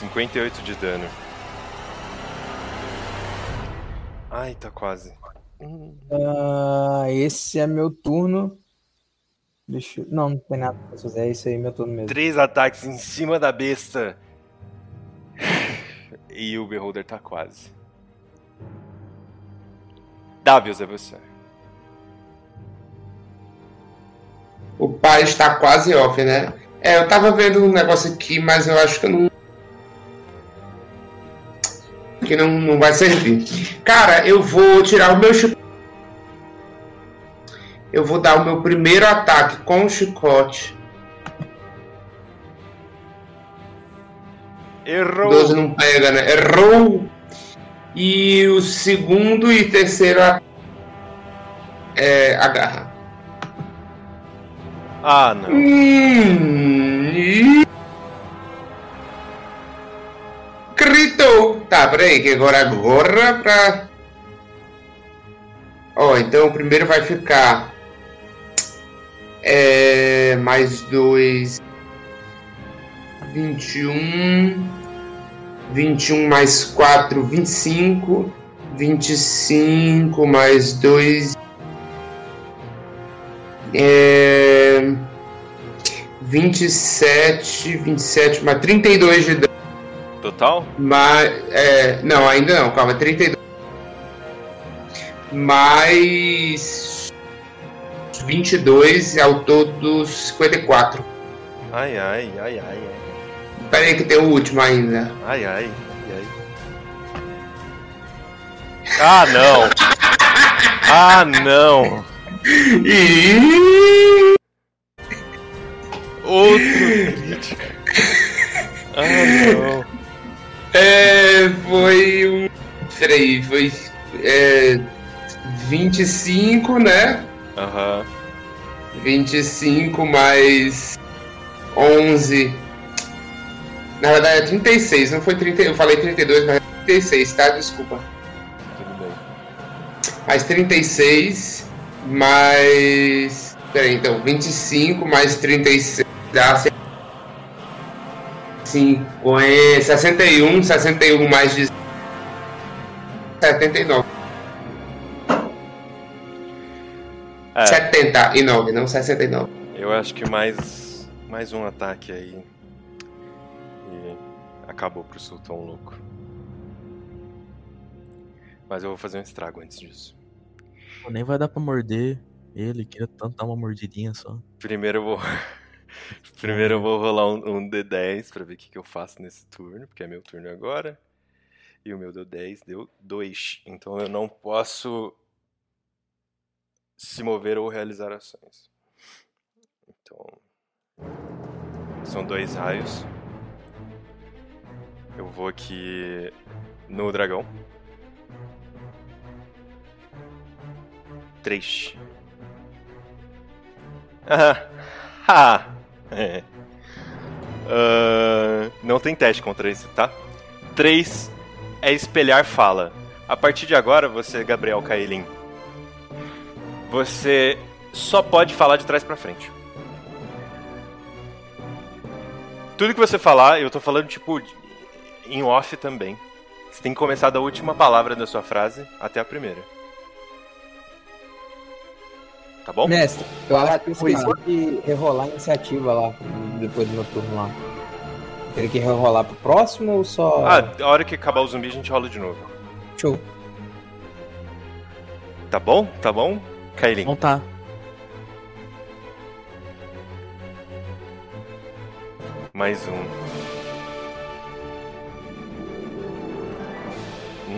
58 de dano. Ai, tá quase. Ah, esse é meu turno. Deixa eu... Não, não tem nada pra fazer. É isso aí, meu turno mesmo. Três ataques em cima da besta. E o Beholder tá quase. Davius, é você. O pai está quase off, né? É, eu tava vendo um negócio aqui, mas eu acho que eu não. Que não, não vai servir. Cara, eu vou tirar o meu chicote. Eu vou dar o meu primeiro ataque com o chicote. Errou. 12 não pega, né? Errou. E o segundo e terceiro é agarra. Ah, não. Hum, e- Gritou! Tá, peraí, que agora agora pra. Ó, então o primeiro vai ficar. É. Mais dois. 21. 21 mais 4, 25. 25 mais 2. É. 27, 27 mais 32 de dano. Total? Mas. É, não, ainda não, calma, 32. Mais. 22 ao todo 54. Ai, ai, ai, ai, ai. Pera aí que tem o último ainda. Ai, ai, ai. Ah, não! Ah, não! Outro crítico. Ah, não. É. Foi um. Peraí, foi. É. 25, né? Aham. 25 mais 11. Na verdade é 36, não foi 30. Eu falei 32, mas é 36, tá? Desculpa. Tudo bem. Mais 36, mais. Peraí, então, 25 mais 36 dá 50, 61, 61 mais 10, 79. É. 79, não 69. Eu acho que mais. Mais um ataque aí. E acabou pro Sultão louco. Mas eu vou fazer um estrago antes disso. Nem vai dar pra morder ele, queria tanto dar uma mordidinha só. Primeiro eu vou. Primeiro eu vou rolar um, um D10 pra ver o que, que eu faço nesse turno, porque é meu turno agora. E o meu deu 10, deu 2. Então eu não posso se mover ou realizar ações. Então. São dois raios. Eu vou aqui no dragão. 3. Ah, ah, Ah, não tem teste contra esse, tá? 3 é espelhar fala. A partir de agora, você, Gabriel Kaelin, você só pode falar de trás pra frente. Tudo que você falar, eu tô falando tipo em off também. Você tem que começar da última palavra da sua frase até a primeira. Tá bom? Mestre, eu acho que eu esqueci de rerolar a iniciativa lá, depois do meu turno lá. Teria que rerolar pro próximo ou só. Ah, a hora que acabar o zumbi a gente rola de novo. Show. Tá bom? Tá bom? Kailin. Não tá. Mais um.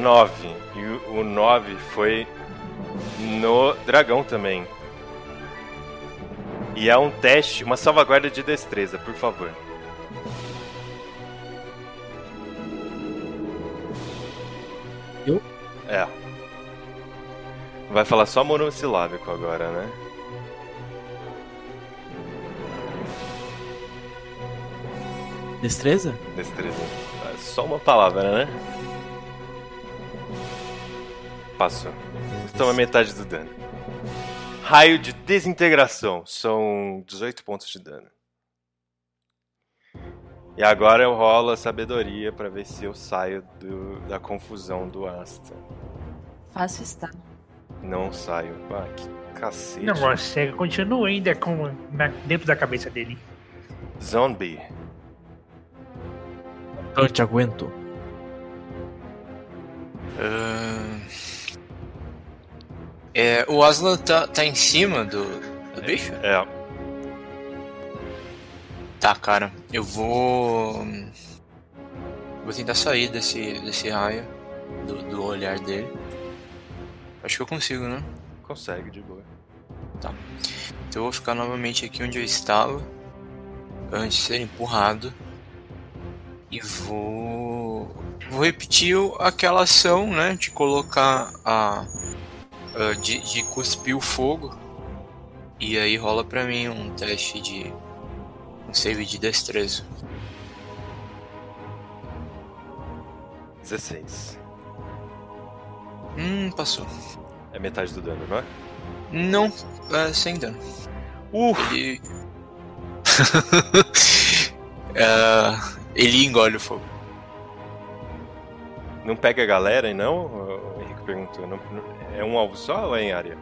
Nove. E o nove foi no dragão também. E é um teste, uma salvaguarda de destreza, por favor. Eu? É. Vai falar só monossilábico agora, né? Destreza? Destreza. É Só uma palavra, né? Passou. Toma metade do dano. Raio de desintegração. São 18 pontos de dano. E agora eu rolo a sabedoria pra ver se eu saio do- da confusão do Asta. Fácil está. Não saio. Ah, que cacete. Não consegue, continua ainda com, na- dentro da cabeça dele. Zombie. Eu te aguento. Ahn, É, o Aslan tá, tá em cima do, do bicho? É. Tá, cara. Eu vou. Vou tentar sair desse, desse raio. do, do olhar dele. Acho que eu consigo, né? Consegue, de boa. Tá. Então eu vou ficar novamente aqui onde eu estava. Antes de ser empurrado. E vou. Vou repetir aquela ação, né? De colocar a. a- de, de cuspir o fogo. E aí rola pra mim um teste de. Um save de destreza. 16. Hum, passou. É metade do dano, não é? Não, é sem dano. Uh. Ele. É, ele engole o fogo. Não pega a galera e não? O Henrique perguntou. Não- não- é um alvo só ou é em área?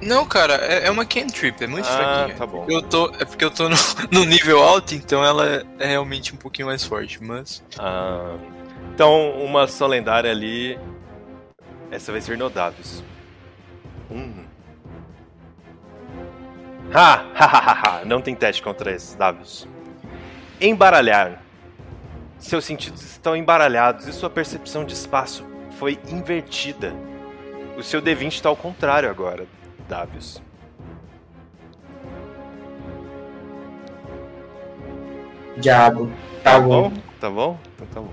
Não, cara, é, é uma cantrip, é muito Ah, fraquinha. tá bom. Eu tô, é porque eu tô no, no nível alto, então ela é realmente um pouquinho mais forte, mas. Ah, então, uma ação lendária ali. Essa vai ser Nodavius. Hum. Ha! Ha, ha, ha! Não tem teste contra esses, Davius. Embaralhar. Seus sentidos estão embaralhados e sua percepção de espaço foi invertida. O seu D20 está ao contrário agora, Davius. Diabo. Tá bom? Tá bom? Então tá bom.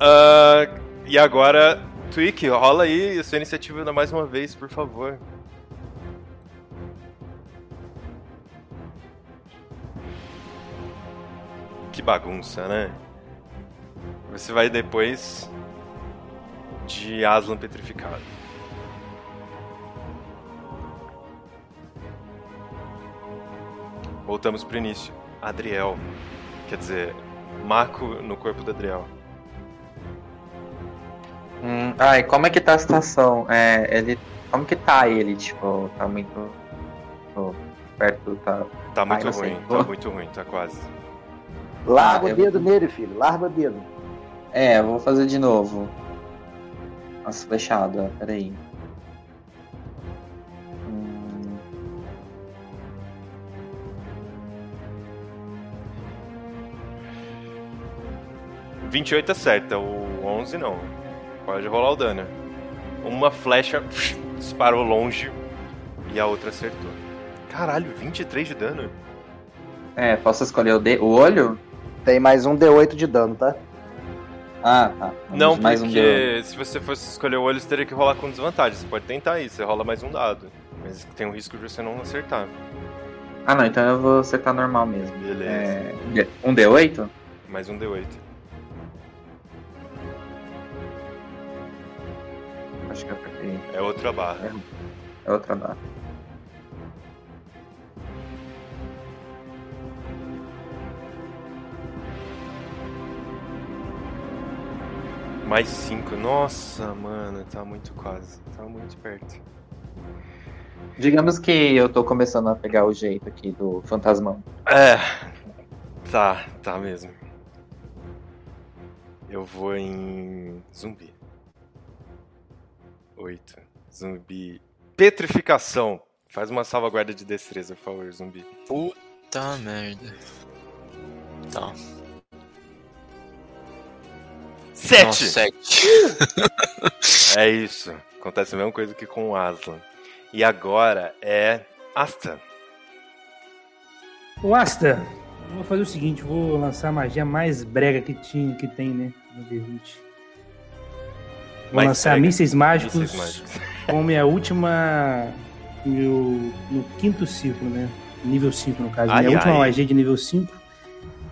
Ah, e agora, Twig, rola aí a sua iniciativa mais uma vez, por favor. Que bagunça, né? Você vai depois de Aslan petrificado. Voltamos pro início. Adriel. Quer dizer, Marco no corpo do Adriel. Hum, ai, como é que tá a situação? É, ele. Como que tá ele? Tipo, tá muito. tipo, perto, tá. Tá muito Ai, ruim, tá muito ruim, tá quase. Larga Ah, o eu- dedo nele, filho. Larga o dedo. É, eu vou fazer de novo. Nossa, flechada, peraí. Hum, 28 acerta, o 11 não. Pode rolar o dano. Uma flecha disparou longe e a outra acertou. Caralho, 23 de dano? É, posso escolher o, de... o olho? Tem mais um D8 de dano, tá? Ah, tá. Não, mais um porque se você fosse escolher o olho, você teria que rolar com desvantagem. Você pode tentar isso, você rola mais um dado. Mas tem o risco de você não acertar. Ah, não, então eu vou acertar normal mesmo. Beleza. É, um D8? Mais um D8. Acho que eu apertei. É outra barra. É outra barra. Mais 5. Nossa, mano, tá muito quase. Tá muito perto. Digamos que eu tô começando a pegar o jeito aqui do fantasmão. É. Tá, tá mesmo. Eu vou em. Zumbi. 8. Zumbi. Petrificação. Faz uma salvaguarda de destreza, por favor, zumbi. Puta merda. Tá. Sete! Nossa, sete. é isso. Acontece a mesma coisa que com o Aslan. E agora é. Asta. O Asta, eu vou fazer o seguinte, eu vou lançar a magia mais brega que, tinha, que tem, né? No D20. Vou Mais lançar brega. mísseis mágicos, Mísseis mágicos. como minha última. Meu, no quinto ciclo, né? Nível 5, no caso. Ai, minha última ai. magia de nível 5.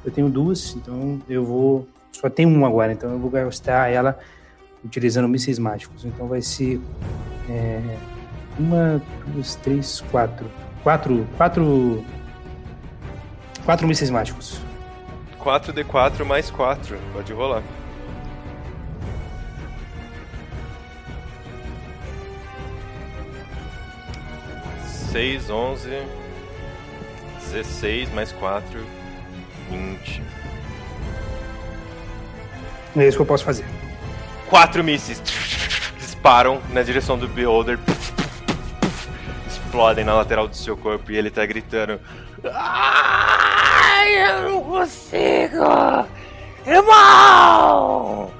Eu tenho duas, então eu vou. Só tem uma agora, então eu vou gastar ela utilizando mísseis mágicos. Então vai ser. é, uma, duas, três, quatro. Quatro. Quatro. Quatro mísseis mágicos. 4d4 mais 4. Pode rolar. Seis, onze, dezesseis mais quatro, vinte. É isso que eu posso fazer. Quatro mísseis disparam na direção do Beholder. Explodem na lateral do seu corpo e ele tá gritando. Ai, eu não consigo! Irmão!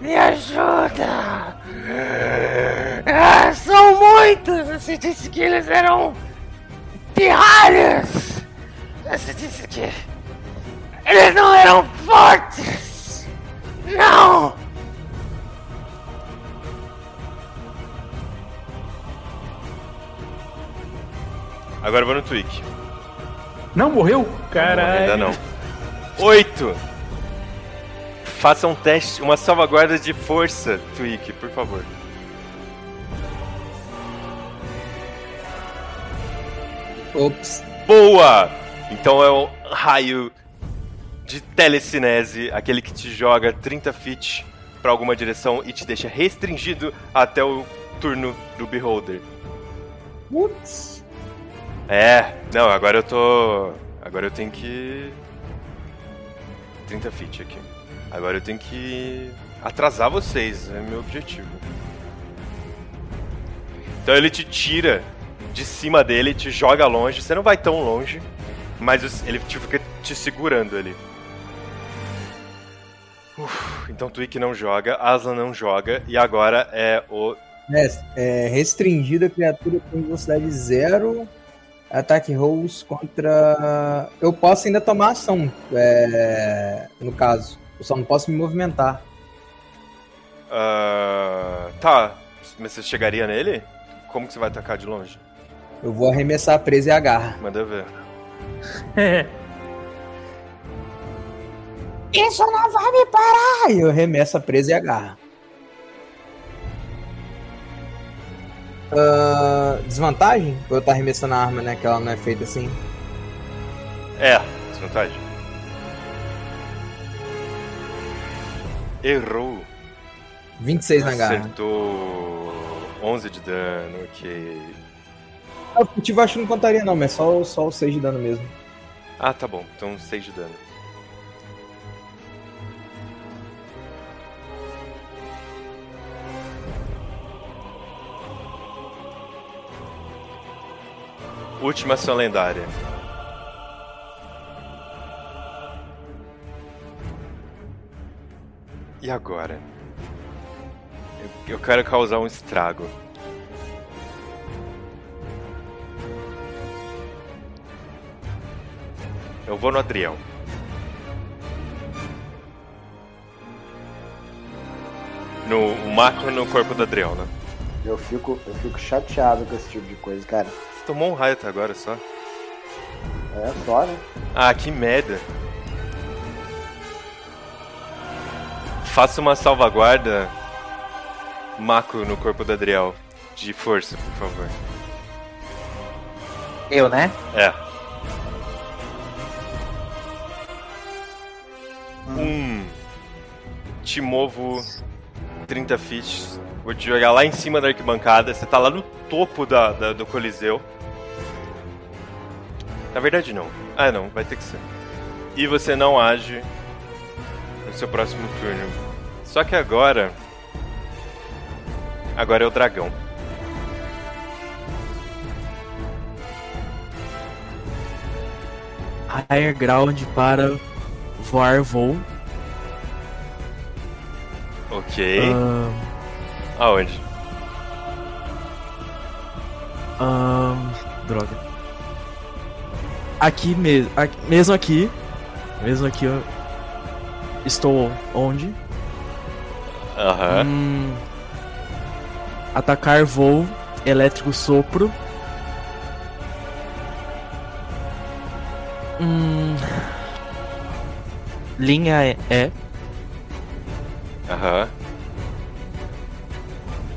Me ajuda! Ah, são muitos! Você disse que eles eram pirralhas! Você disse que eles não eram fortes! Não! Agora vou no Twig. Não morreu? Ainda Caralho. não. Oito. Faça um teste, uma salvaguarda de força, Twig, por favor. Ops. Boa! Então é o raio de telecinese, aquele que te joga 30 feet pra alguma direção e te deixa restringido até o turno do Beholder. Putz. É, não, agora eu tô. Agora eu tenho que. 30 feet aqui. Agora eu tenho que atrasar vocês, é meu objetivo. Então ele te tira de cima dele, te joga longe. Você não vai tão longe, mas ele fica te segurando ali. Então Twig não joga, Aslan não joga, e agora é o. É, é restringida a criatura com velocidade zero. Ataque rolls contra. Eu posso ainda tomar ação. é, No caso. Eu só não posso me movimentar. ah, tá, mas você chegaria nele? Como que você vai atacar de longe? Eu vou arremessar a presa e a garra. Manda ver. Isso não vai me parar! E eu arremesso a presa e a garra. Ah, desvantagem? Por eu estar arremessando a arma, né? Que ela não é feita assim. É, desvantagem. Errou. 26 na garra. Acertou 11 de dano, ok. Ah, O furtivo acho que não contaria, não, mas só, só o 6 de dano mesmo. Ah, tá bom. Então 6 de dano. Última ação lendária. E agora? Eu, eu quero causar um estrago. Eu vou no Adriel. No macro no corpo do Adriel, né? Eu fico, eu fico chateado com esse tipo de coisa, cara. Tomou um raio até agora só. É só, né? Ah, que merda. Faça uma salvaguarda macro no corpo do Adriel. De força, por favor. Eu, né? É. Um. Te movo 30 feet. Vou te jogar lá em cima da arquibancada. Você tá lá no topo da, da- do Coliseu. Na verdade, não. Ah, não, vai ter que ser. E você não age no seu próximo turno. Só que agora. Agora é o dragão. Higher ground para voar voo. Ok. Ahn, Aonde? ahn, droga. Aqui mesmo. Mesmo aqui. Mesmo aqui eu estou onde? Aham. Hum, atacar voo, elétrico sopro. Hum, linha é, é. Aham.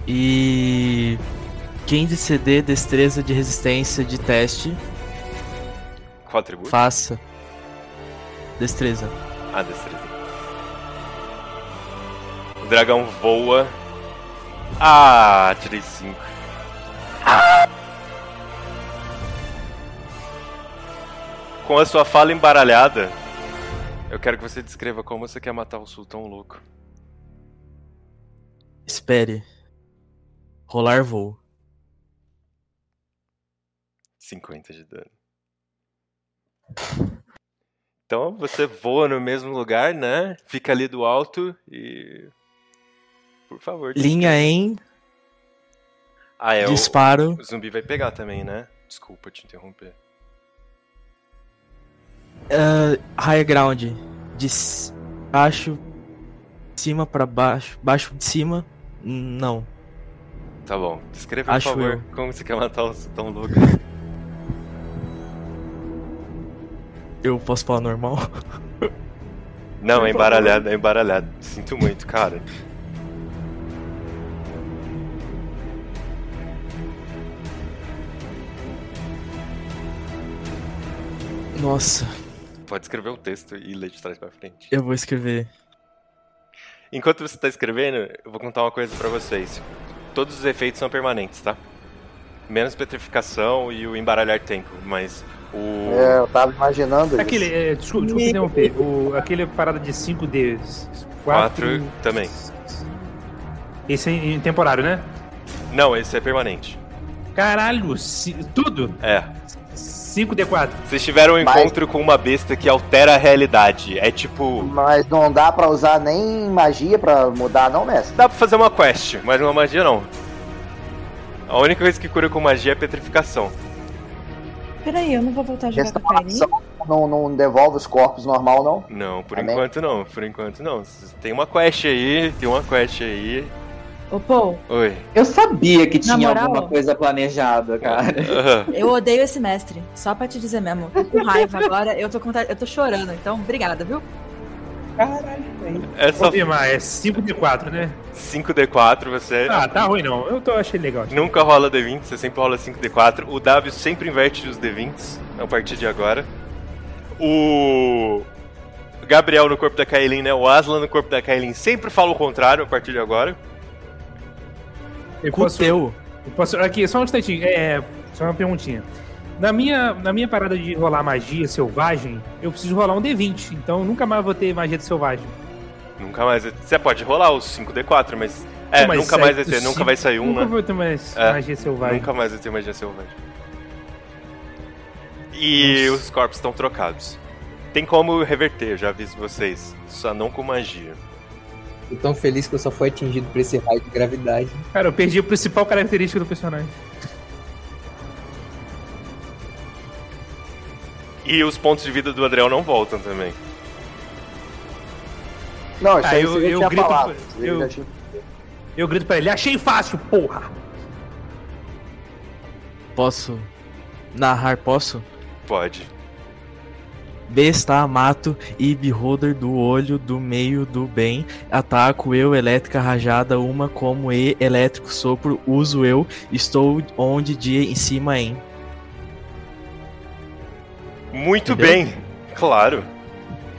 E 15 CD destreza de resistência de teste. Qual atributo? Faça. Destreza. Ah, destreza. O dragão voa. Ah, tirei 5. Com a sua fala embaralhada, eu quero que você descreva como você quer matar o sultão louco. Espere. Rolar voo. 50 de dano. Então você voa no mesmo lugar, né? Fica ali do alto e. Por favor. Linha em. Ah, é o- Disparo. O zumbi vai pegar também, né? Desculpa te interromper. Uh, high ground. De baixo. Cima pra baixo. Baixo de cima. Não. Tá bom. Descreva, Acho por favor, eu. como você quer matar o tão louco. Eu posso falar normal? Não, é embaralhado, é embaralhado. Sinto muito, cara. Nossa, Pode escrever o texto e ler de trás pra frente. eu vou escrever. Enquanto você tá escrevendo, eu vou contar uma coisa pra vocês. Todos os efeitos são permanentes, tá? Menos petrificação e o embaralhar tempo, mas o. É, eu tava imaginando isso. Aquele, é, desculpa, desculpa interromper. O, aquele parada de 5D. 4 também. Esse é em temporário, né? Não, esse é permanente. Caralho, tudo? É. 5D4. Vocês tiveram um encontro com uma besta que altera a realidade. É tipo. Mas não dá pra usar nem magia pra mudar, não, mestre? Dá pra fazer uma quest, mas uma magia não. A única coisa que cura com magia é petrificação. Peraí, eu não vou voltar a jogar com a não, não devolve os corpos normal, não? Não, por Amém. enquanto não, por enquanto não. Tem uma quest aí, tem uma quest aí. Ô, Paul, Oi. Eu sabia que tinha moral? alguma coisa planejada, cara. eu odeio esse mestre. Só pra te dizer mesmo. Tô com raiva agora, eu tô, com eu tô chorando. Então, obrigada, viu? Caralho, É só Confirmar, é 5D4, né? 5D4, você. Ah, tá ruim não. Eu tô, achei legal. Nunca rola D20, você sempre rola 5D4. O W sempre inverte os D20s a partir de agora. O Gabriel no corpo da Kailin, né? O Aslan no corpo da Kailin sempre fala o contrário a partir de agora. Eu posso, eu posso, aqui, só um instantinho. É, só uma perguntinha. Na minha, na minha parada de rolar magia selvagem, eu preciso rolar um D20. Então nunca mais vou ter magia de selvagem. Nunca mais. Você pode rolar os 5D4, mas. É, Mas nunca é mais vai ter, nunca vai sair um, nunca né? vou ter mais É, magia selvagem. Nunca mais vai ter magia selvagem. E os corpos estão trocados. Tem como reverter, eu já aviso vocês. Só não com magia. Tô tão feliz que eu só fui atingido por esse raio de gravidade. Cara, eu perdi a principal característica do personagem. E os pontos de vida do Adriel não voltam também. Não, isso Ah, aí eu- eu tinha grito- falado. eu- tinha- Eu grito pra ele, achei fácil, porra! Posso narrar? Posso? Pode. Besta, mato e beholder do olho do meio do bem. Ataco eu, elétrica rajada, uma como e elétrico sopro. Uso eu, estou onde dia em cima em. Muito Entendeu? bem, claro.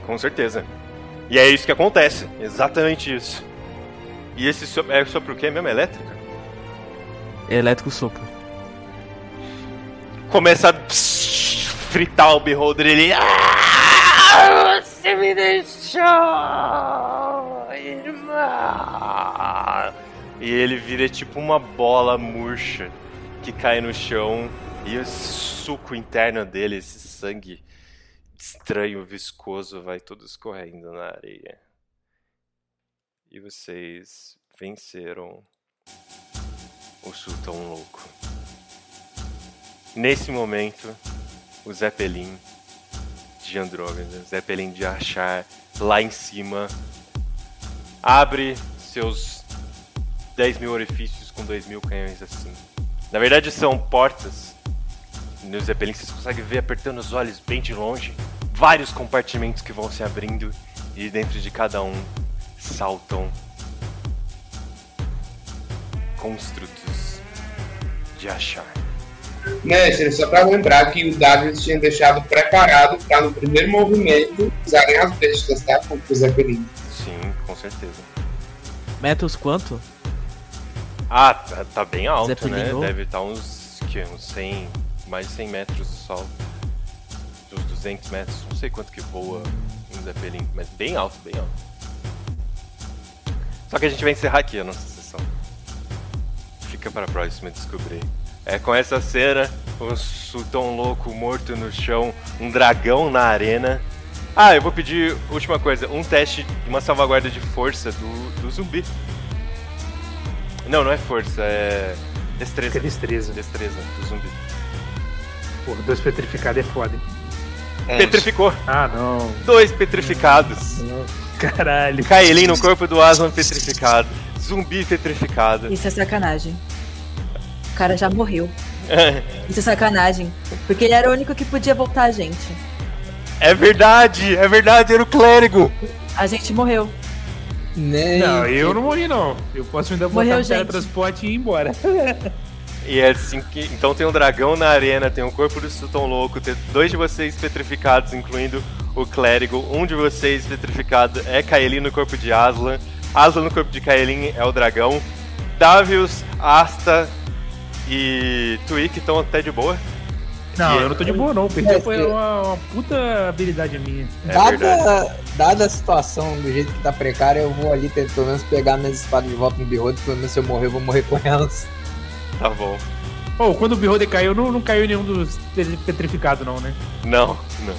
Com certeza. E é isso que acontece. Exatamente isso. E esse sopro, é sopro o quê mesmo? Elétrica? Elétrico sopro. Começa a fritar o beholder ele. Ah, você me deixou, irmão. E ele vira tipo uma bola murcha que cai no chão. E o suco interno dele, esse sangue estranho, viscoso, vai todo escorrendo na areia. E vocês venceram o Sultão Louco. Nesse momento, o Zeppelin de Andrômeda, Zeppelin de Achar, lá em cima, abre seus 10 mil orifícios com 2 mil canhões assim. Na verdade, são portas. No Zeppelin vocês conseguem ver apertando os olhos bem de longe vários compartimentos que vão se abrindo e dentro de cada um saltam construtos de achar. Mestre, só pra lembrar que o Davis tinha deixado preparado para no primeiro movimento usarem as bestas, tá? Com o Zeppelin. Sim, com certeza. Metros quanto? Ah, tá, tá bem alto, Zeppelin né? Deve estar uns, que, uns 100, mais de 100 metros só. Dos 200 metros, não sei quanto que voa um Zeppelin, mas bem alto, bem alto. Só que a gente vai encerrar aqui a nossa sessão. Fica para a próxima descobrir. É com essa cena, o Sultão Louco morto no chão, um dragão na arena Ah, eu vou pedir, última coisa, um teste, uma salvaguarda de força do, do zumbi. Não, não é força, é. Destreza. É destreza. Destreza do zumbi. Porra, dois petrificados é foda, hein? Petrificou. Ah, não. Dois petrificados. Caralho. Kaelin no corpo do Aslan petrificado. Zumbi petrificado. Isso é sacanagem. O cara já morreu. Isso é sacanagem. Porque ele era o único que podia voltar a gente. É verdade, é verdade, era o clérigo. A gente morreu. Nem... Não, eu não morri, não. Eu posso ainda botar Morreu, no gente. teletransporte e ir embora. E é assim que. Então tem um dragão na arena, tem o corpo do Sultão Louco, tem dois de vocês petrificados, incluindo o clérigo. Um de vocês petrificado é Kaelin no corpo de Aslan. Aslan no corpo de Kaelin é o dragão. Davius, Asta e Twig estão até de boa. Não, E- eu não tô de boa, não. Perder foi uma, uma puta habilidade minha. É Dada, dada a situação do jeito que tá precária, eu vou ali pelo menos pegar minhas espadas de volta no Beholder, pelo menos se eu morrer, eu vou morrer com elas. Tá bom. Pô, quando o Beholder caiu, não, não caiu nenhum dos petrificados, não, né? Não, não.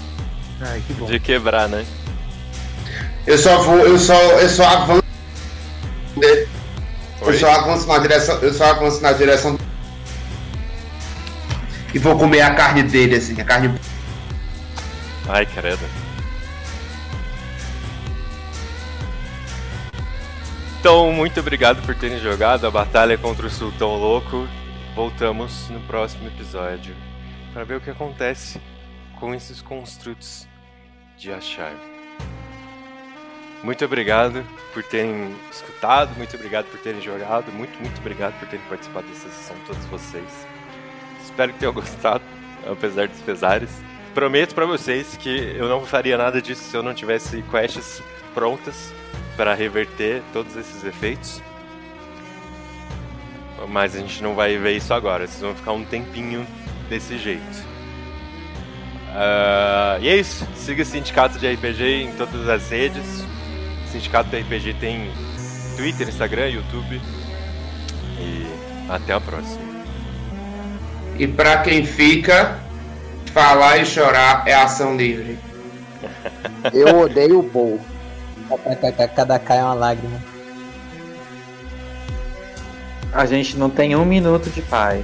Ai, que bom. De quebrar, né? Eu só vou, eu só, eu só avanço. Eu só avanço na direção, eu só avanço na direção do... e vou comer a carne dele assim, a carne. Ai, credo. Então, muito obrigado por terem jogado a batalha contra o Sultão Louco. Voltamos no próximo episódio para ver o que acontece com esses construtos de achar. Muito obrigado por terem escutado, muito obrigado por terem jogado, muito, muito obrigado por terem participado dessa sessão, todos vocês. Espero que tenham gostado, apesar dos pesares. Prometo pra vocês que eu não faria nada disso se eu não tivesse quests prontas para reverter todos esses efeitos. Mas a gente não vai ver isso agora, vocês vão ficar um tempinho desse jeito. Ah, e é isso. Siga o Sindicato de RPG em todas as redes. O Sindicato de RPG tem Twitter, Instagram, YouTube. E até a próxima. E pra quem fica, falar e chorar é ação livre. Eu odeio o Bowl. Cada cai é uma lágrima. A gente não tem um minuto de paz.